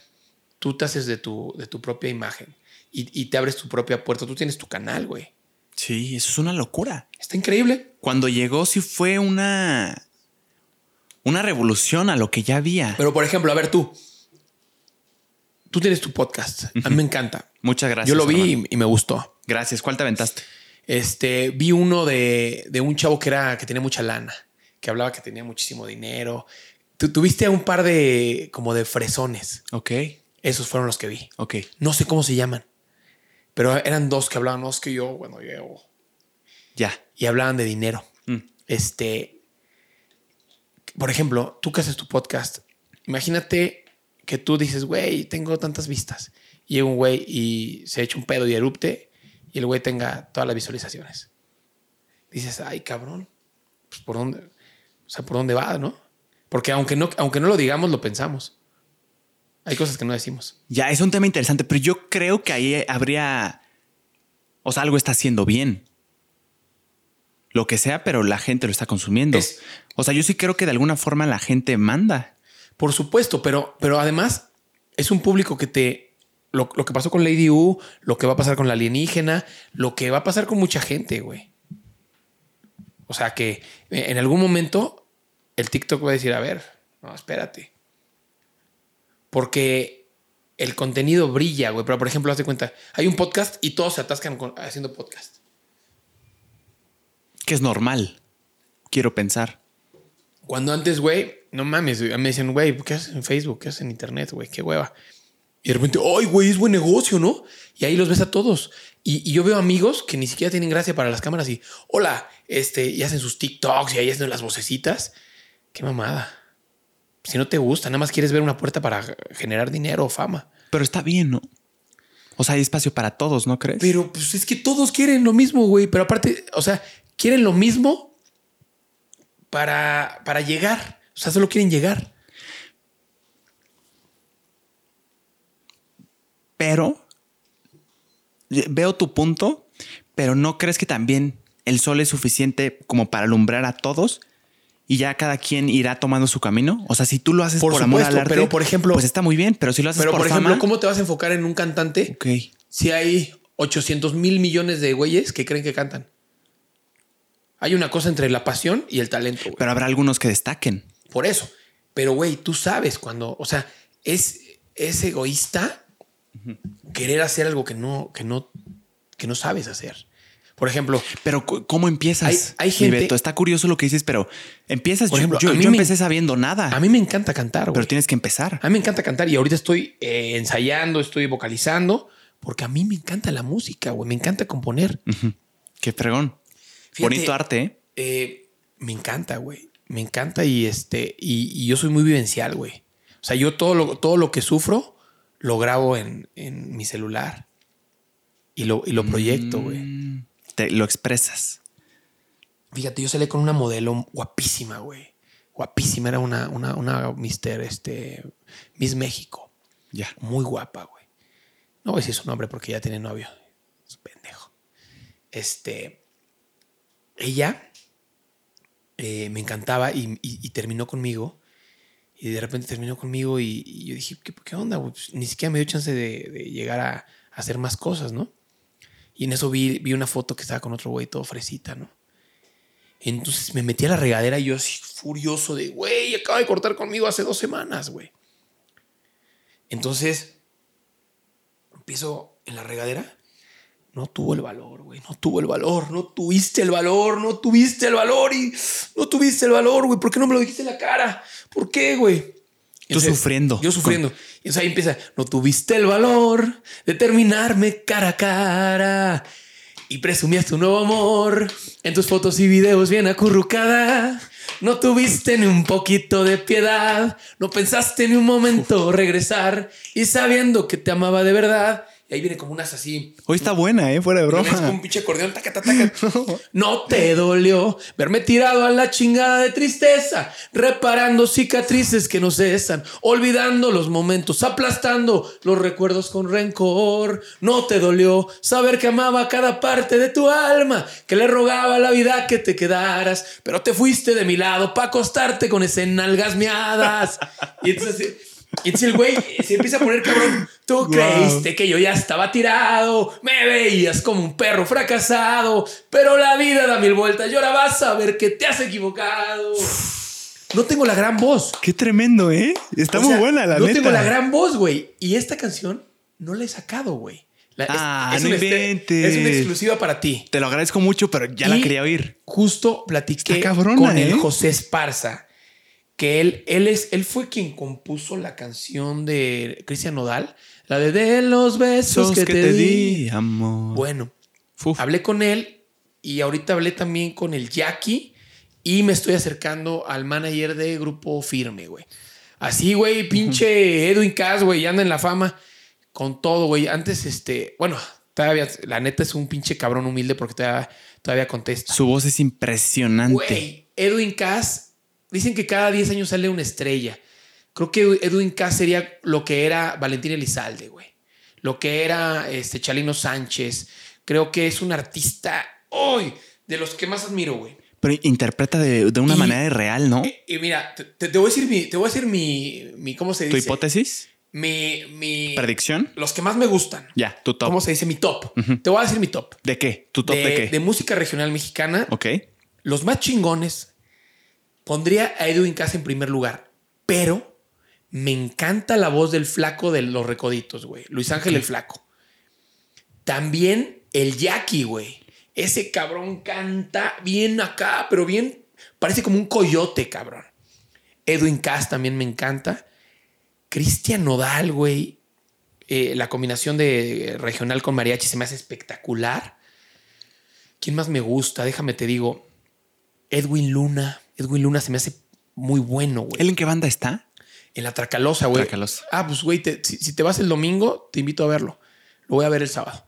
tú te haces de tu, de tu propia imagen y, y te abres tu propia puerta. Tú tienes tu canal, güey.
Sí, eso es una locura.
Está increíble.
Cuando llegó, sí fue una. Una revolución a lo que ya había.
Pero, por ejemplo, a ver tú. Tú tienes tu podcast. A mí me encanta.
Muchas gracias.
Yo lo vi y, y me gustó.
Gracias. ¿Cuál te aventaste?
Este, vi uno de, de un chavo que era que tenía mucha lana, que hablaba que tenía muchísimo dinero. Tú tuviste un par de como de fresones.
Ok,
Esos fueron los que vi.
ok.
No sé cómo se llaman, pero eran dos que hablaban. No, es que yo, bueno, yo.
Ya.
Y hablaban de dinero.
Mm.
Este, por ejemplo, tú que haces tu podcast, imagínate que tú dices, güey, tengo tantas vistas. Y llega un güey y se echa un pedo y erupte y el güey tenga todas las visualizaciones. Dices, ay, cabrón, pues por dónde, o sea, por dónde va, ¿no? Porque aunque no, aunque no lo digamos, lo pensamos. Hay cosas que no decimos.
Ya, es un tema interesante, pero yo creo que ahí habría. O sea, algo está haciendo bien. Lo que sea, pero la gente lo está consumiendo.
Es-
O sea, yo sí creo que de alguna forma la gente manda.
Por supuesto, pero, pero además es un público que te. Lo, lo que pasó con Lady U, lo que va a pasar con la alienígena, lo que va a pasar con mucha gente, güey. O sea que eh, en algún momento el TikTok va a decir: A ver, no, espérate. Porque el contenido brilla, güey. Pero por ejemplo, haz de cuenta, hay un podcast y todos se atascan con- haciendo podcast.
Que es normal. Quiero pensar.
Cuando antes, güey, no mames, güey, me decían, güey, ¿qué haces en Facebook? ¿Qué haces en Internet, güey? Qué hueva. Y de repente, ay, güey, es buen negocio, ¿no? Y ahí los ves a todos. Y, y yo veo amigos que ni siquiera tienen gracia para las cámaras y, hola, este, y hacen sus TikToks y ahí hacen las vocecitas. Qué mamada. Si no te gusta, nada más quieres ver una puerta para generar dinero o fama.
Pero está bien, ¿no? O sea, hay espacio para todos, ¿no crees?
Pero pues es que todos quieren lo mismo, güey. Pero aparte, o sea, quieren lo mismo para, para llegar. O sea, solo quieren llegar.
Pero veo tu punto, pero ¿no crees que también el sol es suficiente como para alumbrar a todos? Y ya cada quien irá tomando su camino. O sea, si tú lo haces por,
Por
amor al arte,
pero, por ejemplo-
pues está muy bien. Pero si lo haces
Pero,
por,
por ejemplo,
fama,
¿cómo te vas a enfocar en un cantante si hay 800 mil millones de güeyes que creen que cantan? Hay una cosa entre la pasión y el talento. güey.
Pero habrá algunos que destaquen.
Por eso. Pero, güey, tú sabes cuando, o sea, es, es egoísta querer hacer algo que no, que no, que no sabes hacer. Por ejemplo,
Pero ¿cómo empiezas?
Hay- gente-
Beto, está curioso lo que dices, pero empiezas.
Por
yo-
ejemplo,
yo,
a mí
yo
me-
empecé sabiendo nada,
a mí me encanta cantar, güey.
pero tienes que empezar.
A mí me encanta cantar y ahorita estoy eh, ensayando, estoy vocalizando, porque a mí me encanta la música, güey. Me encanta componer.
Qué fregón.
Fíjate,
Bonito arte, ¿eh?
Eh, me encanta, güey. Me encanta y este, y, y yo soy muy vivencial, güey. O sea, yo todo lo, todo lo que sufro lo grabo en, en mi celular y lo, y lo proyecto, güey.
Mm, Te lo expresas.
Fíjate, yo salí con una modelo guapísima, güey. Guapísima, era una, una, una Mister, este, Miss México.
Ya.
Muy guapa, güey. No voy a decir su nombre porque ya tiene novio. Es un pendejo. Este. Ella eh, me encantaba y, y- y terminó conmigo. Y de repente terminó conmigo y, y yo dije, ¿qué, qué onda? Pues, ni siquiera me dio chance de, de llegar a, a hacer más cosas, ¿no? Y en eso vi, vi una foto que estaba con otro güey todo fresita, ¿no? Entonces me metí a la regadera y yo así furioso de, güey, acaba de cortar conmigo hace dos semanas, güey. Entonces empiezo en la regadera. No tuvo el valor, güey. No tuvo el valor. No tuviste el valor. No tuviste el valor. Y no tuviste el valor, güey. ¿Por qué no me lo dijiste en la cara? ¿Por qué, güey?
Tú sufriendo.
Yo sufriendo. Y entonces ahí empieza. No tuviste el valor de terminarme cara a cara. Y presumías tu nuevo amor en tus fotos y videos bien acurrucada. No tuviste ni un poquito de piedad. No pensaste ni un momento regresar. Y sabiendo que te amaba de verdad. Y ahí viene como unas así.
Hoy está buena, ¿eh? Fuera de
¿No ves como
broma.
un pinche acordeón, taca, taca, taca. No te dolió verme tirado a la chingada de tristeza, reparando cicatrices que no cesan, olvidando los momentos, aplastando los recuerdos con rencor. No te dolió saber que amaba cada parte de tu alma, que le rogaba a la vida que te quedaras, pero te fuiste de mi lado para acostarte con esas nalgas miadas. Y entonces, y entonces el güey se empieza a poner cabrón. Tú
Wow.
creíste que yo ya estaba tirado, me veías como un perro fracasado, pero la vida da mil vueltas y ahora vas a ver que te has equivocado. No tengo la gran voz.
Qué tremendo, ¿eh? Está
O
muy
sea,
buena, la
No
neta.
tengo la gran voz, güey. Y esta canción no la he sacado, güey. La- es-
Ah,
es
no
un este-
inventes.
Es una exclusiva para ti.
Te lo agradezco mucho, pero ya la
Y
quería oír.
Justo platiqué
cabrona,
con el
¿eh?
José Esparza, que él, él, es, él fue quien compuso la canción de Cristian Nodal, la de De los besos
Sos
que, te, di.
amor.
Bueno,
Uf.
hablé con él y ahorita hablé también con el Jackie y me estoy acercando al manager de Grupo Firme, güey. Así, güey, pinche Edwin Cass, güey, anda en la fama con todo, güey. Antes, este, bueno, todavía, la neta es un pinche cabrón humilde porque todavía, todavía contesta.
Su voz es impresionante.
Güey, Edwin Cass, dicen que cada 10 años sale una estrella. Creo que Edwin Cass sería lo que era Valentín Elizalde, güey. Lo que era este, Chalino Sánchez. Creo que es un artista hoy de los que más admiro, güey.
Pero interpreta de, de una
Y-
manera real, ¿no?
Y, y mira, te, te- te voy a decir mi, te voy a decir mi, mi ¿cómo se
¿Tu
dice?
hipótesis?
Mi, mi,
¿Predicción?
los que más me gustan.
Ya, tu top.
¿Cómo se dice? Mi top. Te voy a decir mi top.
¿De qué? ¿Tu top de, qué?
de música regional mexicana.
ok.
Los más chingones pondría a Edwin Cass en primer lugar, pero me encanta la voz del flaco de los recoditos, güey. Luis Ángel el Flaco. También el Jackie, güey. Ese cabrón canta bien acá, pero bien, parece como un coyote, cabrón. Edwin Cass también me encanta. Cristian Nodal, güey. Eh, la combinación de regional con mariachi se me hace espectacular. ¿Quién más me gusta? Déjame te digo. Edwin Luna. Edwin Luna se me hace muy bueno, güey.
¿Él en qué banda está?
En la Tracalosa, güey.
Tracalosa.
Ah, pues, güey, te- si, si te vas el domingo, te invito a verlo. Lo voy a ver el sábado.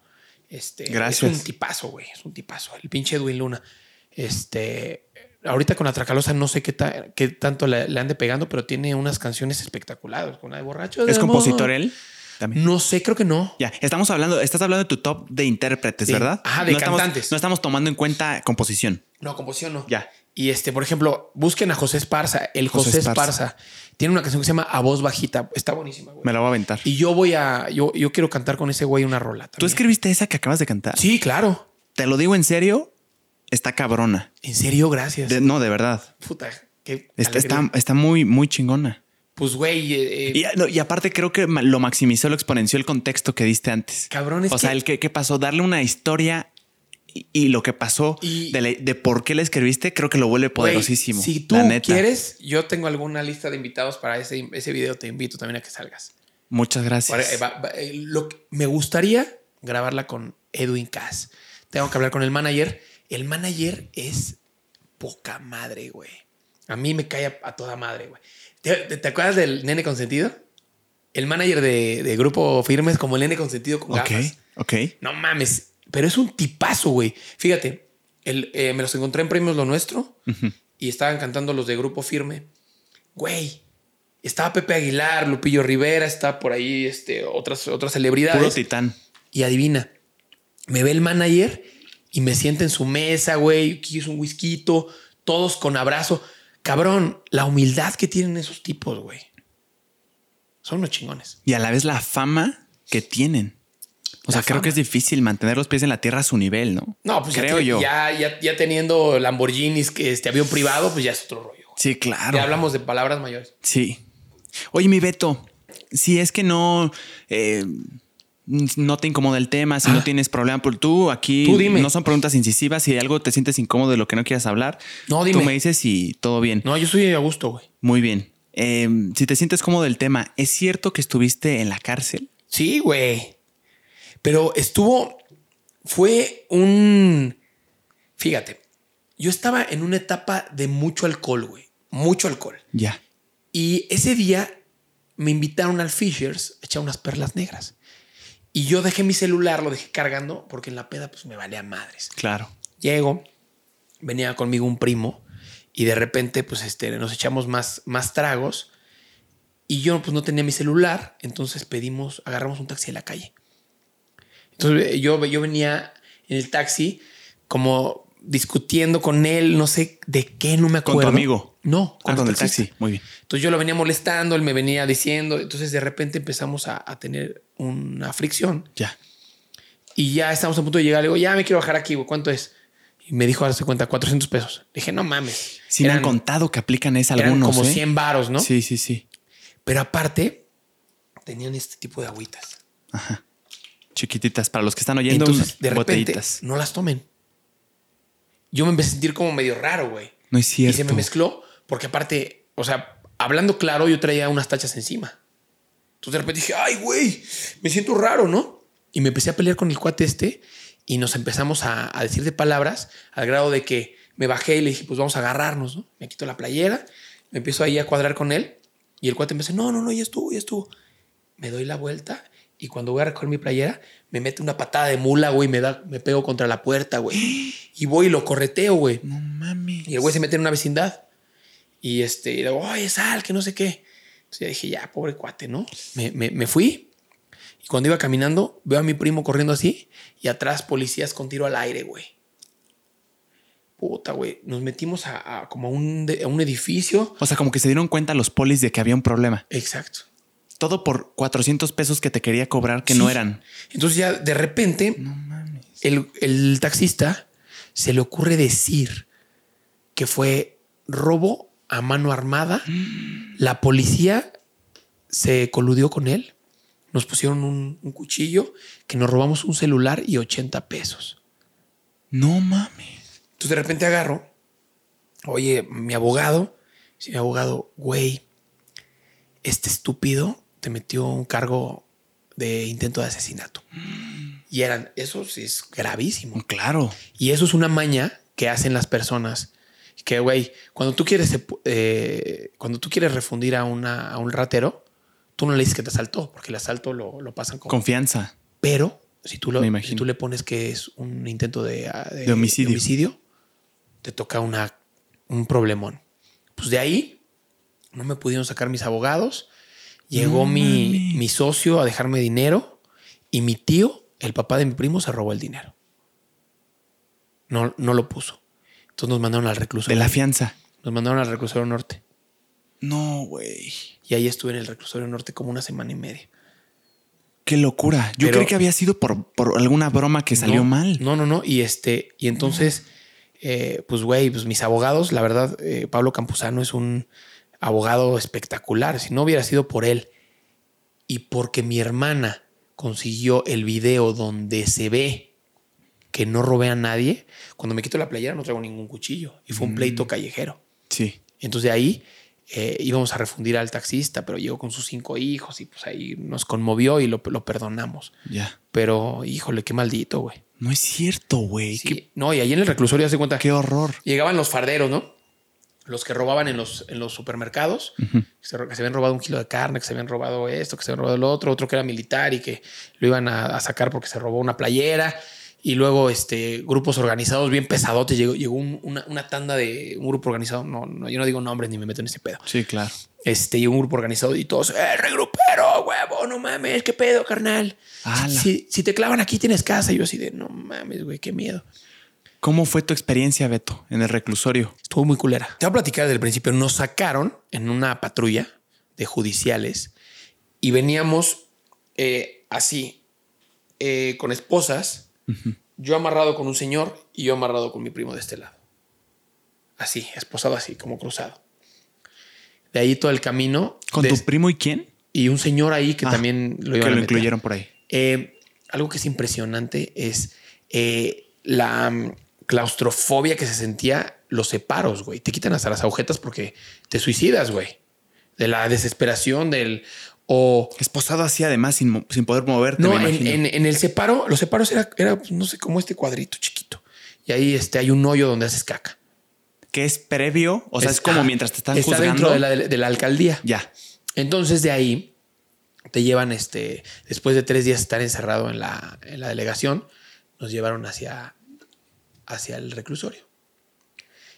Este,
Gracias.
Es un tipazo, güey. Es un tipazo. El pinche Edwin Luna. Este, ahorita con la Tracalosa no sé qué, ta- qué tanto le, le ande pegando, pero tiene unas canciones espectaculares. Con la de borracho. de
¿Es
amor.
compositor él? También.
No sé, creo que no.
Ya, estamos hablando, estás hablando de tu top de intérpretes,
Sí.
¿verdad?
Ajá, de
no estamos-
cantantes.
no estamos tomando en cuenta composición.
No, composición no.
Ya.
Y este, por ejemplo, busquen a José Esparza. El
José
José,
Esparza.
Esparza. tiene una canción que se llama A Voz Bajita. Está buenísima, güey.
Me la voy a aventar.
Y yo voy a. Yo, yo quiero cantar con ese güey una rola.
¿Tú escribiste esa que acabas de cantar?
Sí, claro.
Te lo digo en serio, está cabrona.
En serio, gracias.
De- no, de verdad.
Puta, qué
Está, está, está muy, muy chingona.
Pues, güey, eh, eh,
Y, no, y aparte creo que lo maximizó, lo exponenció el contexto que diste antes.
cabrón, es
o sea,
que-
el que, que pasó, darle una historia y, y lo que pasó
Y-
de, la- de por qué la escribiste, creo que lo vuelve poderosísimo.
Si tú
la neta.
quieres, yo tengo alguna lista de invitados para ese, ese video. Te invito también a que salgas.
Muchas gracias.
eh, va- va- eh, lo que- me gustaría grabarla con Edwin Cass. Tengo que hablar con el manager. El manager es poca madre, güey. A mí me cae a, a toda madre, güey. ¿Te, te- te acuerdas del nene consentido? El manager de, de Grupo Firme es como el nene consentido con
ok,
gafas.
ok.
No mames, pero es un tipazo, güey. Fíjate, el, eh, me los encontré en Premios Lo Nuestro y estaban cantando los de Grupo Firme. Güey, estaba Pepe Aguilar, Lupillo Rivera, está por ahí este, otras, otras celebridades.
Puro titán.
Y adivina, me ve el manager y me sienta en su mesa, güey, quiso un whisky, todos con abrazo. Cabrón, la humildad que tienen esos tipos, güey. Son unos chingones.
Y a la vez la fama que tienen. O sea, creo que es difícil mantener los pies en la tierra a su nivel, ¿no?
No, pues
creo yo.
Ya, ya, ya teniendo Lamborghinis, que este avión privado, pues ya es otro rollo.
Sí, claro.
Ya hablamos de palabras mayores.
Sí. Oye, mi Beto, si es que no, eh, no te incomoda el tema, si no tienes problema, por tú aquí
Tú dime.
no son preguntas incisivas. Si algo te sientes incómodo de lo que no quieras hablar,
No, dime.
tú me dices y todo bien.
No, yo estoy a gusto, güey.
Muy bien. Eh, si te sientes cómodo del tema, ¿es cierto que estuviste en la cárcel?
Sí, güey. Pero estuvo. Fue un. Fíjate, yo estaba en una etapa de mucho alcohol, güey. Mucho alcohol.
Ya.
Y ese día me invitaron al Fishers a echar unas perlas negras. Y yo dejé mi celular, lo dejé cargando, porque en la peda pues me valía madres.
Claro.
Llego, venía conmigo un primo y de repente pues este, nos echamos más, más tragos y yo pues no tenía mi celular, entonces pedimos, agarramos un taxi de la calle. Entonces eh, yo, yo venía en el taxi como discutiendo con él, no sé de qué, no me
¿Con tu
acuerdo.
amigo?
No,
Ah, con el
taxista.
taxi. Muy bien.
Entonces yo lo venía molestando, él me venía diciendo, entonces de repente empezamos a, a tener una fricción
Ya.
y ya estamos a punto de llegar. Le digo, ya me quiero bajar aquí, güey. ¿Cuánto es? Y me dijo, hazte cuenta, 400 pesos. Le dije, no mames.
Sí me han
Eran-
contado que aplican
eran
algunos.
como
¿eh?
100 varos, ¿no?
Sí, sí, sí.
Pero aparte, tenían este tipo de agüitas.
Chiquititas. Para los que están oyendo,
Entonces, de repente,
botellitas.
no las tomen. Yo me empecé a sentir como medio raro, güey.
No es
Y
cierto.
se me mezcló, porque aparte, o sea, hablando claro, yo traía unas tachas encima. Entonces de repente dije, ay, güey, me siento raro, ¿no? Y me empecé a pelear con el cuate este y nos empezamos a, a decir de palabras al grado de que me bajé y le dije, pues vamos a agarrarnos, ¿no? Me quito la playera, me empiezo ahí a cuadrar con él y el cuate me dice, no, no, no, ya estuvo, ya estuvo. Me doy la vuelta y cuando voy a recoger mi playera, me mete una patada de mula, güey, me, da, me pego contra la puerta, güey. Y voy y lo correteo, güey.
No mames.
Y el güey se mete en una vecindad. Y este, y digo, oye, sal, que no sé qué. Entonces ya dije, ya, pobre cuate, ¿no? Me, me- me fui. Y cuando iba caminando, veo a mi primo corriendo así. Y atrás policías con tiro al aire, güey. Puta, güey. Nos metimos a, a como a un, a un edificio.
O sea, como que se dieron cuenta los polis de que había un problema.
Exacto.
Todo por 400 pesos que te quería cobrar que
Sí.
no eran.
Entonces ya de repente, el, el taxista se le ocurre decir que fue robo a mano armada. La policía se coludió con él. Nos pusieron un, un cuchillo que nos robamos un celular y 80 pesos.
No mames.
Entonces de repente agarro, oye, mi abogado, sí, mi abogado, güey, este estúpido te metió un cargo de intento de asesinato. Y eran, eso sí es gravísimo.
Claro.
Y eso es una maña que hacen las personas. Que, güey, cuando tú quieres, eh, cuando tú quieres refundir a, una, a un ratero, tú no le dices que te asaltó, porque el asalto lo, lo pasan como...
Confianza.
Pero si tú, lo, si tú le pones que es un intento de, ah,
De homicidio.
te toca una, un problemón. Pues de ahí no me pudieron sacar mis abogados. Llegó
No
mi, mi socio a dejarme dinero y mi tío, el papá de mi primo, se robó el dinero. No, no lo puso. Entonces nos mandaron al
De
reclusorio.
la fianza.
Nos mandaron al reclusorio norte.
No, güey.
Y ahí estuve en el reclusorio norte como una semana y media.
Qué locura. Yo
Pero-
creí que había sido por, por alguna broma que salió
No,
mal.
No, no, no. Y este, y entonces, eh, pues, güey, pues mis abogados, la verdad, eh, Pablo Campuzano es un abogado espectacular. Si no hubiera sido por él y porque mi hermana consiguió el video donde se ve que no robé a nadie, cuando me quito la playera no traigo ningún cuchillo. Y fue un pleito callejero.
Sí.
Entonces de ahí eh, íbamos a refundir al taxista, pero llegó con sus cinco hijos y pues ahí nos conmovió y lo, lo perdonamos.
Ya.
Pero, híjole, qué maldito, güey.
No es cierto, güey.
Sí. No, y ahí en el reclusorio hace cuenta
qué horror.
llegaban los farderos, ¿no? Los que robaban en los, en los supermercados, que, se, que se habían robado un kilo de carne, que se habían robado esto, que se habían robado lo otro, otro que era militar y que lo iban a, a sacar porque se robó una playera. Y luego este, grupos organizados bien pesadotes. Llegó, llegó un- una, una tanda de un grupo organizado. No, no, yo no digo nombres ni me meto en ese pedo.
Sí, claro.
Este, y un grupo organizado y todos, ¡eh, regrupero, huevo! No mames, ¿qué pedo, carnal? Si, si te clavan aquí tienes casa. Y yo así de, no mames, güey, qué miedo.
¿Cómo fue tu experiencia, Beto, en el reclusorio?
Estuvo muy culera. Te voy a platicar desde el principio. Nos sacaron en una patrulla de judiciales y veníamos eh, así, eh, con esposas, yo amarrado con un señor y yo amarrado con mi primo de este lado. Así, esposado así, como cruzado. De ahí todo el camino.
¿Con tu primo y quién?
y un señor ahí que
Ah,
también lo
Que
iban a
lo incluyeron por ahí.
Eh, algo que es impresionante es eh, la claustrofobia que se sentía los separos, güey. Te quitan hasta las agujetas porque te suicidas, güey. De la desesperación, del... O...
Esposado así además sin, sin poder moverte.
No, en,
imagino.
en- en el separo, los separos era, era, pues, no sé, como este cuadrito chiquito. Y ahí este, hay un hoyo donde haces caca.
que es previo, o sea, es, como mientras te están
Está
juzgando.
dentro de la, de la alcaldía.
Ya.
Entonces de ahí te llevan, este, después de tres días de estar encerrado en la, en la delegación, nos llevaron hacia, hacia el reclusorio.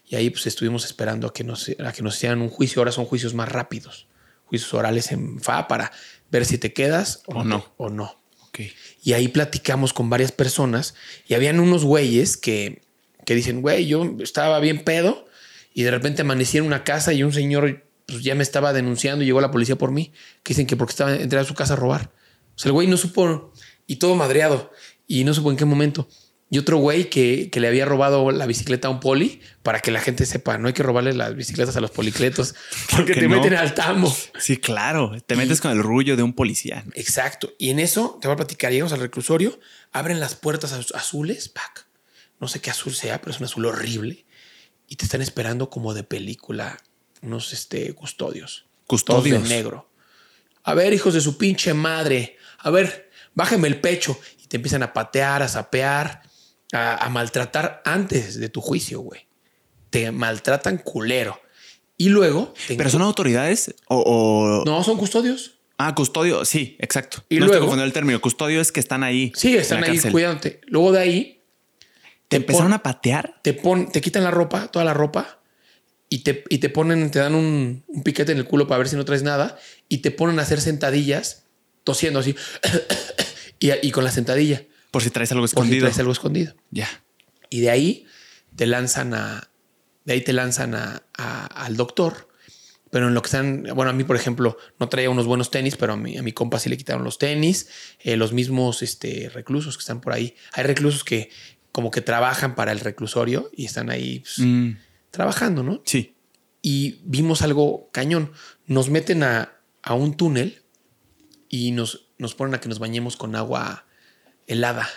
Y ahí pues estuvimos esperando a que, nos, a que nos hicieran un juicio. Ahora son juicios más rápidos. Juicios orales en FA para ver si te quedas o,
O no.
te- o no.
Ok.
Y ahí platicamos con varias personas y habían unos güeyes que, que dicen, güey, yo estaba bien pedo y de repente amanecí en una casa y un señor pues, ya me estaba denunciando y llegó la policía por mí, que dicen que porque estaba entré a su casa a robar. O sea, el güey no supo y todo madreado y no supo en qué momento. Y otro güey que, que le había robado la bicicleta a un poli para que la gente sepa, no hay que robarle las bicicletas a los policletos porque te
no?
meten al tambo.
Sí, claro. Te metes con el rullo de un policía.
Exacto. Y en eso te voy a platicar. Llegamos al reclusorio, abren las puertas az- azules, pac. No sé qué azul sea, pero es un azul horrible. Y te están esperando como de película unos este, custodios.
Custodios.
Todos de negro. A ver, hijos de su pinche madre. A ver, bájeme el pecho. Y te empiezan a patear, a sapear, a, a maltratar antes de tu juicio, güey. Te maltratan culero. Y luego...
¿Pero son autoridades o...? o-
No, son custodios.
Ah, custodio. Sí, exacto.
Y
no
luego-
estoy confundiendo el término. Custodio es que están ahí.
Sí, están ahí
cárcel.
cuidándote. Luego de ahí
¿Te empezaron
pon-
a patear?
te, pon, te quitan la ropa, toda la ropa, y te, y te ponen, te dan un, un piquete en el culo para ver si no traes nada, y te ponen a hacer sentadillas, tosiendo así, y, y con la sentadilla,
Por si traes algo
por si
escondido.
traes algo escondido.
Ya.
Y de ahí te lanzan a, de ahí te lanzan a, a- al doctor. Pero en lo que están, bueno, a mí, por ejemplo, no traía unos buenos tenis, pero a mi, a mi compa sí le quitaron los tenis, eh, los mismos este, reclusos que están por ahí. Hay reclusos que como que trabajan para el reclusorio y están ahí pues,
Mm,
trabajando, ¿no?
sí.
Y vimos algo cañón. Nos meten a, a un túnel y nos, nos ponen a que nos bañemos con agua helada.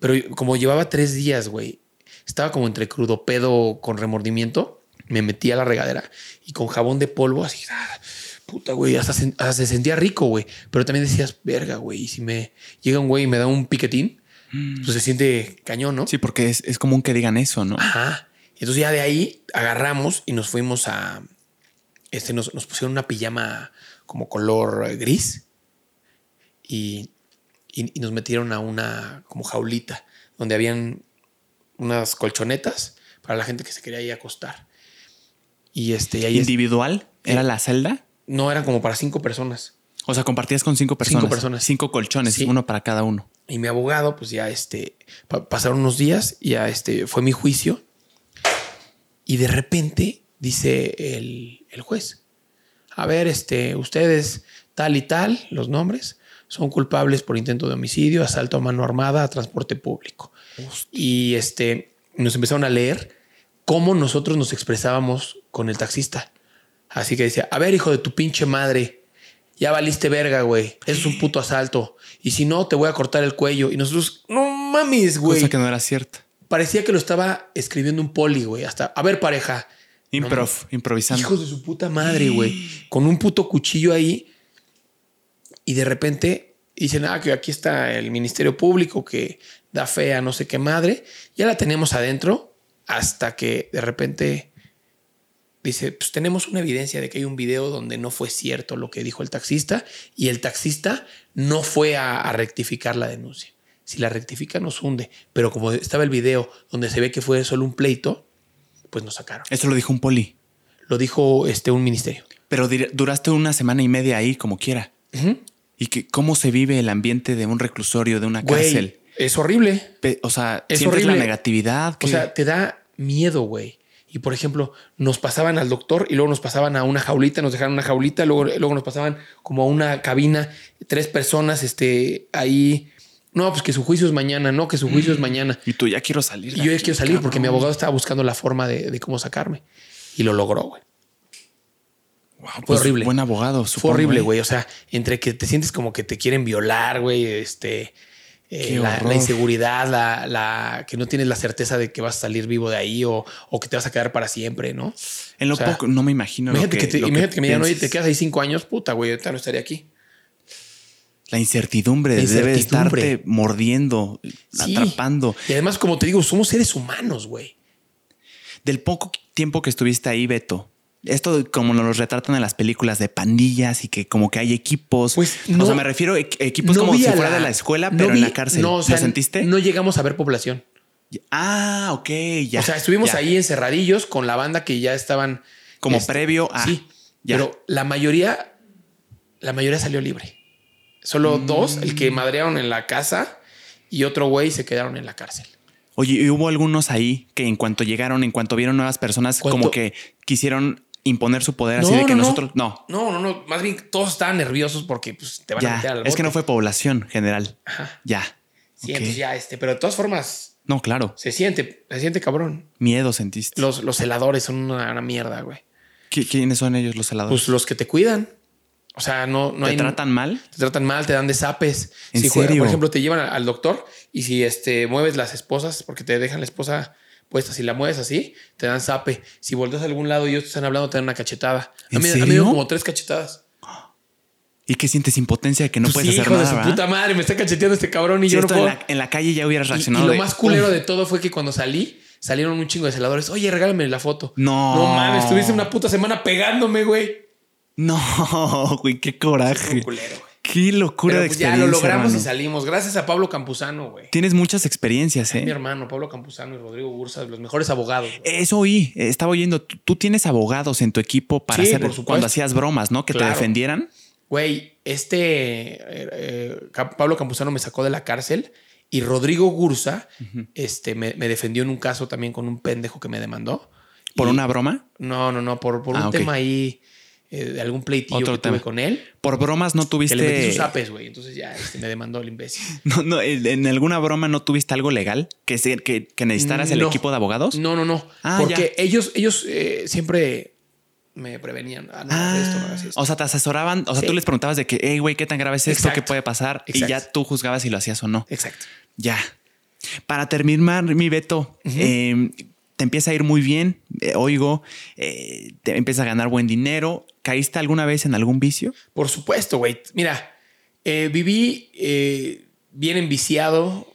Pero como llevaba tres días, güey, estaba como entre crudo pedo con remordimiento. Me metí a la regadera y con jabón de polvo, así, ah, puta, güey, hasta, se- hasta se sentía rico, güey. Pero también decías, verga, güey, y si me llega un güey y me da un piquetín, pues se siente cañón, ¿no?
Sí, porque es, es común que digan eso, ¿no?
Ajá. Entonces ya de ahí agarramos y nos fuimos a. Este, nos, nos pusieron una pijama como color gris y, y- y nos metieron a una como jaulita donde habían unas colchonetas para la gente que se quería ahí acostar. Y este, y ahí es-
¿Individual? ¿Era la celda?
no eran como para cinco personas.
O sea, compartías con cinco personas.
Cinco personas.
Cinco colchones,
Sí.
uno para cada uno.
Y mi abogado, pues ya este, pa- pasaron unos días y ya este, fue mi juicio. Y de repente dice el, el juez, a ver, este, ustedes tal y tal, los nombres, son culpables por intento de homicidio, asalto a mano armada a transporte público. Y este, nos empezaron a leer cómo nosotros nos expresábamos con el taxista. Así que decía, a ver, hijo de tu pinche madre, ya valiste verga, güey. Es un puto asalto. Y si no, te voy a cortar el cuello. Y nosotros, no mames, güey.
Cosa que no era cierta.
Parecía que lo estaba escribiendo un poli, güey. Hasta, a ver, pareja.
Improv, improvisando.
Hijos de su puta madre, güey. Con un puto cuchillo ahí. Y de repente dicen, ah, que aquí está el Ministerio Público que da fe a no sé qué madre. Ya la tenemos adentro hasta que de repente dice, pues tenemos una evidencia de que hay un video donde no fue cierto lo que dijo el taxista y el taxista no fue a, a rectificar la denuncia. Si la rectifica nos hunde, pero como estaba el video donde se ve que fue solo un pleito, pues nos sacaron.
Esto lo dijo un poli.
Lo dijo este un ministerio.
Pero duraste una semana y media ahí, como quiera. ¿Y que, cómo se vive el ambiente de un reclusorio, de una
Güey,
cárcel?
es horrible.
O sea,
Es
¿sientes la negatividad?
O sea, te da miedo, güey. Y por ejemplo, nos pasaban al doctor y luego nos pasaban a una jaulita, nos dejaron una jaulita, luego, luego nos pasaban como a una cabina, tres personas este, ahí. No, pues que su juicio es mañana, no, que su juicio es mañana.
Y tú ya quiero salir.
Y yo ya quiero salir porque mi abogado estaba buscando la forma de, de cómo sacarme. Y lo logró, güey.
Wow,
Fue
pues,
horrible.
Buen abogado.
Fue
supongo,
horrible,
¿eh?
güey. O sea, entre que te sientes como que te quieren violar, güey, este, eh, la, inseguridad, la, la que no tienes la certeza de que vas a salir vivo de ahí o, o que te vas a quedar para siempre, ¿no?
En lo
o sea,
poco, no me imagino. lo
imagínate que, te-
lo
imagínate que me digan, oye, te quedas ahí cinco años, puta, güey, ahorita no estaría aquí.
La incertidumbre,
La
debe
incertidumbre.
estarte mordiendo,
Sí.
atrapando.
Y además, como te digo, somos seres humanos, güey.
Del poco tiempo que estuviste ahí, Beto, esto como nos lo retratan en las películas de pandillas y que como que hay equipos.
Pues,
o
no-
sea, me refiero a equ- equipos
No
como si fuera de la escuela,
no
pero en la cárcel.
No, o sea,
¿Lo sentiste?
No llegamos a ver población.
Ah, ok, ya.
o sea, estuvimos
ya.
ahí encerradillos con la banda que ya estaban.
Como
este,
previo a.
Sí,
ya.
pero la mayoría, la mayoría salió libre. Solo
Mm.
dos, el que madrearon en la casa y otro güey se quedaron en la cárcel.
Oye, y hubo algunos ahí que en cuanto llegaron, en cuanto vieron nuevas personas,
¿Cuánto?
como que quisieron imponer su poder así de que nosotros. No,
No, no, no. Más bien todos estaban nerviosos porque pues, te van a meter al
Es que no fue población general.
Ajá.
Ya.
Sí,
Ok.
entonces ya este. Pero de todas formas,
No, claro.
se siente, se siente cabrón.
Miedo sentiste.
Los, los celadores son una, una mierda, güey.
¿Qui- ¿Quiénes son ellos los heladores?
Pues los que te cuidan. O sea, no, no
¿Te
hay.
tratan mal?
te tratan mal, te dan desapes.
¿En
Si
serio?
por ejemplo, te llevan al, al doctor y si este mueves las esposas, porque te dejan la esposa puesta, si la mueves así, te dan zape. Si volteas a algún lado y ellos te están hablando, te dan una cachetada. A
¿En
mí, a mí me como tres cachetadas.
¿Y qué sientes impotencia de que no
Pues
puedes
sí,
hacer
hijo
nada?
de su
¿verdad?
puta madre, me está cacheteando este cabrón y yo no puedo.
en, la, en la calle ya hubieras
Y- y,
reaccionado.
lo
de,
más culero de todo fue que cuando salí, salieron un chingo de celadores. Oye, regálame la foto.
No.
No mames, estuviste una puta semana pegándome, güey.
No, güey, qué coraje.
Un culero, güey.
Qué locura
Pero
de
pues ya
experiencia.
lo logramos
hermano.
y salimos. Gracias a Pablo Campuzano, güey.
Tienes muchas experiencias,
Mi
¿eh?
hermano, Pablo Campuzano y Rodrigo Bursa, los mejores abogados.
Eso oí, estaba oyendo. Tú, tienes abogados en tu equipo para
Sí,
hacer
por
cuando hacías bromas, ¿no? Que
Claro.
te defendieran.
Güey, este eh, eh, Pablo Campuzano me sacó de la cárcel y Rodrigo Gursa este, me, me defendió en un caso también con un pendejo que me demandó.
¿Por
Y-
una broma?
No, no, no, por, por
Ah,
un tema ahí, eh, de algún pleitillo
Otro
que
tema.
tuve con él.
Por bromas no
Que
tuviste.
le metí sus apes, güey. Entonces ya este, me demandó el imbécil.
No, no, en alguna broma no tuviste algo legal que, se- que, que necesitaras el equipo de abogados.
No, no, no.
Ah,
porque ellos, ellos eh, siempre me prevenían. Ah, no, hagas esto, no esto.
o sea, te asesoraban, o sea,
Sí.
tú les preguntabas de que, hey, güey, ¿qué tan grave es esto? ¿Qué puede pasar? Y ya tú juzgabas si lo hacías o no.
Exacto.
Ya. Para terminar, mi Beto, eh, te empieza a ir muy bien, eh, oigo, eh, te empiezas a ganar buen dinero. ¿Caíste alguna vez en algún vicio?
Por supuesto, güey. Mira, eh, viví bien enviciado.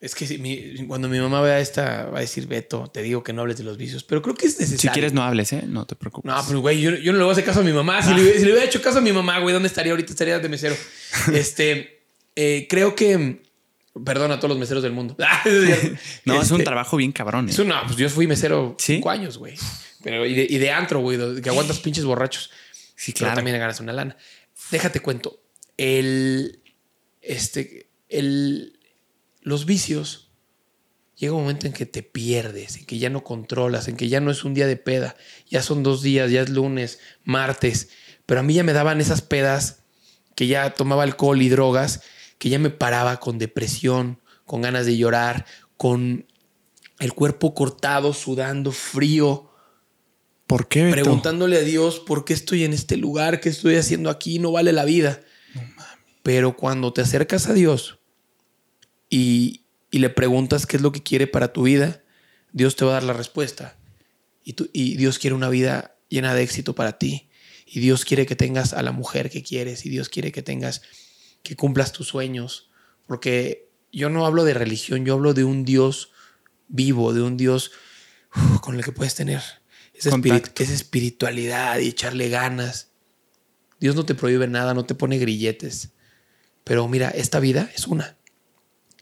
Es que si mi- cuando mi mamá vea esta, va a decir, Beto, te digo que no hables de los vicios, pero creo que es necesario.
Si quieres, no hables, ¿eh? No te preocupes.
No, pero güey, yo, yo no le voy a hacer caso a mi mamá. Si, le, si le hubiera hecho caso a mi mamá, güey, ¿dónde estaría ahorita? Estaría de mesero. Este, creo que, perdón a todos los meseros del mundo.
no, es un
Este,
trabajo bien cabrón. ¿eh?
es una- pues yo fui mesero
¿Sí?
cinco años, güey. Pero y de, y de antro, güey, que aguantas pinches borrachos.
Sí,
Pero
claro.
también ganas una lana. Déjate cuento. El, este, el, los vicios llega un momento en que te pierdes, en que ya no controlas, en que ya no es un día de peda, ya son dos días, ya es lunes, martes. Pero a mí ya me daban esas pedas que ya tomaba alcohol y drogas, que ya me paraba con depresión, con ganas de llorar, con el cuerpo cortado, sudando, frío
¿Por qué, Beto?
preguntándole a Dios por qué estoy en este lugar, qué estoy haciendo aquí, no vale la vida. Pero cuando te acercas a Dios y, y le preguntas qué es lo que quiere para tu vida, Dios te va a dar la respuesta. Y, tú- y Dios quiere una vida llena de éxito para ti. Y Dios quiere que tengas a la mujer que quieres. Y Dios quiere que tengas, que cumplas tus sueños. Porque yo no hablo de religión, yo hablo de un Dios vivo, de un Dios uf, con el que puedes tener esa, espirit-
Contacto.
esa espiritualidad y echarle ganas. Dios no te prohíbe nada, no te pone grilletes. Pero mira, esta vida es una.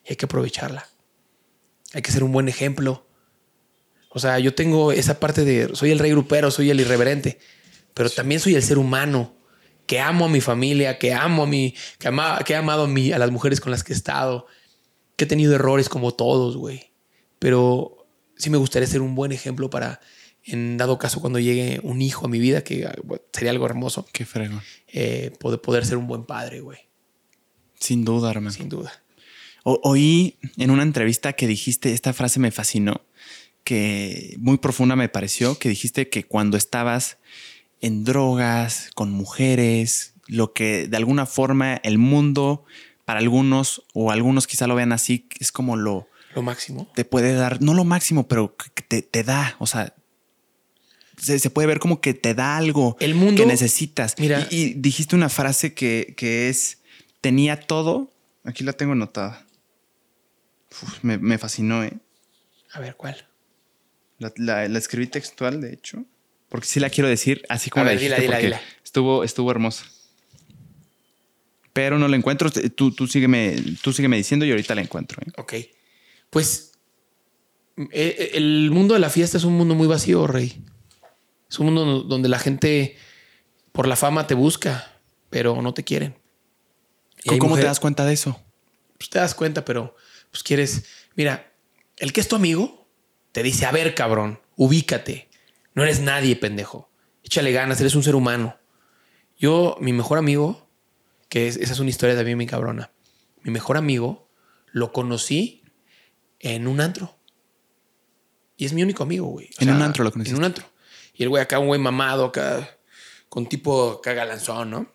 Y hay que aprovecharla. Hay que ser un buen ejemplo. O sea, yo tengo esa parte de soy el rey grupero, soy el irreverente, pero también soy el ser humano que amo a mi familia, que amo a mi, que, ama- que he amado a, mi, a las mujeres con las que he estado, que he tenido errores como todos, güey. Pero sí me gustaría ser un buen ejemplo para en dado caso cuando llegue un hijo a mi vida, que ah, bueno, sería algo hermoso,
Qué fregón.
eh, poder, poder ser un buen padre, güey,
Sin duda, hermano.
sin duda.
O- oí en una entrevista que dijiste, esta frase me fascinó, que muy profunda me pareció, que dijiste que cuando estabas en drogas, con mujeres, lo que de alguna forma el mundo, para algunos, o algunos quizá lo vean así, es como lo
Lo máximo.
te puede dar, no lo máximo, pero te, te da, o sea, se, se puede ver como que te da algo
El mundo-
que necesitas.
Mira.
Y, y dijiste una frase que, que es, tenía todo, aquí la tengo anotada. Uf, me, me fascinó, ¿eh?
A ver, ¿cuál?
La, la- la escribí textual, de hecho, porque sí la quiero decir así como
A
la
ver,
dijiste,
dila, dila,
porque
dila.
Estuvo, estuvo hermosa. Pero no la encuentro. Tú, tú, sígueme, tú sígueme diciendo y ahorita la encuentro. ¿eh?
Ok. Pues eh, eh, el mundo de la fiesta es un mundo muy vacío, Rey. Es un mundo donde la gente por la fama te busca, pero no te quieren. Hay
¿Cómo te das cuenta de eso?
Pues te das cuenta, pero pues quieres. Mira, el que es tu amigo te dice: A ver, cabrón, ubícate. No eres nadie, pendejo. Échale ganas, eres un ser humano. Yo, mi mejor amigo, que es- esa es una historia también mi cabrona. Mi mejor amigo lo conocí en un antro. Y es mi único amigo, güey. O
En un antro lo conociste.
En un antro. Y el güey acá, un güey mamado, acá, con tipo acá galanzón, ¿no?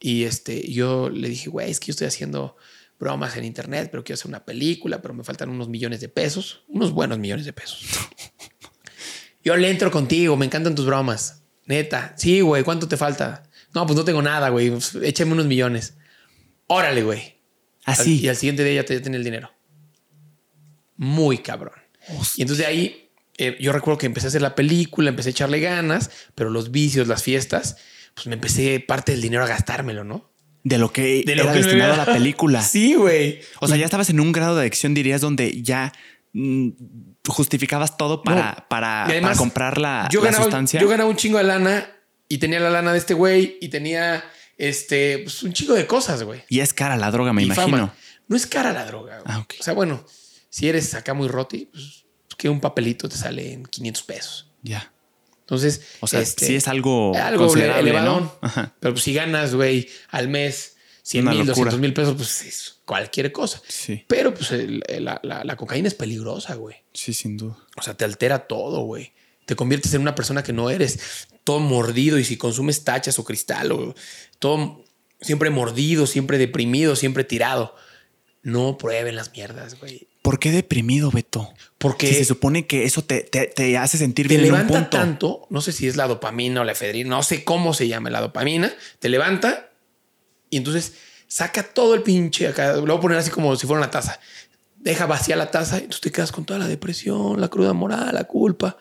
Y este, yo le dije, güey, es que yo estoy haciendo bromas en internet, pero quiero hacer una película, pero me faltan unos millones de pesos, unos buenos millones de pesos. yo le entro contigo, me encantan tus bromas. Neta, sí, güey, ¿cuánto te falta? No, pues no tengo nada, güey, pues, échame unos millones. Órale, güey.
Así.
Y al siguiente día ya te tiene el dinero. Muy cabrón. Y entonces de ahí eh, yo recuerdo que empecé a hacer la película, empecé a echarle ganas, pero los vicios, las fiestas, pues me empecé parte del dinero a gastármelo, ¿no?
de lo que
De lo
era
que me
destinado a la película.
Sí, güey.
O sea, ya estabas en un grado de adicción, dirías, donde ya justificabas todo para,
No.
para,
Y además,
para comprar la,
yo
la
ganaba,
sustancia.
Yo ganaba un chingo de lana y tenía la lana de este güey y tenía este, pues, un chingo de cosas, güey.
y es cara la droga, me
Y
imagino.
fama. No es cara la droga. güey.
Ah.
O sea, bueno, si eres acá muy roti, pues que un papelito te sale en 500 pesos.
Ya.
Entonces,
O sea,
este,
sí es algo,
algo elevadón.
¿no? Ajá.
Pero pues si ganas, güey, al mes 100
Una
mil,
locura.
200 mil pesos, pues es cualquier cosa.
Sí,
Pero pues el- la, la- la cocaína es peligrosa, güey.
sí, sin duda.
O sea, te altera todo, güey. Te conviertes en una persona que no eres. Todo mordido y si consumes tachas o cristal o todo siempre mordido, siempre deprimido, siempre tirado. No prueben las mierdas, güey.
¿Por qué deprimido, Beto?
Porque
Si se supone que eso te, te- te hace sentir
te
bien en un
levanta
punto.
tanto, no sé si es la dopamina o la efedrina, no sé cómo se llama la dopamina, te levanta y entonces saca todo el pinche acá, lo voy a poner así como si fuera una taza. Deja vacía la taza y entonces te quedas con toda la depresión, la cruda moral, la culpa.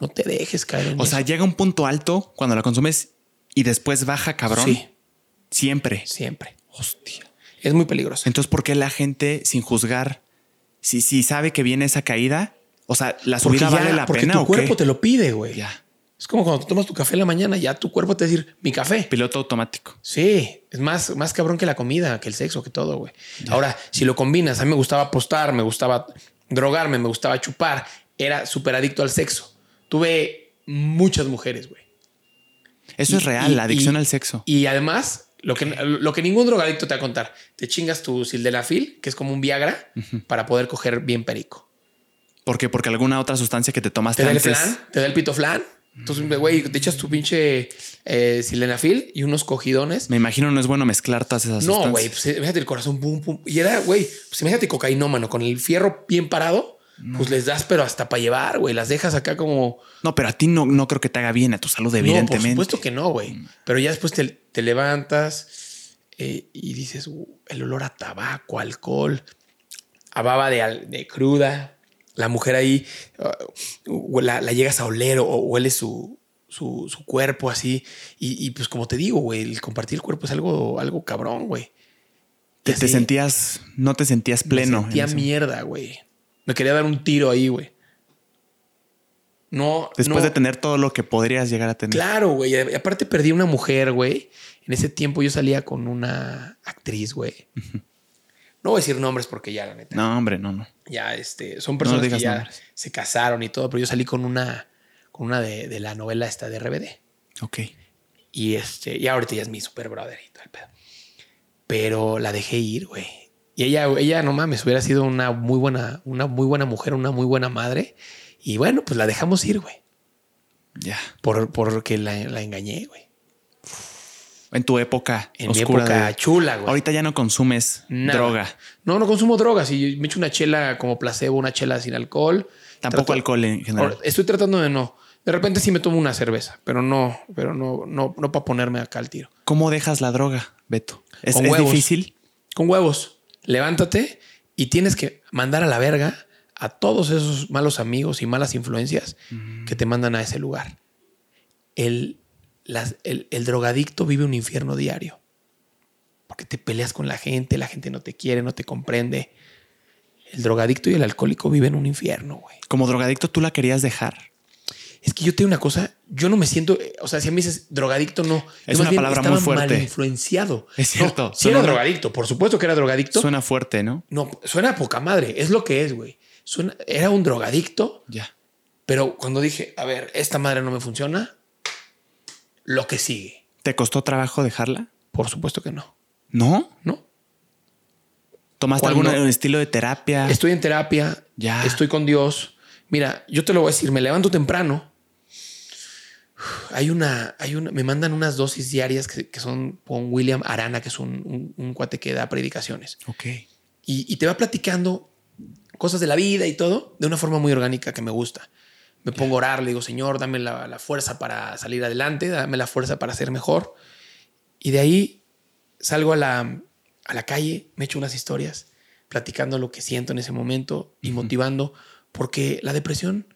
No te dejes caer en
O
eso.
sea, llega un punto alto cuando la consumes y después baja, cabrón.
Sí,
Siempre.
siempre.
Hostia.
Es muy peligroso.
Entonces, ¿por qué la gente, sin juzgar, si, si sabe que viene esa caída, o sea, la subida
ya-
vale la
porque
pena
tu
o
cuerpo
qué?
te lo pide, güey.
Ya.
Es como cuando tú tomas tu café en la mañana, ya tu cuerpo te va a decir, mi café.
Piloto automático.
Sí, es más, más cabrón que la comida, que el sexo, que todo, güey. Ahora, si lo combinas, a mí me gustaba apostar, me gustaba drogarme, me gustaba chupar, era súper adicto al sexo. Tuve muchas mujeres, güey.
Eso
Y-
es real,
y-
la adicción
y-
al sexo.
Y además, lo que, lo que ningún drogadicto te va a contar, te chingas tu sildenafil, que es como un Viagra, para poder coger bien perico.
¿Por qué? Porque alguna otra sustancia que te tomaste
Te da el
antes.
flan, te da el pito flan. Entonces, güey, te echas tu pinche eh, sildenafil y unos cogidones.
Me imagino no es bueno mezclar todas esas
No, güey, pues imagínate el corazón, pum, pum. Y era, güey, pues imagínate cocainómano con el fierro bien parado, pues les das, pero hasta para llevar, güey, las dejas acá como.
No, pero a ti no, no creo que te haga bien a tu salud,
No,
evidentemente.
por supuesto que no, güey. Pero ya después te, te levantas eh, y dices, "Uh, el olor a tabaco, alcohol, a baba de cruda. La mujer ahí, uh, la, la llegas a oler o huele su, su, su cuerpo así. Y, y, pues como te digo, güey, el compartir el cuerpo es algo, algo cabrón, güey.
te, te sentías, no te sentías pleno.
Me sentía mierda, güey. Me quería dar un tiro ahí, güey. No.
Después
no-
de tener todo lo que podrías llegar a tener.
Claro, güey. Aparte perdí una mujer, güey. En ese tiempo yo salía con una actriz, güey. No voy a decir nombres porque ya, la neta.
No, hombre, no, no.
Ya, este, son personas que ya
nombres.
se casaron y todo, pero yo salí con una, con una de, de la novela esta de RBD.
Ok.
Y este, y ahorita ya es mi super brother y todo el pedo. Pero la dejé ir, güey. Y ella, ella, no mames, hubiera sido una muy buena, una muy buena mujer, una muy buena madre. Y bueno, pues la dejamos ir, güey.
Ya.
Por, porque la, la engañé, güey.
En tu época.
En mi
oscura
época
de-
chula, güey.
Ahorita ya no consumes
Nada.
droga.
No, no consumo drogas. Y me echo una chela como placebo, una chela sin alcohol.
Tampoco
Trato-
alcohol en general.
Estoy tratando de no. De repente sí me tomo una cerveza, pero no, pero no, no, no para ponerme acá al tiro.
¿Cómo dejas la droga, Beto? ¿Es,
Con
es
huevos.
difícil?
Con huevos. Levántate y tienes que mandar a la verga a todos esos malos amigos y malas influencias que te mandan a ese lugar. El, las- el, el drogadicto vive un infierno diario. Porque te peleas con la gente, la gente no te quiere, no te comprende. El drogadicto y el alcohólico viven un infierno, güey.
Como drogadicto, tú la querías dejar.
Es que yo te digo una cosa, yo no me siento, o sea, si a mí dices drogadicto, no.
Es
Yo
una palabra muy fuerte.
Mal influenciado.
Es cierto,
No,
suena
era drogadicto, por supuesto que era drogadicto.
Suena fuerte, ¿no?
No, suena a poca madre, es lo que es, güey. Suena, era un drogadicto,
Ya.
pero cuando dije, a ver, esta madre no me funciona, lo que sigue.
¿Te costó trabajo dejarla?
Por supuesto que no,
¿No?
¿no?
¿Tomaste algún estilo de terapia?
Estoy en terapia,
Ya.
estoy con Dios. Mira, yo te lo voy a decir, me levanto temprano. Hay una, hay una, me mandan unas dosis diarias que, que son con William Arana, que es un, un, un cuate que da predicaciones.
Ok.
y, y te va platicando cosas de la vida y todo de una forma muy orgánica que me gusta. Me pongo a orar, le digo, Señor, dame la, la fuerza para salir adelante, dame la fuerza para ser mejor. Y de ahí salgo a la, a la calle, me echo unas historias, platicando lo que siento en ese momento y motivando, porque la depresión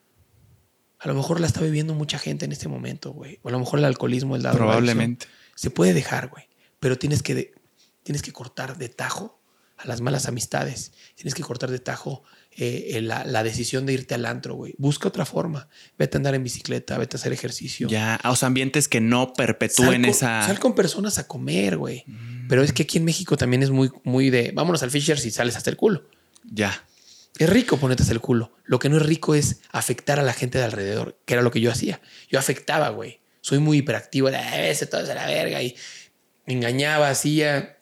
a lo mejor la está viviendo mucha gente en este momento, güey. O a lo mejor el alcoholismo, el la drogadicción.
Probablemente.
Se puede dejar, güey. Pero tienes que, de- tienes que cortar de tajo a las malas amistades. Tienes que cortar de tajo eh, eh, la, la decisión de irte al antro, güey. Busca otra forma. Vete a andar en bicicleta, vete a hacer ejercicio.
Ya, a los ambientes que no
Sal
perpetúen
con,
esa.
sal con personas a comer, güey. Pero es que aquí en México también es muy, muy de vámonos al Fisher si sales hasta el culo.
Ya.
Es rico ponerte hasta el culo. Lo que no es rico es afectar a la gente de alrededor, que era lo que yo hacía. Yo afectaba, güey. Soy muy hiperactivo, era "Ah, ese todo es a la verga y me engañaba, hacía.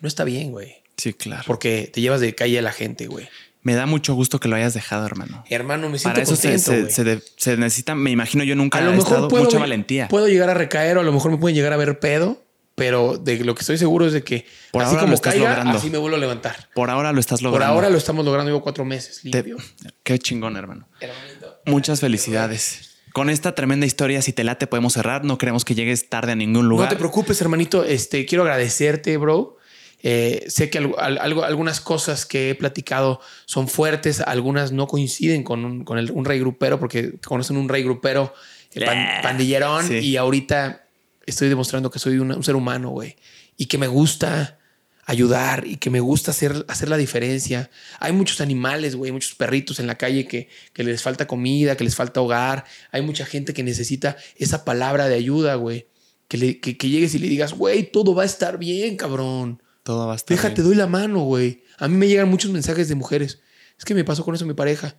No está bien, güey.
Sí, claro.
Porque te llevas de calle a la gente, güey.
Me da mucho gusto que lo hayas dejado, hermano.
Hermano, me siento
Para eso se,
contento,
se- necesita, me imagino yo nunca
a
he
lo mejor
estado
puedo,
mucha valentía.
puedo llegar a recaer o a lo mejor me pueden llegar a ver pedo, pero de lo que estoy seguro es de que
Por
así
ahora lo
como
estás
caiga,
logrando.
así me vuelvo a levantar.
Por ahora lo estás
Por
logrando.
ahora lo estamos logrando, llevo cuatro meses
Te-
limpio.
Qué chingón, hermano.
Hermanito.
Muchas felicidades. Con esta tremenda historia, si te late, podemos cerrar. No queremos que llegues tarde a ningún lugar.
No te preocupes, hermanito. Este, quiero agradecerte, bro. Eh, sé que algo- al- algo- algunas cosas que he platicado son fuertes, algunas no coinciden con un, con el- un rey grupero, porque conocen un rey grupero eh, pan- pandillerón,
sí.
y ahorita estoy demostrando que soy una- un ser humano, güey, y que me gusta ayudar y que me gusta hacer, hacer la diferencia. Hay muchos animales, güey, muchos perritos en la calle que, que les falta comida, que les falta hogar. Hay mucha gente que necesita esa palabra de ayuda, güey. Que, que, que llegues y le digas, güey, todo va a estar bien, cabrón.
Todo va a estar
Déjate,
bien.
doy la mano, güey. A mí me llegan muchos mensajes de mujeres. Es que me pasó con eso mi pareja.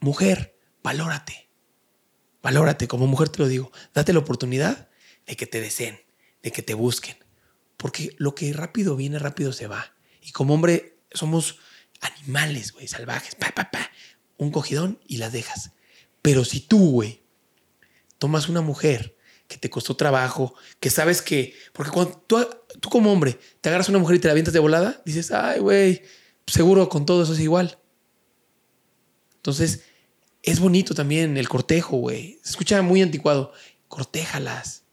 Mujer, valórate. Valórate, como mujer te lo digo. Date la oportunidad de que te deseen, de que te busquen. Porque lo que rápido viene, rápido se va. Y como hombre, somos animales, güey, salvajes. Pa, pa, pa. Un cogidón y las dejas. Pero si tú, güey, tomas una mujer que te costó trabajo, que sabes que, porque cuando tú, tú como hombre te agarras a una mujer y te la avientas de volada, dices, ay, güey, seguro con todo eso es igual. Entonces, es bonito también el cortejo, güey. Se escucha muy anticuado. Cortéjalas.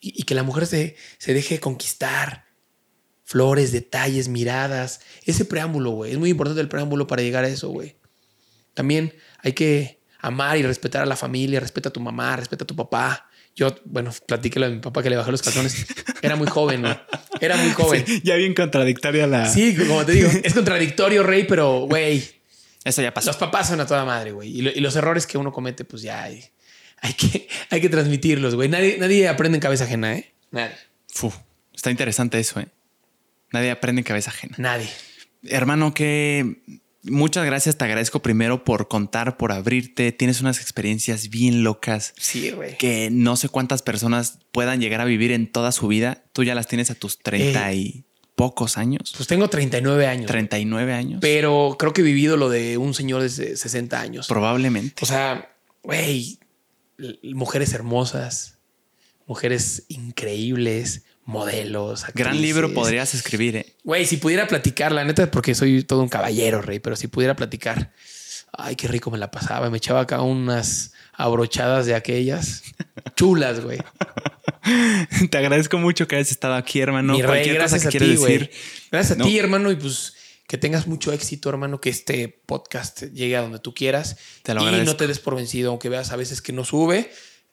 Y, y que la mujer se, se deje conquistar. Flores, detalles, miradas. Ese preámbulo, güey. Es muy importante el preámbulo para llegar a eso, güey. También hay que amar y respetar a la familia, respeta a tu mamá, respeta a tu papá. Yo, bueno, platíquelo a mi papá que le bajé los calzones. Era muy joven, güey. Era muy joven.
Sí, ya bien contradictoria la.
Sí, como te digo, es contradictorio, Rey, pero, güey,
Eso ya pasó.
los papás son a toda madre, güey. Y, lo- y los errores que uno comete, pues ya hay, hay, que, hay que transmitirlos, güey. Nadie, nadie aprende en cabeza ajena, ¿eh? Nadie.
Está interesante eso, ¿eh? Nadie aprende en cabeza ajena.
Nadie.
Hermano, qué, Muchas gracias, te agradezco primero por contar, por abrirte. Tienes unas experiencias bien locas
Sí, güey.
que no sé cuántas personas puedan llegar a vivir en toda su vida. Tú ya las tienes a tus 30 y pocos años,
Pues tengo 39 años.
39 años.
Pero creo que he vivido lo de un señor de 60 años.
Probablemente.
O sea, güey, mujeres hermosas, mujeres increíbles, modelos.
Gran libro podrías escribir. ¿eh?
Güey, si pudiera platicar, la neta, porque soy todo un caballero, rey, pero si pudiera platicar, ay, qué rico me la pasaba. Me echaba acá unas abrochadas de aquellas chulas, güey.
Te agradezco mucho que hayas estado aquí, hermano.
Mi rey,
Cualquier cosa
gracias
que
a ti, güey.
decir.
Gracias a
No.
ti, hermano, y pues que tengas mucho éxito, hermano, que este podcast llegue a donde tú quieras.
Te lo
y
agradezco.
no te des por vencido, aunque veas a veces que no sube,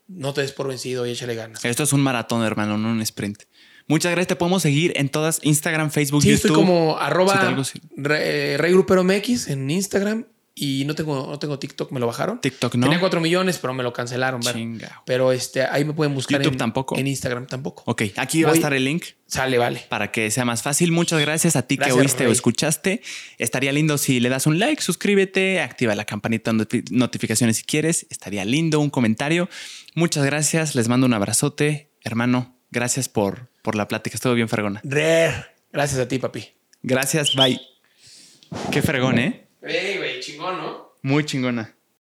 no te des por vencido y échale ganas.
Esto es un maratón, hermano, no un sprint. Muchas gracias. Te podemos seguir en todas Instagram, Facebook,
Sí,
YouTube.
estoy como
Si
arroba re- Rey Grupero MX en Instagram y no tengo, no tengo TikTok, me lo bajaron.
TikTok no.
Tenía 4 millones, pero me lo cancelaron.
Chinga.
Pero este, ahí me pueden buscar
YouTube
en,
tampoco.
En Instagram tampoco.
Ok, aquí va a estar el link
Sale, vale.
para que sea más fácil. Muchas gracias a ti
Gracias,
que oíste o escuchaste. Estaría lindo si le das un like, suscríbete, activa la campanita de noti- notificaciones si quieres. Estaría lindo un comentario. Muchas gracias. Les mando un abrazote, hermano. Gracias por, por la plática. Estuvo bien fregona.
Re. Gracias a ti, papi.
Gracias. Bye. Qué fregón, ¿eh?
Güey, chingón, ¿no?
Muy chingona.